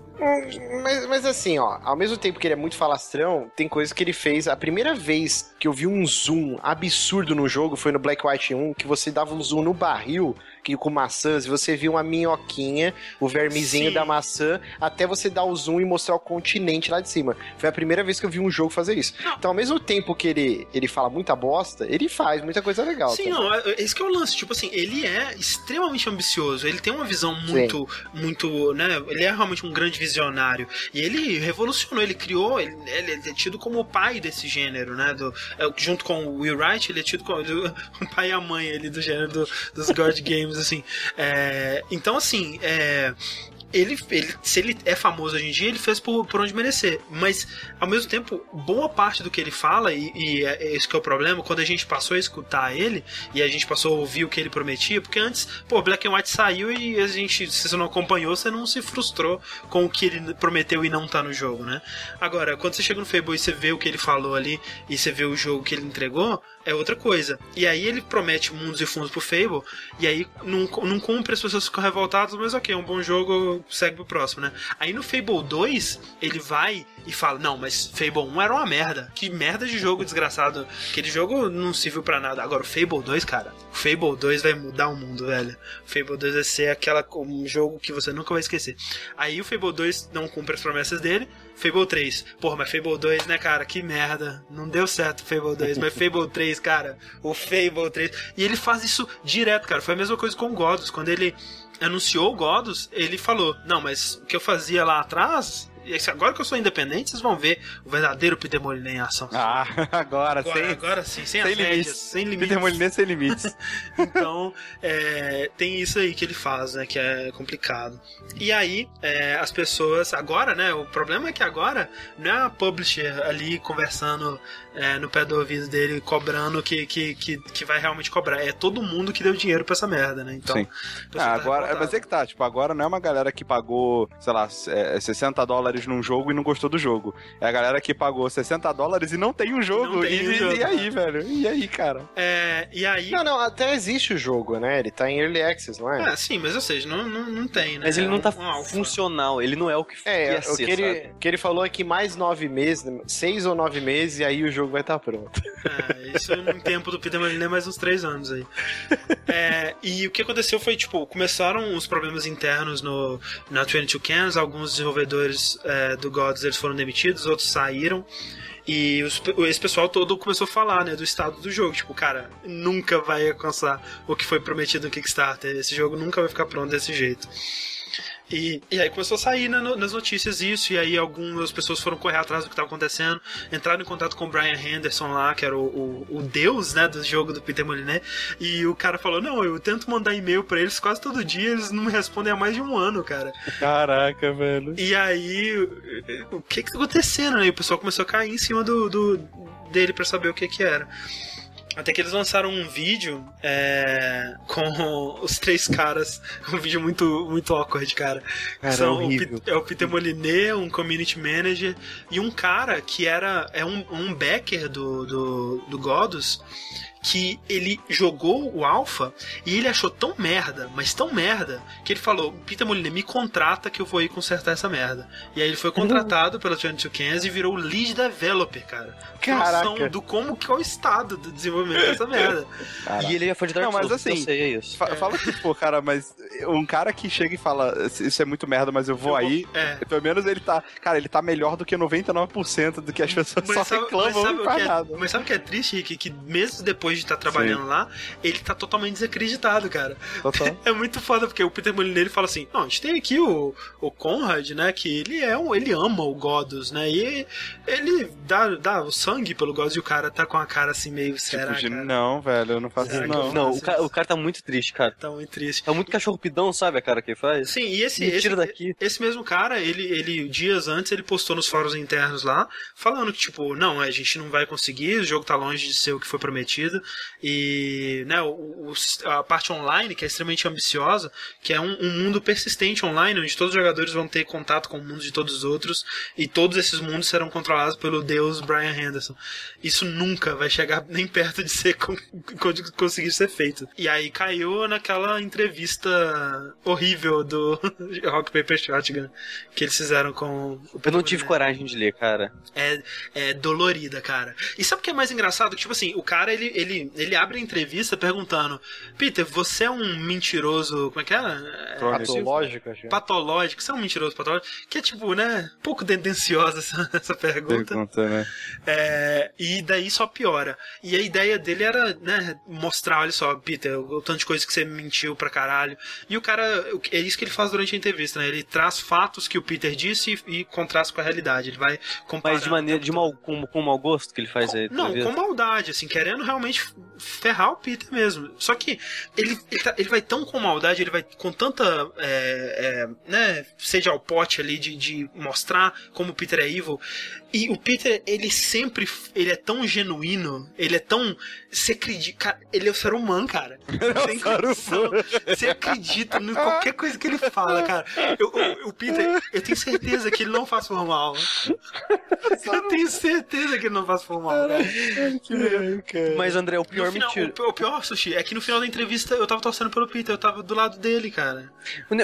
Mas, mas assim, ó, ao mesmo tempo que ele é muito falastrão, tem coisas que ele fez. A primeira vez que eu vi um zoom absurdo no jogo foi no Black White 1, que você dava um zoom no barril que com maçãs e você via uma minhoquinha, o vermezinho Sim. da maçã, até você dar o zoom e mostrar o continente lá de cima. Foi a primeira vez que eu vi um jogo fazer isso. Então, ao mesmo tempo que ele, ele fala muita bosta, ele faz muita coisa legal. Sim, também. não, é- esse que é o lance. Tipo assim, ele é extremamente ambicioso, ele tem uma visão muito, muito, né? Ele é realmente um grande visionário. E ele revolucionou, ele criou, ele, ele é tido como o pai desse gênero, né? Do, é, junto com o Will Wright, ele é tido como o pai e a mãe ele, do gênero do- dos God Games, assim. É, então, assim, é, ele, ele, se ele é famoso hoje em dia, ele fez por, por onde merecer. Mas, ao mesmo tempo, boa parte do que ele fala, e, e é é esse que é o problema, quando a gente passou a escutar ele, e a gente passou a ouvir o que ele prometia, porque antes, pô, Black and White saiu e a gente, se você não acompanhou, você não se frustrou com o que ele prometeu e não tá no jogo, né? Agora, quando você chega no Fable e você vê o que ele falou ali, e você vê o jogo que ele entregou, é outra coisa. E aí ele promete mundos e fundos pro Fable, e aí não, não cumpre, as pessoas ficam revoltadas, mas ok, é um bom jogo, segue pro próximo, né? Aí no Fable 2, ele vai e fala, não, mas Fable 1 era uma merda. Que merda de jogo desgraçado. Aquele jogo não serviu pra nada. Agora, o Fable 2, cara, Fable 2 vai mudar o mundo, velho. Fable 2 vai ser aquela, um jogo que você nunca vai esquecer. Aí o Fable 2 não cumpre as promessas dele, Fable 3. Porra, mas Fable 2, né, cara? Que merda. Não deu certo Fable 2. Mas Fable 3, 3, cara. O Fable 3. E ele faz isso direto, cara. Foi a mesma coisa com o Godus. Quando ele anunciou o Godus, ele falou: Não, mas o que eu fazia lá atrás agora que eu sou independente, vocês vão ver o verdadeiro Peter Molyneux em ação. Ah, agora, agora, sem, agora sim, sem, sem limites. sem limites. Peter Molyneux sem limites. então, é, tem isso aí que ele faz, né, que é complicado. E aí, é, as pessoas, agora, né, o problema é que agora não é a publisher ali conversando é, no pé do ouvido dele, cobrando que, que, que, que vai realmente cobrar. É todo mundo que deu dinheiro pra essa merda, né? Então, Ah, tá agora, mas é que tá, tipo, agora não é uma galera que pagou, sei lá, é, 60 dólares num jogo e não gostou do jogo. É a galera que pagou 60 dólares e não tem um jogo. Tem e, um jogo, e aí, velho? E aí, cara? É, e aí. Não, não, até existe o jogo, né? Ele tá em Early Access, não é? É, sim, mas ou seja, não, não, não tem, né? Mas ele É não tá um funcional, ele não é o que É, ia o ser, que, ele, sabe? que ele falou é que mais nove meses, seis ou nove meses, e aí o jogo vai estar pronto. É, isso em tempo do Peter Molyneux mais uns três anos aí. É, e o que aconteceu foi, tipo, começaram os problemas internos no, na 22 Cans, alguns desenvolvedores é, do Gods eles foram demitidos, outros saíram. E os- esse pessoal todo começou a falar, né, do estado do jogo. Tipo, cara, nunca vai alcançar o que foi prometido no Kickstarter. Esse jogo nunca vai ficar pronto desse jeito. E, e aí começou a sair na- no- nas notícias isso, e aí algumas pessoas foram correr atrás do que estava acontecendo, entraram em contato com o Brian Henderson lá, que era o, o, o deus, né, do jogo do Peter Molyneux, e o cara falou, não, eu tento mandar e-mail pra eles quase todo dia, eles não me respondem há mais de um ano, cara. Caraca, velho. E aí, o que que tá acontecendo, né? E o pessoal começou a cair em cima do, do- dele pra saber o que que era. Até que eles lançaram um vídeo é, com os três caras. Um vídeo muito, muito awkward, cara. Cara, São é o é o Peter Molyneux, um community manager, e um cara que era é um, um backer do, do, do Godus, que ele jogou o Alpha e ele achou tão merda, mas tão merda, que ele falou: Peter Molyneux, me contrata que eu vou ir consertar essa merda. E aí ele foi contratado pela 22 Cans e virou lead developer, cara. Caraca. noção do como que é o estado do desenvolvimento dessa merda. E ele é fã de Dark Não, mas Souls, assim, eu sei, é isso. Fa- Fala que, pô, cara, mas um cara que chega e fala, isso é muito merda, mas eu vou Eu vou- aí. é. Pelo menos ele tá. Cara, ele tá melhor do que 99% do que as pessoas só reclamam sabe e o faz que é, nada. mas sabe o que é triste, Rick? Que mesmo depois de estar trabalhando lá, ele tá totalmente desacreditado, cara. Total. É muito foda, porque o Peter Molyneux ele fala assim: Não, a gente tem aqui o, o Conrad, né? Que ele é um. Ele ama o Godus, né? E ele dá, dá o sangue pelo Godus e o cara tá com a cara assim meio. Será, Tipo, cara? não, velho, eu não faço Será isso, não. Não, o cara, o cara tá muito triste, cara. Tá muito triste. Tá muito cachorro pidão, sabe a cara que ele faz? Sim, e esse, Me tira esse, daqui. esse mesmo cara, ele, ele, dias antes, ele postou nos fóruns internos lá, falando que, tipo, não, a gente não vai conseguir, o jogo tá longe de ser o que foi prometido, e, né, o, o- a parte online, que é extremamente ambiciosa, que é um, um mundo persistente online, onde todos os jogadores vão ter contato com o mundo de todos os outros, e todos esses mundos serão controlados pelo deus Brian Henderson. Isso nunca vai chegar nem perto de ser con- conseguir ser feito. E aí caiu naquela entrevista horrível do Rock Paper Shotgun que eles fizeram com o Eu não tive Molyneux. coragem de ler, cara. É, é dolorida, cara. E sabe o que é mais engraçado? Tipo assim, o cara, ele, ele, ele abre a entrevista perguntando Peter, você é um mentiroso... Como é que é? é Crônico. Patológico, acho. patológico, você é um mentiroso patológico? Que é, tipo, né, um pouco tendenciosa essa, essa pergunta. Pergunta, né? É, e daí só piora. E a ideia dele era, né, mostrar, olha só, Peter, o tanto de coisa que você mentiu pra caralho. E o cara, o é isso que ele faz durante a entrevista, né? Ele traz fatos que o Peter disse e, e contrasta com a realidade. Ele vai comparar. Mas de maneira, de mau, com, com mau gosto que ele faz aí. Não, com maldade, assim, querendo realmente ferrar o Peter mesmo. Só que ele, ele, tá- ele vai tão com maldade, ele vai com tanta, é, é, né, sede ao pote ali de, de mostrar como o Peter é evil. E o Peter, ele sempre, ele é tão genuíno, ele é tão, você acredita, cara, ele é o ser humano, cara. Sem condição. Você acredita em qualquer coisa que ele fala, cara. Eu- eu- o Peter, eu tenho certeza que ele não faz por mal. Eu tenho certeza que ele não faz por mal, cara. Mas, André, o pior final, mentira. o, o pior, Sushi, é que no final da entrevista eu tava torcendo pelo Peter, eu tava do lado dele, cara.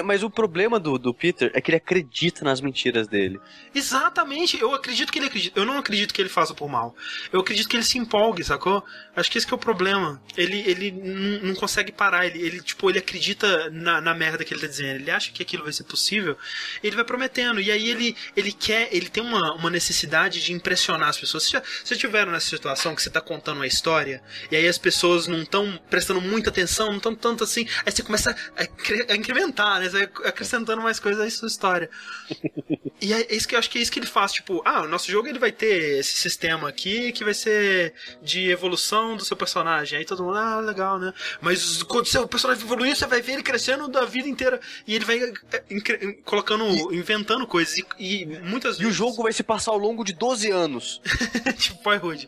Mas o problema do, do Peter é que ele acredita nas mentiras dele. Exatamente, eu acredito que ele acredita. Eu não acredito que ele faça por mal. Eu acredito que ele se empolgue, sacou? Acho que esse que é o problema. Ele, ele não, não consegue parar, ele, ele, tipo, ele acredita na, na merda que ele tá dizendo. Ele acha que aquilo vai ser possível, ele vai prometendo. E aí ele, ele quer, ele tem uma, uma necessidade de impressionar as pessoas. Vocês já, vocês tiveram nessa situação que você tá contando uma história, e aí as pessoas não estão prestando muita atenção, não estão tanto assim. Aí você começa a, a incrementar, né? Você vai acrescentando mais coisas à sua história. E é isso que eu acho que é isso que ele faz, tipo, ah, o nosso jogo ele vai ter esse sistema aqui que vai ser de evolução do seu personagem. Aí todo mundo, ah, legal, né? Mas quando seu personagem evoluir, você vai ver ele crescendo da vida inteira e ele vai é, incre- colocando, inventando coisas e, e muitas E o vezes jogo vai se passar ao longo de 12 anos. tipo Boyhood.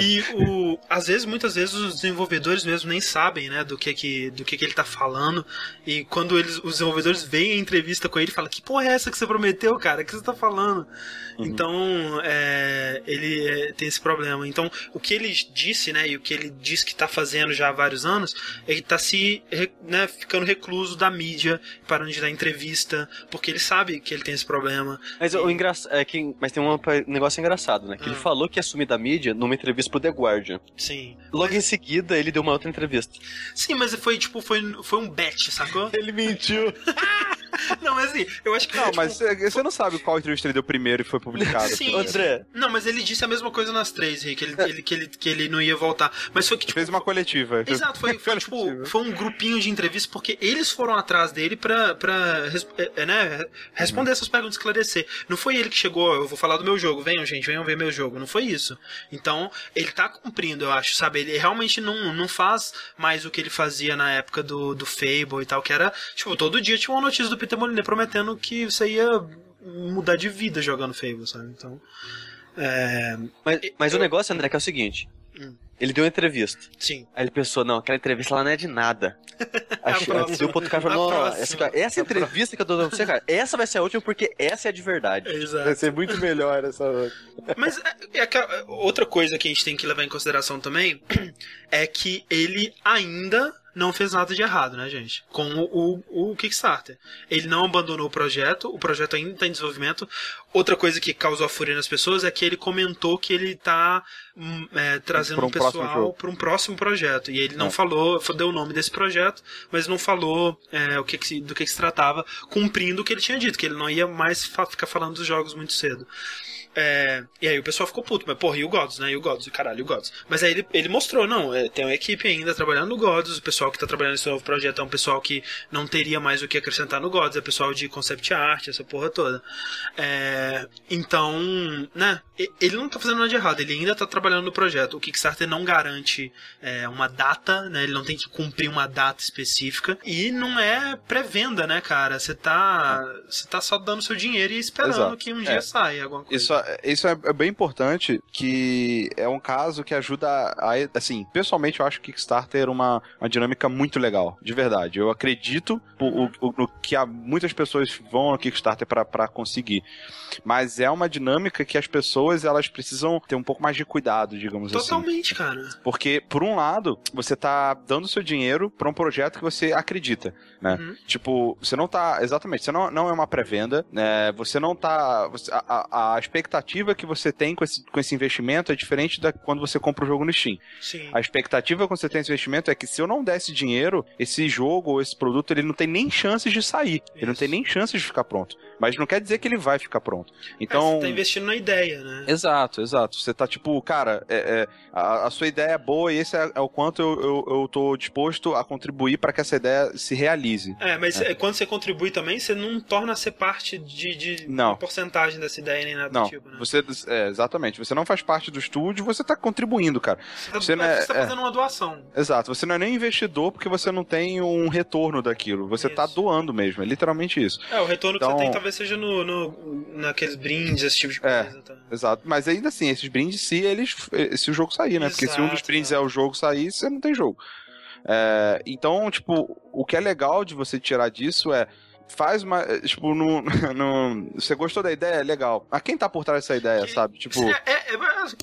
E o, às vezes, muitas vezes, os desenvolvedores mesmo nem sabem, né, do que que, do que, que ele tá falando. E quando eles, os desenvolvedores veem a entrevista com ele, falam: Que porra é essa que você prometeu, cara? O que você tá falando? Então, é, ele é, tem esse problema. Então, o que ele disse, né, e o que ele diz que tá fazendo já há vários anos, é que tá se, re- né, ficando recluso da mídia, parando de dar entrevista, porque ele sabe que ele tem esse problema. Mas o engraçado é que. Mas tem um negócio engraçado, né? Que ele Ah. falou que ia sumir da mídia numa entrevista pro The Guardian. Sim. Logo em seguida, ele deu uma outra entrevista. Sim, mas foi tipo, foi, foi um bet, sacou? Ele mentiu. Não, mas assim, eu acho que. Não, tipo, mas você você não sabe qual entrevista ele deu primeiro e foi publicado. Sim, André. Não, mas ele disse a mesma coisa nas três, Rick, ele, ele- que, ele, que ele não ia voltar. Mas foi que, tipo. Fez uma coletiva. Exato, foi, foi, tipo, foi um grupinho de entrevistas porque eles foram atrás dele pra, pra res- é, né, responder essas perguntas, esclarecer. Não foi ele que chegou, eu vou falar do meu jogo, venham gente, venham ver meu jogo. Não foi isso. Então, ele tá cumprindo, eu acho, sabe? Ele realmente não, não faz mais o que ele fazia na época do, do Fable e tal, que era, tipo, todo dia tinha uma notícia do Peter Molyneux prometendo que você ia mudar de vida jogando Fable, sabe? Então, é, Mas, mas o negócio, André, que é o seguinte. Hum. Ele deu uma entrevista. sim. Aí ele pensou, não, aquela entrevista lá não é de nada. Aí A che- próxima. aí deu pro outro cara falou, não, essa, essa entrevista que eu tô dando pra você, cara, essa vai ser a última porque essa é a de verdade. Exato. Vai ser muito melhor essa outra. Mas é, é outra coisa que a gente tem que levar em consideração também é que ele ainda não fez nada de errado, né, gente? Com o, o, o Kickstarter. Ele não abandonou o projeto, o projeto ainda está em desenvolvimento. Outra coisa que causou a fúria nas pessoas é que ele comentou que ele tá hum, é, trazendo um próximo pessoal para um próximo projeto. E ele não É. falou, deu o nome desse projeto, mas não falou é, o que que do que, que se tratava, cumprindo o que ele tinha dito, que ele não ia mais fa- ficar falando dos jogos muito cedo. É, e aí o pessoal ficou puto, mas porra, e o Gods, né? E o Gods, caralho, e o Gods. Mas aí ele, ele mostrou, não, é, tem uma equipe ainda trabalhando no Gods, o pessoal que tá trabalhando nesse novo projeto é um pessoal que não teria mais o que acrescentar no Gods, é pessoal de concept art, essa porra toda. É, então, né, ele não tá fazendo nada de errado, ele ainda tá trabalhando no projeto. O Kickstarter não garante é, uma data, né? Ele não tem que cumprir uma data específica. E não é pré-venda, né, cara? Você tá, você tá só dando seu dinheiro e esperando Exato. que um dia É. saia alguma coisa. Isso, isso é é bem importante, que é um caso que ajuda a, assim, pessoalmente eu acho o Kickstarter uma, uma dinâmica muito legal, de verdade. Eu acredito no que há, muitas pessoas vão ao Kickstarter pra conseguir. Mas é uma dinâmica que as pessoas, elas precisam ter um pouco mais de cuidado, digamos assim. Totalmente, cara. Porque, por um lado, você tá dando seu dinheiro pra um projeto que você acredita, né? Uhum. Tipo, você não tá. Exatamente, você não, não é uma pré-venda, né? Você não tá. você- a, a- expectativa que você tem com esse, com esse investimento é diferente da quando você compra o jogo no Steam. Sim. A expectativa quando você tem esse investimento é que se eu não desse dinheiro, esse jogo ou esse produto, ele não tem nem chances de sair. Ele não Isso. tem nem chances de ficar pronto. Mas não quer dizer que ele vai ficar pronto. É, Então. você tá investindo na ideia, né? Exato, exato. Você tá tipo, cara, é, é, a, a sua ideia é boa e esse é, é o quanto eu, eu, eu tô disposto a contribuir para que essa ideia se realize. É, mas é, quando você contribui também, você não torna ser parte de, de Não. porcentagem dessa ideia nem nada Não, do tipo, né? você, é, exatamente, você não faz parte do estúdio, você tá contribuindo, cara. Você tá, você não é- você tá é. fazendo uma doação. Exato, você não é nem investidor porque você não tem um retorno daquilo, você tá Isso. doando mesmo, é literalmente isso. É, o retorno que Então- você tem talvez seja no, no- naqueles brindes, esse tipo de É. coisa. Tá? Exato, mas ainda assim, esses brindes se eles se o jogo sair, né? Porque se um dos Exato, brindes é. é o jogo sair, você não tem jogo. É, então, tipo, o que é legal de você tirar disso é faz uma, tipo, no, no- você gostou da ideia, legal. A quem tá por trás dessa ideia, Que- sabe? Tipo, É, é- é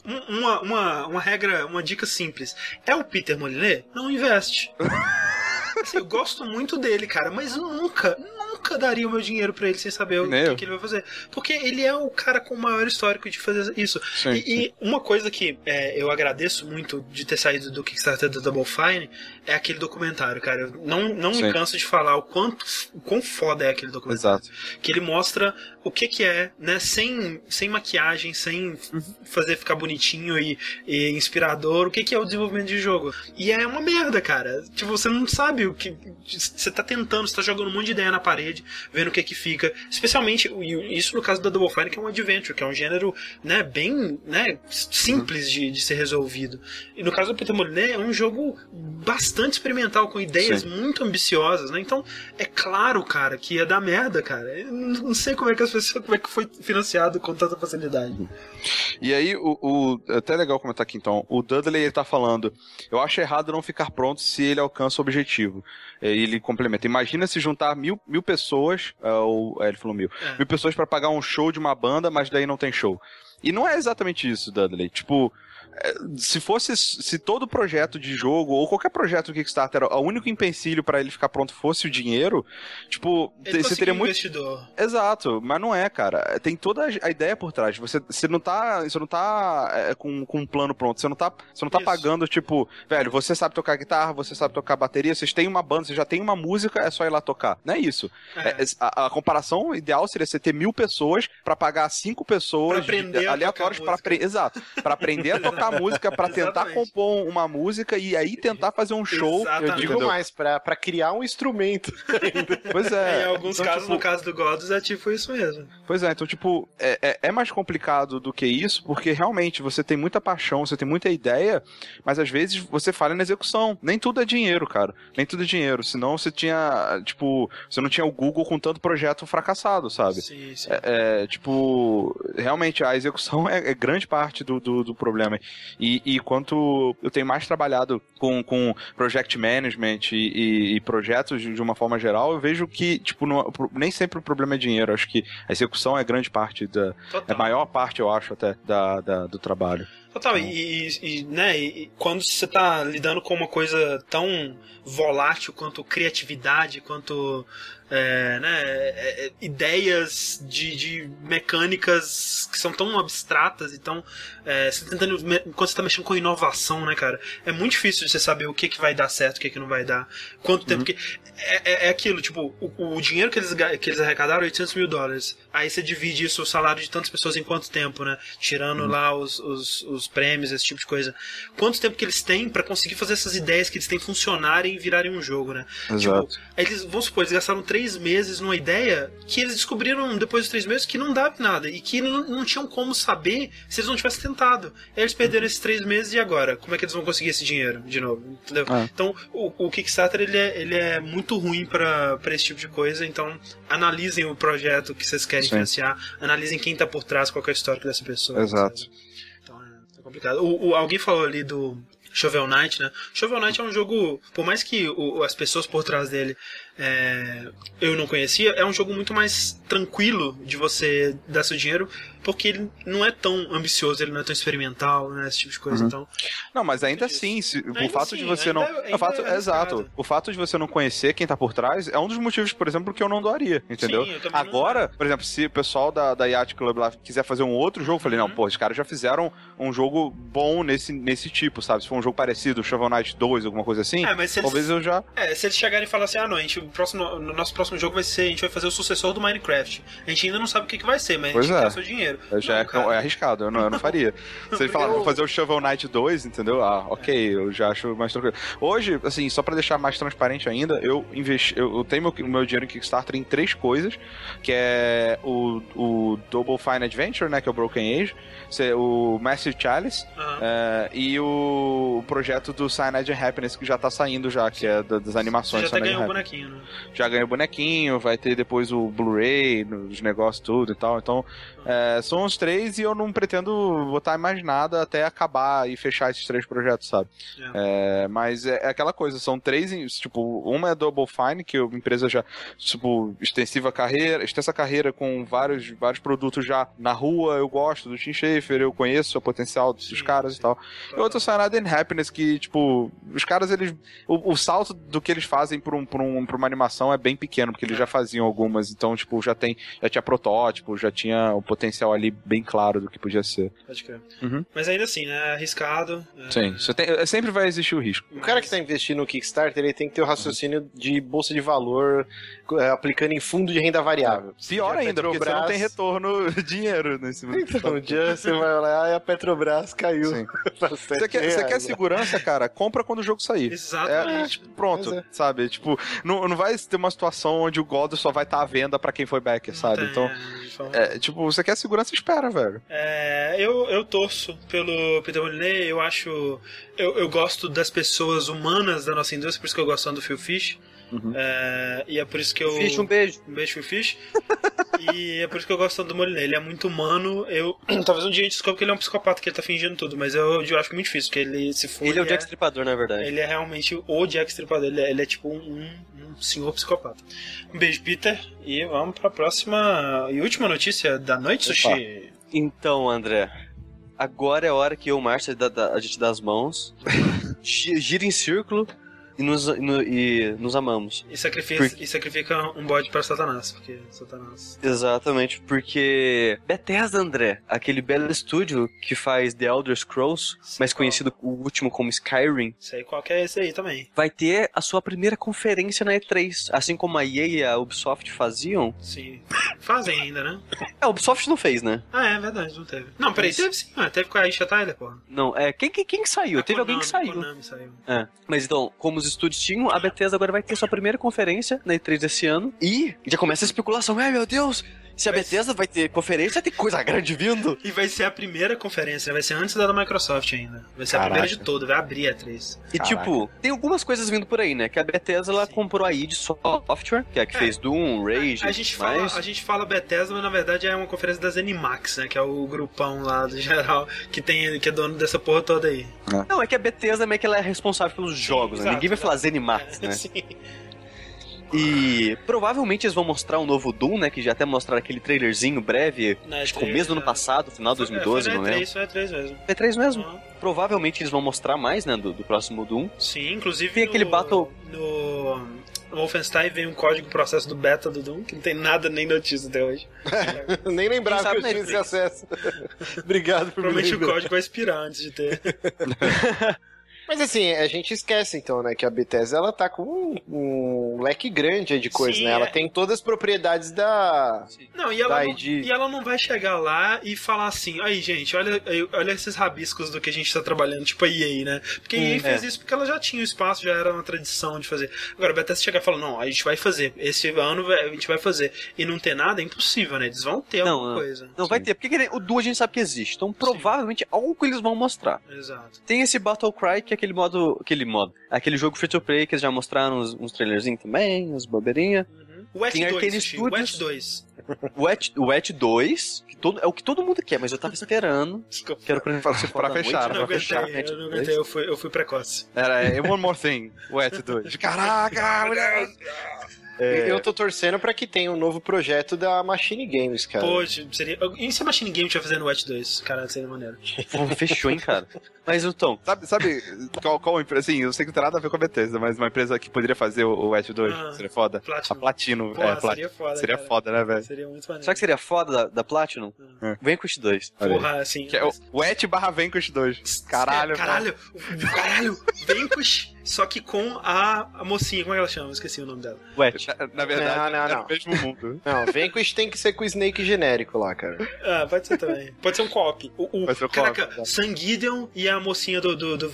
um- uma, uma, uma regra, uma dica simples. É o Peter Molyneux? Não investe. Assim, eu gosto muito dele, cara, mas nunca, nunca daria o meu dinheiro pra ele sem saber o que, que ele vai fazer. Porque ele é o cara com o maior histórico de fazer isso. Sim, E, e uma coisa que é, eu agradeço muito de ter saído do Kickstarter do Double Fine é aquele documentário, cara. Eu não, não me canso de falar o quanto o quão foda é aquele documentário. Exato. Que ele mostra o que que é, né, sem, sem maquiagem, sem fazer ficar bonitinho e, e inspirador, o que que é o desenvolvimento de jogo. E é uma merda, cara. Tipo, você não sabe o que. Você tá tentando, você tá jogando um monte de ideia na parede, vendo o que que fica. Especialmente, isso no caso da Double Fine, que é um adventure, que é um gênero, né, bem, né, simples de, de ser resolvido. E no caso do Peter Molyneux, é um jogo bastante experimental, com ideias Sim. muito ambiciosas, né? Então, é claro, cara, que ia dar merda, cara. Eu não sei como é que as pessoas, como é que foi financiado com tanta facilidade. E aí, o, o- é até legal comentar aqui então. O Dudley ele tá falando: Eu acho errado não ficar pronto se ele alcança o objetivo. É, ele complementa: Imagina se juntar mil, mil pessoas, é, ou é, ele falou mil, É. mil pessoas pra pagar um show de uma banda, mas daí não tem show. E não é exatamente isso, Dudley. Tipo. é, Se fosse, se todo projeto de jogo, ou qualquer projeto do Kickstarter, o único empecilho pra ele ficar pronto fosse o dinheiro, tipo, Ele você teria muito. investidor. Exato, mas não é, cara. Tem toda a ideia por trás. Você, você não tá, você não tá é, com, com um plano pronto. Você não tá, você não tá Isso. pagando, tipo, velho, você sabe tocar guitarra, você sabe tocar bateria, vocês têm uma banda, você já tem uma música, é só ir lá tocar. Não é isso. É. É, a, a comparação ideal seria você ter mil pessoas pra pagar cinco pessoas Pra aprender a aleatórias tocar pra apre- Exato. Pra aprender a tocar música, pra tentar compor uma música e aí tentar fazer um show. Exatamente. Eu digo entendeu? mais, pra, pra criar um instrumento. Pois É, em alguns Então, casos, tipo, no caso do Gods, é tipo isso mesmo. Pois é, então, tipo, é, é- é mais complicado do que isso, porque realmente você tem muita paixão, você tem muita ideia, mas às vezes você falha na execução. Nem tudo é dinheiro, cara. Nem tudo é dinheiro. Senão você tinha, tipo, você não tinha o Google com tanto projeto fracassado, sabe? Sim, sim. É, é, tipo, realmente a execução é, é grande parte do, do, do problema. E, e quanto eu tenho mais trabalhado com, com project management e, e- e projetos de de uma forma geral, eu vejo que, tipo, não- nem sempre o problema é dinheiro. Acho que a execução é grande parte da. É Total. a maior parte, eu acho, até, da, da- do trabalho. Total, e, e- né, e, quando você tá lidando com uma coisa tão volátil quanto criatividade, quanto é, né, é, é, ideias de, de mecânicas que são tão abstratas e tão. É, você tá tentando, quando você tá mexendo com inovação, né, cara? É muito difícil você saber o que, que vai dar certo, o que, que não vai dar, quanto tempo que. É, é- é aquilo, tipo, o, o dinheiro que eles, que eles arrecadaram é 800 mil dólares. Aí você divide isso, o salário de tantas pessoas em quanto tempo, né? Tirando lá os, os, os prêmios, esse tipo de coisa. Quanto tempo que eles têm pra conseguir fazer essas ideias que eles têm funcionarem e virarem um jogo, né? Exato. Tipo, eles, vamos supor, eles gastaram três meses numa ideia que eles descobriram depois dos três meses que não dava nada e que não, não tinham como saber se eles não tivessem tentado. Aí eles perderam esses três meses e agora? Como é que eles vão conseguir esse dinheiro de novo? Entendeu? É. Então, o, o Kickstarter ele é, ele é muito ruim pra esse tipo de coisa. Então, analisem o projeto que vocês querem Analisem quem tá por trás, qual que é o histórico dessa pessoa. Exato. sabe? Então, é, é complicado. O, o- alguém falou ali do. Shovel Knight, né? Shovel Knight é um jogo, por mais que o- as pessoas por trás dele é, eu não conhecia, é um jogo muito mais tranquilo de você dar seu dinheiro, porque ele não é tão ambicioso, ele não é tão experimental, né? Esse tipo de coisa. Uhum. Então, Não, mas ainda assim, se, o Ainda fato de você ainda não. é- o fato, ainda é exato. O fato de você não conhecer quem tá por trás é um dos motivos, por exemplo, que eu não doaria, entendeu? Sim, eu também não Agora, por exemplo, se o pessoal da, da Yacht Club lá quiser fazer um outro jogo, eu falei, não, Uhum. pô, os caras já fizeram um jogo bom nesse, nesse tipo, sabe? Se for um jogo parecido, Shovel Knight 2, alguma coisa assim, é, mas se eles, talvez eu já. é, se eles chegarem e falarem assim, ah não, a gente, o, próximo, o nosso próximo jogo vai ser, a gente vai fazer o sucessor do Minecraft. A gente ainda não sabe o que, que vai ser, mas a Pois gente é. quer seu dinheiro. já Não, é, é arriscado, eu não, eu não faria. Se eles falaram, vou fazer o Shovel Knight 2, entendeu? Ah, ok, eu já acho mais tranquilo. Hoje, assim, só pra deixar mais transparente ainda, eu investi, eu, eu tenho meu, meu dinheiro em Kickstarter em três coisas, que é o, o Double Fine Adventure, né, que é o Broken Age, o Massive Chalice, é, e o, projeto do Cyanide and Happiness que já tá saindo já, que é da- das Você animações já até ganhou o bonequinho, né? Já ganhou bonequinho, vai ter depois o Blu-ray, os negócios tudo e tal. Então, é, são os três e eu não pretendo botar mais nada até acabar e fechar esses três projetos, sabe? É, mas é, é aquela coisa, são três, tipo, uma é Double Fine, que é uma empresa já, tipo, extensiva carreira, extensa carreira com vários, vários produtos já na rua, eu gosto do Tim Schafer, eu conheço o potencial dos Sim, caras sim. e tal. E outro Cyanide and Happiness, que, tipo, os caras, eles. O, o salto do que eles fazem pra, um, pra, um, pra uma animação é bem pequeno, porque eles já faziam algumas, então, tipo, já tem. Já tinha protótipo, já tinha o potencial ali bem claro do que podia ser. Pode crer. Uhum. Mas ainda assim, né? Arriscado. é, Sim, você tem, é, sempre vai existir o risco. O cara que tá investindo no Kickstarter, ele tem que ter o raciocínio de bolsa de valor é, aplicando em fundo de renda variável. Pior Já ainda, porque você não Petrobras- tem retorno dinheiro nesse Então, um dia você vai lá e a Petrobras caiu. Você quer, você quer segurança, cara? Compra quando o jogo sair. Exatamente. É, pronto, é. sabe? Tipo, não, não vai ter uma situação onde o God só vai estar à venda pra quem foi backer, sabe? Tem, Então, forma- é, tipo, você quer segurança, espera, velho. É, eu, eu torço pelo Peter Molyneux, eu acho. Eu, eu gosto das pessoas humanas da nossa indústria, por isso que eu gosto tanto do Phil Fish. Uhum. É, e é por isso que eu. Fish, um beijo. Um beijo, Phil Fish. e é por isso que eu gosto tanto do Molyneux. Ele é muito humano. Eu, talvez um dia a gente descubra que ele é um psicopata, que ele tá fingindo tudo, mas eu, eu acho muito difícil, porque ele se for. Ele é o Jack Stripador, na verdade. Ele é realmente o Jack Stripador, ele é, ele é tipo um, um senhor psicopata. Um beijo, Peter, e vamos pra próxima e última notícia da noite, Opa. Sushi. Então, André, agora é a hora que eu e o Márcio a gente dá as mãos, gi- gira em círculo e nos, no- e nos amamos. E sacrifica, Por- e sacrifica um bode para Satanás, porque Satanás. Exatamente, porque Bethesda, André, aquele belo estúdio que faz The Elder Scrolls, mais conhecido o último como Skyrim, Sei qual que é esse aí também. vai ter a sua primeira conferência na E3, assim como a EA e a Ubisoft faziam. Sim. Fazem ainda, né? É, a Ubisoft não fez, né? Ah, é verdade, não teve. Não, peraí, teve sim. Ah, teve com a Isha Tyler, porra. Não, é, quem, quem, quem que saiu? A Teve alguém que Konami, saiu. Konami saiu. É. Mas então, como os estúdios tinham, a Bethesda agora vai ter sua primeira conferência na E3 desse ano. E já começa a especulação. Ai, meu Deus! Se a Vai Bethesda vai ter conferência, tem coisa grande vindo. E vai ser a primeira conferência, vai ser antes da da Microsoft ainda. Vai ser a Caraca. primeira de todo, vai abrir a 3. E Caraca. tipo, tem algumas coisas vindo por aí, né? Que a Bethesda ela Sim. comprou a id Software, que é a que É. fez Doom, Rage, A gente, fala, mais. a gente fala Bethesda, mas na verdade é uma conferência da Zenimax, né? Que é o grupão lá do geral que, tem, que é dono dessa porra toda aí. Não, é que a Bethesda meio que ela é responsável pelos jogos, né? exato, Ninguém vai falar. Zenimax, né? Sim. E provavelmente eles vão mostrar um novo Doom, né? Que já até mostraram aquele trailerzinho breve, Na acho que E3, começo do ano é. passado, final de 2012, é, não foi na lembro. E3, foi na E3 mesmo. É 3 mesmo? Uhum. Provavelmente eles vão mostrar mais, né? Do, do próximo Doom. Sim, inclusive. Tem aquele no, Battle- No, no Wolfenstein vem um código processo do beta do Doom, que não tem nada nem notícia até hoje. Nem lembrava que eu tinha esse acesso. Obrigado por me Provavelmente o código vai expirar antes de ter. Mas assim, a gente esquece então, né, que a Bethesda ela tá com um, um leque grande de coisa, Sim, né? Ela é. tem todas as propriedades da. Não, e ela, não, e e ela não vai chegar lá e falar assim, aí gente, olha, olha esses rabiscos do que a gente tá trabalhando, tipo a EA, né? Porque a EA Hum, fez é. isso porque ela já tinha o espaço, já era uma tradição de fazer. Agora, a Bethesda chegar e falar, não, a gente vai fazer, esse ano vai- a gente vai fazer, e não ter nada, é impossível, né? Eles vão ter Não, alguma não. coisa. Não vai ter, porque que o Doom a gente sabe que existe. Então provavelmente algo eles vão mostrar. Exato. Tem esse Battle Cry, que é aquele modo. Aquele modo. Aquele jogo free to play que eles já mostraram uns, uns trailerzinhos também, uns bobeirinha. Uhum. O Wet Tem 2, Arcane Sushi, o Wet Studios. 2. O Wet, o Wet 2, que todo, é o que todo mundo quer, mas eu tava esperando. Desculpa. Quero pra, pra, você Pra fechar, Eu não pra aguentei, fechar. eu não aguentei, eu fui, eu fui precoce. Era é, One More Thing, o Et 2. Caraca, mulher! É. Eu tô torcendo pra que tenha um novo projeto da Machine Games, cara. Pô, seria. E se a Machine Game estiver fazendo o Wet 2? Cara, seria maneiro. Pô, fechou, hein, cara. Mas então, Sabe, sabe qual, qual empresa? Assim, eu sei que não tem nada a ver com a Bethesda, mas uma empresa que poderia fazer o, o Et 2 Ah, seria foda? Platinum. A Platino. Porra, é, Plat- seria foda, Seria cara. foda, né, velho? Seria muito maneiro. o que seria foda da, da Platinum? Hum. Vanquish 2. Olha aí. Porra, assim. Que é o, o Et barra Vanquish 2. Caralho, É, caralho, caralho, Vanquish, só que com a, a mocinha, como é que ela chama? Eu esqueci o nome dela. Wet. Na, na verdade, Não, não, era não. o mesmo mundo. Não, Vanquish tem que ser com o Snake genérico lá, cara. Ah, pode ser também. Pode ser um co-op. O, o, Pode ser um co-op, caraca. Sanguideon e a mocinha do, do, do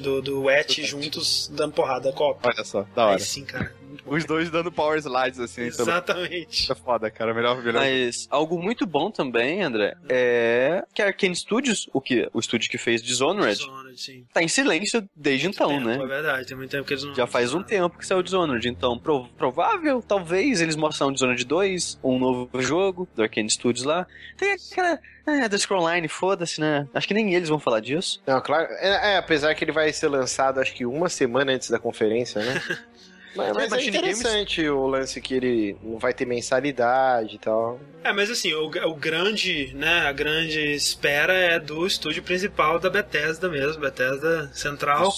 do, do Wet, juntos dando porrada, co-op. Olha só, da hora. Aí sim, cara. Muito. Os dois dando power slides, assim. Exatamente. Isso é foda, cara. Melhor, melhor. Mas algo muito bom também, André, é que a Arkane Studios, o, que, o estúdio que fez Dishonored, Dishonored, sim. tá em silêncio desde então, Tempo, né? É verdade, tem muito tempo que eles não. Já faz um tempo que saiu o Dishonored, então prov- provável, talvez, eles mostram o Dishonored 2, um novo jogo do Arkane Studios lá. Tem aquela... É, da Scrollline, foda-se, né? Acho que nem eles vão falar disso. Não, claro. É, é, apesar que ele vai ser lançado acho que uma semana antes da conferência, né? Mas, mas é Machine Games- interessante o lance que ele não vai ter mensalidade e tal. É, mas assim, o, o grande, né, a grande espera é do estúdio principal da Bethesda mesmo, Bethesda Central,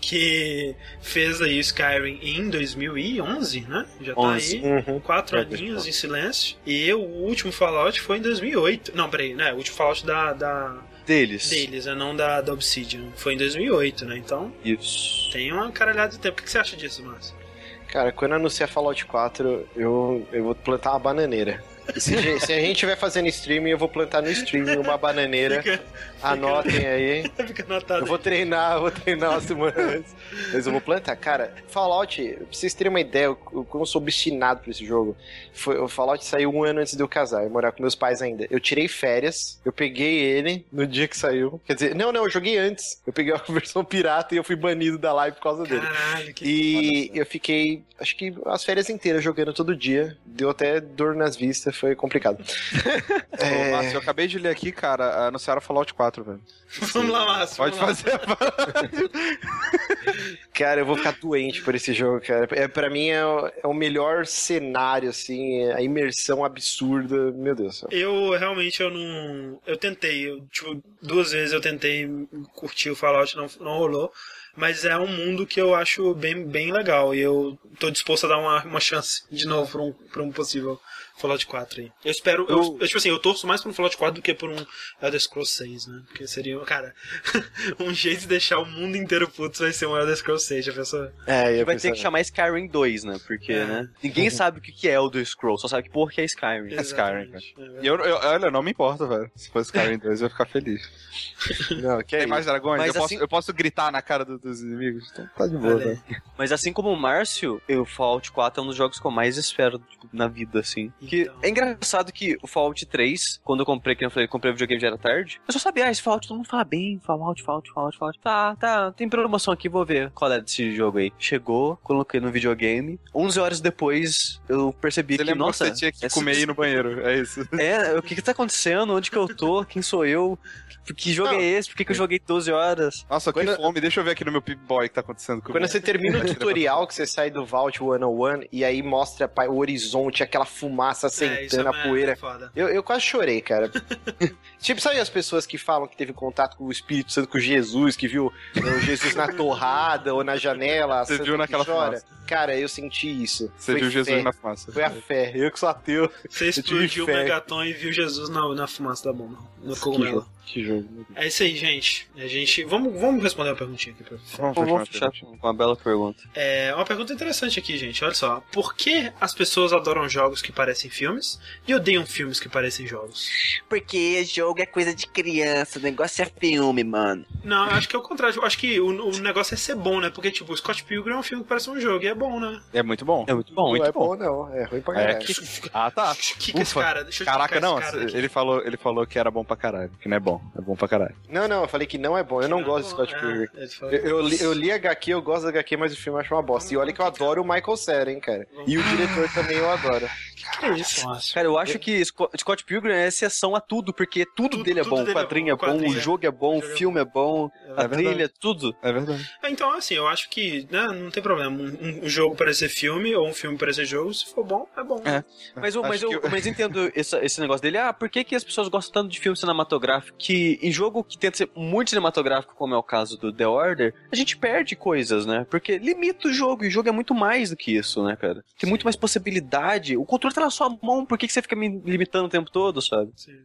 que fez aí o Skyrim em 2011, né? Já tá 11. aí. Uhum. Quatro É, aninhos em silêncio. E o último Fallout foi em 2008. Não, peraí, né? O último Fallout da, da, Deles. deles, né? Não da, da Obsidian. Foi em 2008, né? Então Isso. tem uma caralhada de tempo. O que você acha disso, Márcio? Cara, quando anunciar Fallout 4, eu, eu vou plantar uma bananeira. Se, a- se a gente estiver fazendo streaming, eu vou plantar no streaming uma bananeira. Fica, Anotem aí. fica anotado. Eu vou treinar, eu vou treinar uma semana antes. Mas eu vou plantar. Cara, Fallout, pra vocês terem uma ideia, eu, eu, como eu sou obstinado por esse jogo. Foi, o Fallout saiu um ano antes de eu casar, eu morar com meus pais ainda. Eu tirei férias, eu peguei ele no dia que saiu. Quer dizer, não, não, eu joguei antes. Eu peguei a versão pirata e eu fui banido da live por causa dele. Caralho, que E eu fiquei, acho que as férias inteiras jogando todo dia. Deu até dor nas vistas, foi complicado. Ô, É, Márcio, eu acabei de ler aqui, cara, anunciaram Fallout 4, velho. Vamos lá, Márcio. Pode vamos lá. fazer. cara, eu vou ficar doente por esse jogo, cara. É, pra mim é, o- é o melhor cenário, assim, é a imersão absurda. Meu Deus do céu. Eu realmente eu não. Eu tentei, eu, tipo, duas vezes eu tentei curtir o Fallout, não, não rolou. Mas é um mundo que eu acho bem, bem legal. E eu tô disposto a dar uma, uma chance de novo pra um, pra um possível Fallout 4 aí. Eu espero. Eu, eu, tipo assim, eu torço mais por um Fallout 4 do que por um Elder Scrolls 6, né? Porque seria, cara, um jeito de deixar o mundo inteiro puto vai ser um Elder Scrolls 6, já pensou? É, eu Vai ter que chamar Skyrim 2, né? Porque, É. né? Ninguém sabe o que é Elder Scrolls, só sabe que porra que é Skyrim. Exatamente. É E eu, eu, olha, não me importa, velho. Se fosse Skyrim 2, eu ia ficar feliz. Não, que é Tem mais dragões? Mas eu, posso, assim- eu posso gritar na cara do- dos inimigos? Então tá de boa, velho. Mas assim como o Márcio, o Fallout 4 é um dos jogos que eu mais espero tipo, na vida, assim. Que Então. é engraçado que o Fallout 3, quando eu comprei, que eu falei, comprei o videogame já era tarde, eu só sabia, ah, esse Fallout todo mundo fala bem, Fallout, Fallout, Fallout, Fallout. Tá, tá, tem promoção aqui, vou ver qual é desse jogo aí. Chegou, coloquei no videogame, 11 horas depois eu percebi Você que, nossa... que você tinha que essa- comer e ir no banheiro, é isso. É, o que que tá acontecendo? Onde que eu tô? Quem sou eu? Que, que jogo Não. é esse? Por que, que eu joguei 12 horas? Nossa, que Quando- fome. Deixa eu ver aqui no meu Pip Boy o que tá acontecendo comigo. Quando você termina o tutorial, que você sai do Vault 101 e aí mostra o horizonte, aquela fumaça É, isso sentando, é a poeira. foda. Eu, eu quase chorei, cara. tipo, sabe as pessoas que falam que teve contato com o Espírito Santo, com Jesus, que viu o Jesus na torrada ou na janela? Você viu que naquela chora? fumaça. Cara, eu senti isso. Você Foi viu Jesus fé. na fumaça. Foi a fé. Eu que sou ateu. Você tive explodiu o. Megaton e viu Jesus na, na fumaça da bomba. No cogumelo. Que jogo. É isso aí, gente. A gente. Vamos, vamos responder uma perguntinha aqui pra você. Vamos Vamos fechar com uma bela pergunta. É uma pergunta interessante aqui, gente. Olha só. Por que as pessoas adoram jogos que parecem filmes e odeiam filmes que parecem jogos? Porque jogo é coisa de criança, o negócio é filme, mano. Não, acho que é o contrário. Eu acho que o, o negócio é ser bom, né? Porque, tipo, o Scott Pilgrim é um filme que parece um jogo e é bom, né? É muito bom. É muito bom. não muito é bom, não. É ruim pra É. caralho. Ah, tá. O que, que esse cara? Deixa eu Caraca, não. cara. Ele falou, ele falou que era bom pra caralho. Que não é bom. É bom pra caralho. Não, não, eu falei que não é bom. Eu não gosto de Scott É, Pilgrim. Eu, eu li, eu li HQ, eu gosto da HQ, mas o filme eu acho uma bosta. E olha que eu adoro o Michael Cera, hein, cara. E o diretor também eu adoro. Que é isso, Márcio? Cara, eu acho que Sco- Scott Pilgrim é exceção a tudo, porque tudo, Tudo- dele é tudo bom. dele o é quadrinho bom, é o bom, quadrinho o é- jogo é bom, o é filme é bom, a verdade. trilha, tudo. É verdade. É, Então, assim, eu acho que né, não tem problema. Um, um jogo parecer filme ou um filme parecer jogo, se for bom, é bom. É. Mas eu, mas eu, que eu- mas entendo esse, esse negócio dele. Ah, por que, que as pessoas gostam tanto de filme cinematográfico? Que em jogo que tenta ser muito cinematográfico, como é o caso do The Order, a gente perde coisas, né? Porque limita o jogo, e o jogo é muito mais do que isso, né, cara? Tem muito mais possibilidade. O controle tá na sua mão, por que, que você fica me limitando o tempo todo, sabe? Sim.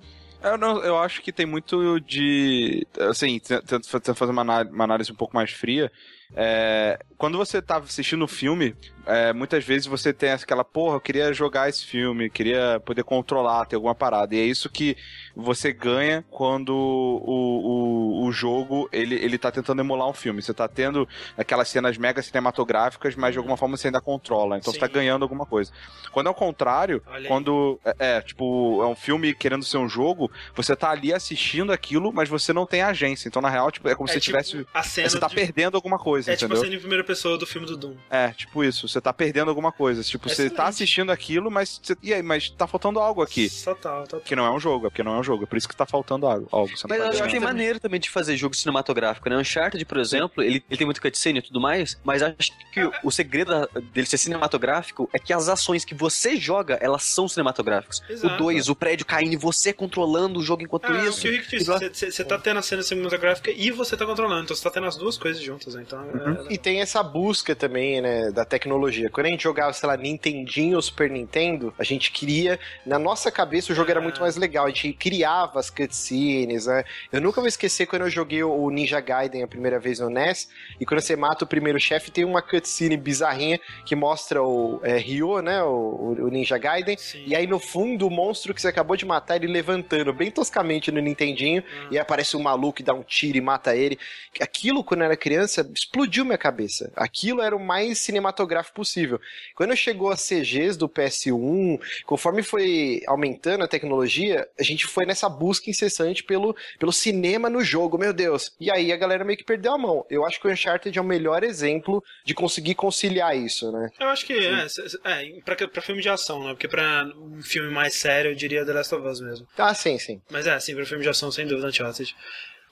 Eu, não, eu acho que tem muito de. Assim, tento fazer uma análise, uma análise um pouco mais fria. É, quando você tá assistindo o filme, é, muitas vezes você tem aquela, porra, eu queria jogar esse filme, queria poder controlar, ter alguma parada. E é isso que você ganha quando o, o, o jogo, ele, ele tá tentando emular um filme. Você tá tendo aquelas cenas mega cinematográficas, mas de alguma forma você ainda controla. Então Sim. você tá ganhando alguma coisa. Quando é o contrário, quando é, é, tipo, é um filme querendo ser um jogo, você tá ali assistindo aquilo, mas você não tem agência. Então, na real, tipo, é como É se tipo tivesse. Você tá de- perdendo alguma coisa, É tipo a entendeu? cena em primeira pessoa do filme do Doom. É, tipo isso. Você tá perdendo alguma coisa. Tipo, você Excelente. tá assistindo aquilo, mas. Você... E aí, mas tá faltando algo aqui. Total, total. Que não é um jogo, é porque não é um jogo. É por isso que tá faltando algo. algo. Você Mas tá eu achei maneiro também de fazer jogo cinematográfico, né? Uncharted, por exemplo, ele, ele tem muito cutscene e tudo mais, mas acho que o, o segredo dele ser cinematográfico é que as ações que você joga, elas são cinematográficas. Exato. O 2, o prédio caindo e você controlando o jogo enquanto É, isso. o que o Rick disse, você- você tá tendo a cena cinematográfica e você tá controlando, então você tá tendo as duas coisas juntas, né? Então, é- E tem essa busca também, né, da tecnologia. Quando a gente jogava, sei lá, Nintendinho ou Super Nintendo, a gente queria, na nossa cabeça o jogo era muito mais legal, a gente criava as cutscenes, né? Eu nunca vou esquecer quando eu joguei o Ninja Gaiden a primeira vez no NES, e quando você mata o primeiro chefe, tem uma cutscene bizarrinha que mostra o é, Ryo, né, o, o Ninja Gaiden, Sim. e aí no fundo o monstro que você acabou de matar, ele levantando bem toscamente no Nintendinho, Ah. e aí aparece um maluco e dá um tiro e mata ele. Aquilo, quando eu era criança, explodiu minha cabeça. Aquilo era o mais cinematográfico possível. Quando chegou as CGs do PS1, conforme foi aumentando a tecnologia, a gente foi nessa busca incessante pelo, pelo cinema no jogo, meu Deus. E aí a galera meio que perdeu a mão. Eu acho que o Uncharted é o melhor exemplo de conseguir conciliar isso, né? Eu acho que é, é pra, pra filme de ação, né? Porque pra um filme mais sério, eu diria The Last of Us mesmo. Ah, sim, sim. Mas é, sim, pra filme de ação, sem dúvida, Uncharted.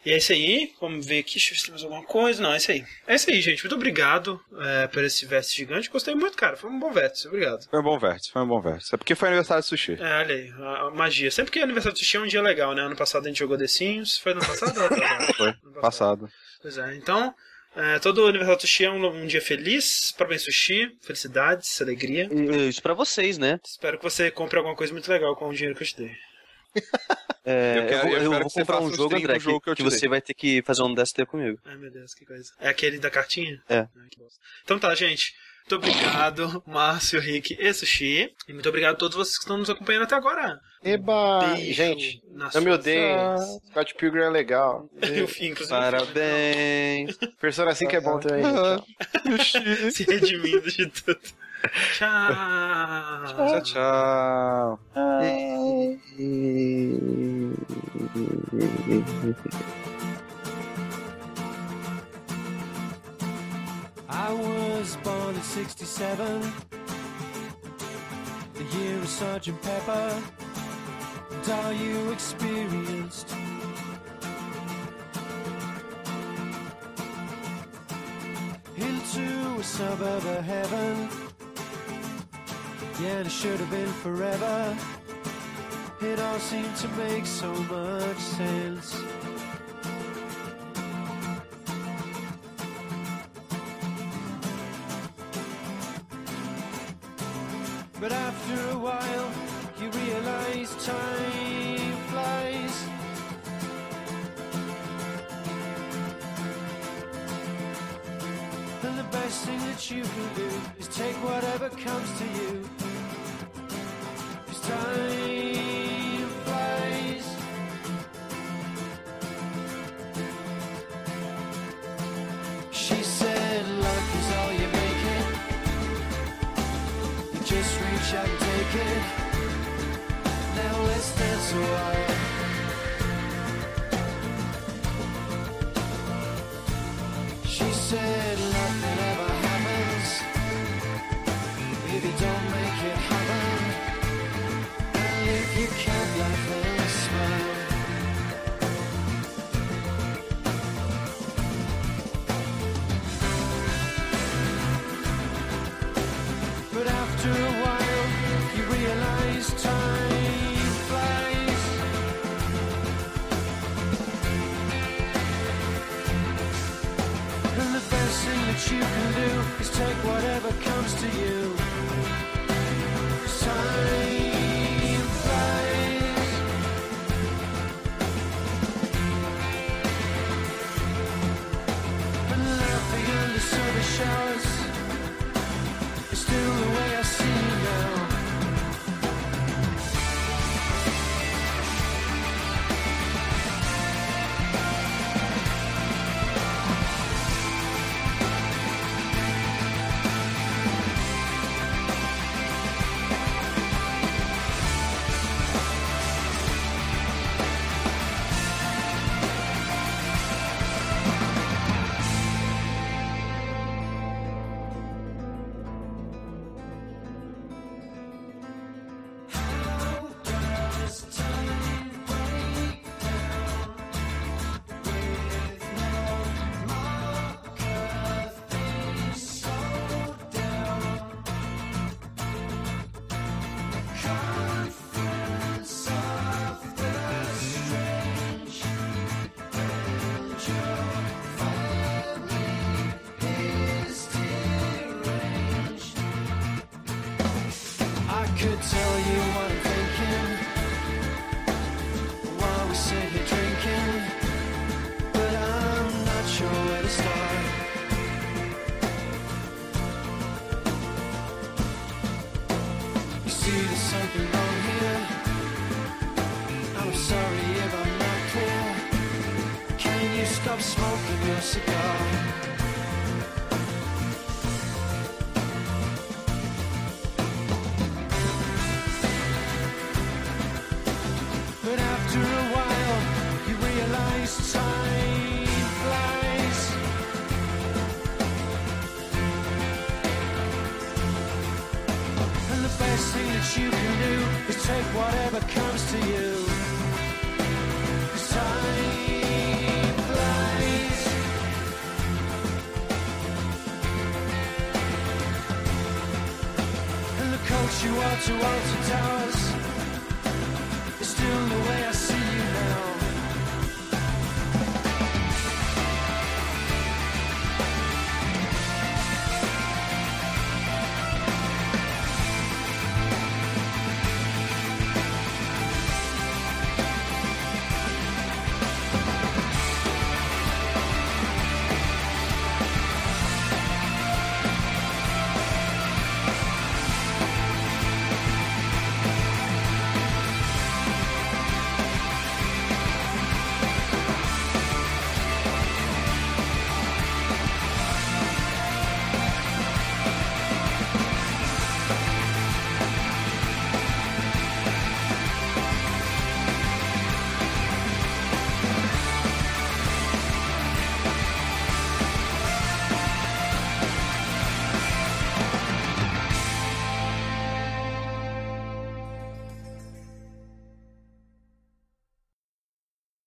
E é isso aí, vamos ver aqui, deixa eu ver se temos alguma coisa. Não, é isso aí. É isso aí, gente. Muito obrigado é, por esse vértice gigante. Gostei muito, cara. Foi um bom vértice, obrigado. Foi um bom vértice, foi um bom vértice. É porque foi aniversário de sushi. É, olha aí, a, a magia. Sempre que é aniversário do Sushi é um dia legal, né? Ano passado a gente jogou The Sims. Foi ano passado? ou ano passado? Foi. Ano Passado. Pois é, então, é, todo aniversário do Sushi é um, um dia feliz. Parabéns, Sushi. Felicidades, alegria. Isso pra vocês, né? Espero que você compre alguma coisa muito legal com o dinheiro que eu te dei. É, Eu eu, quero- vou, eu eu espero vou comprar um jogo, André, jogo que, que eu que você dei. vai ter que fazer um DST comigo. Ai, meu Deus, que coisa. É aquele da cartinha? É. Ai, que bosta. Então tá, gente. Muito obrigado, Márcio, Rick e Sushi. E muito obrigado a todos vocês que estão nos acompanhando até agora. Eba! Beijo gente, na não me face. Scott Pilgrim é legal. Eu, inclusive, Parabéns! Persona 5 é bom também. se redimindo de tudo. Tchau. Tchau, tchau. I was born in 67, the year of Sergeant Pepper, and all you experienced. Into a suburb of heaven, yeah, it should have been forever. It all seemed to make so much sense. But after a while, you realize time flies. And the best thing that you can do is take whatever comes to you. Just reach out and take it. Now let's dance a while.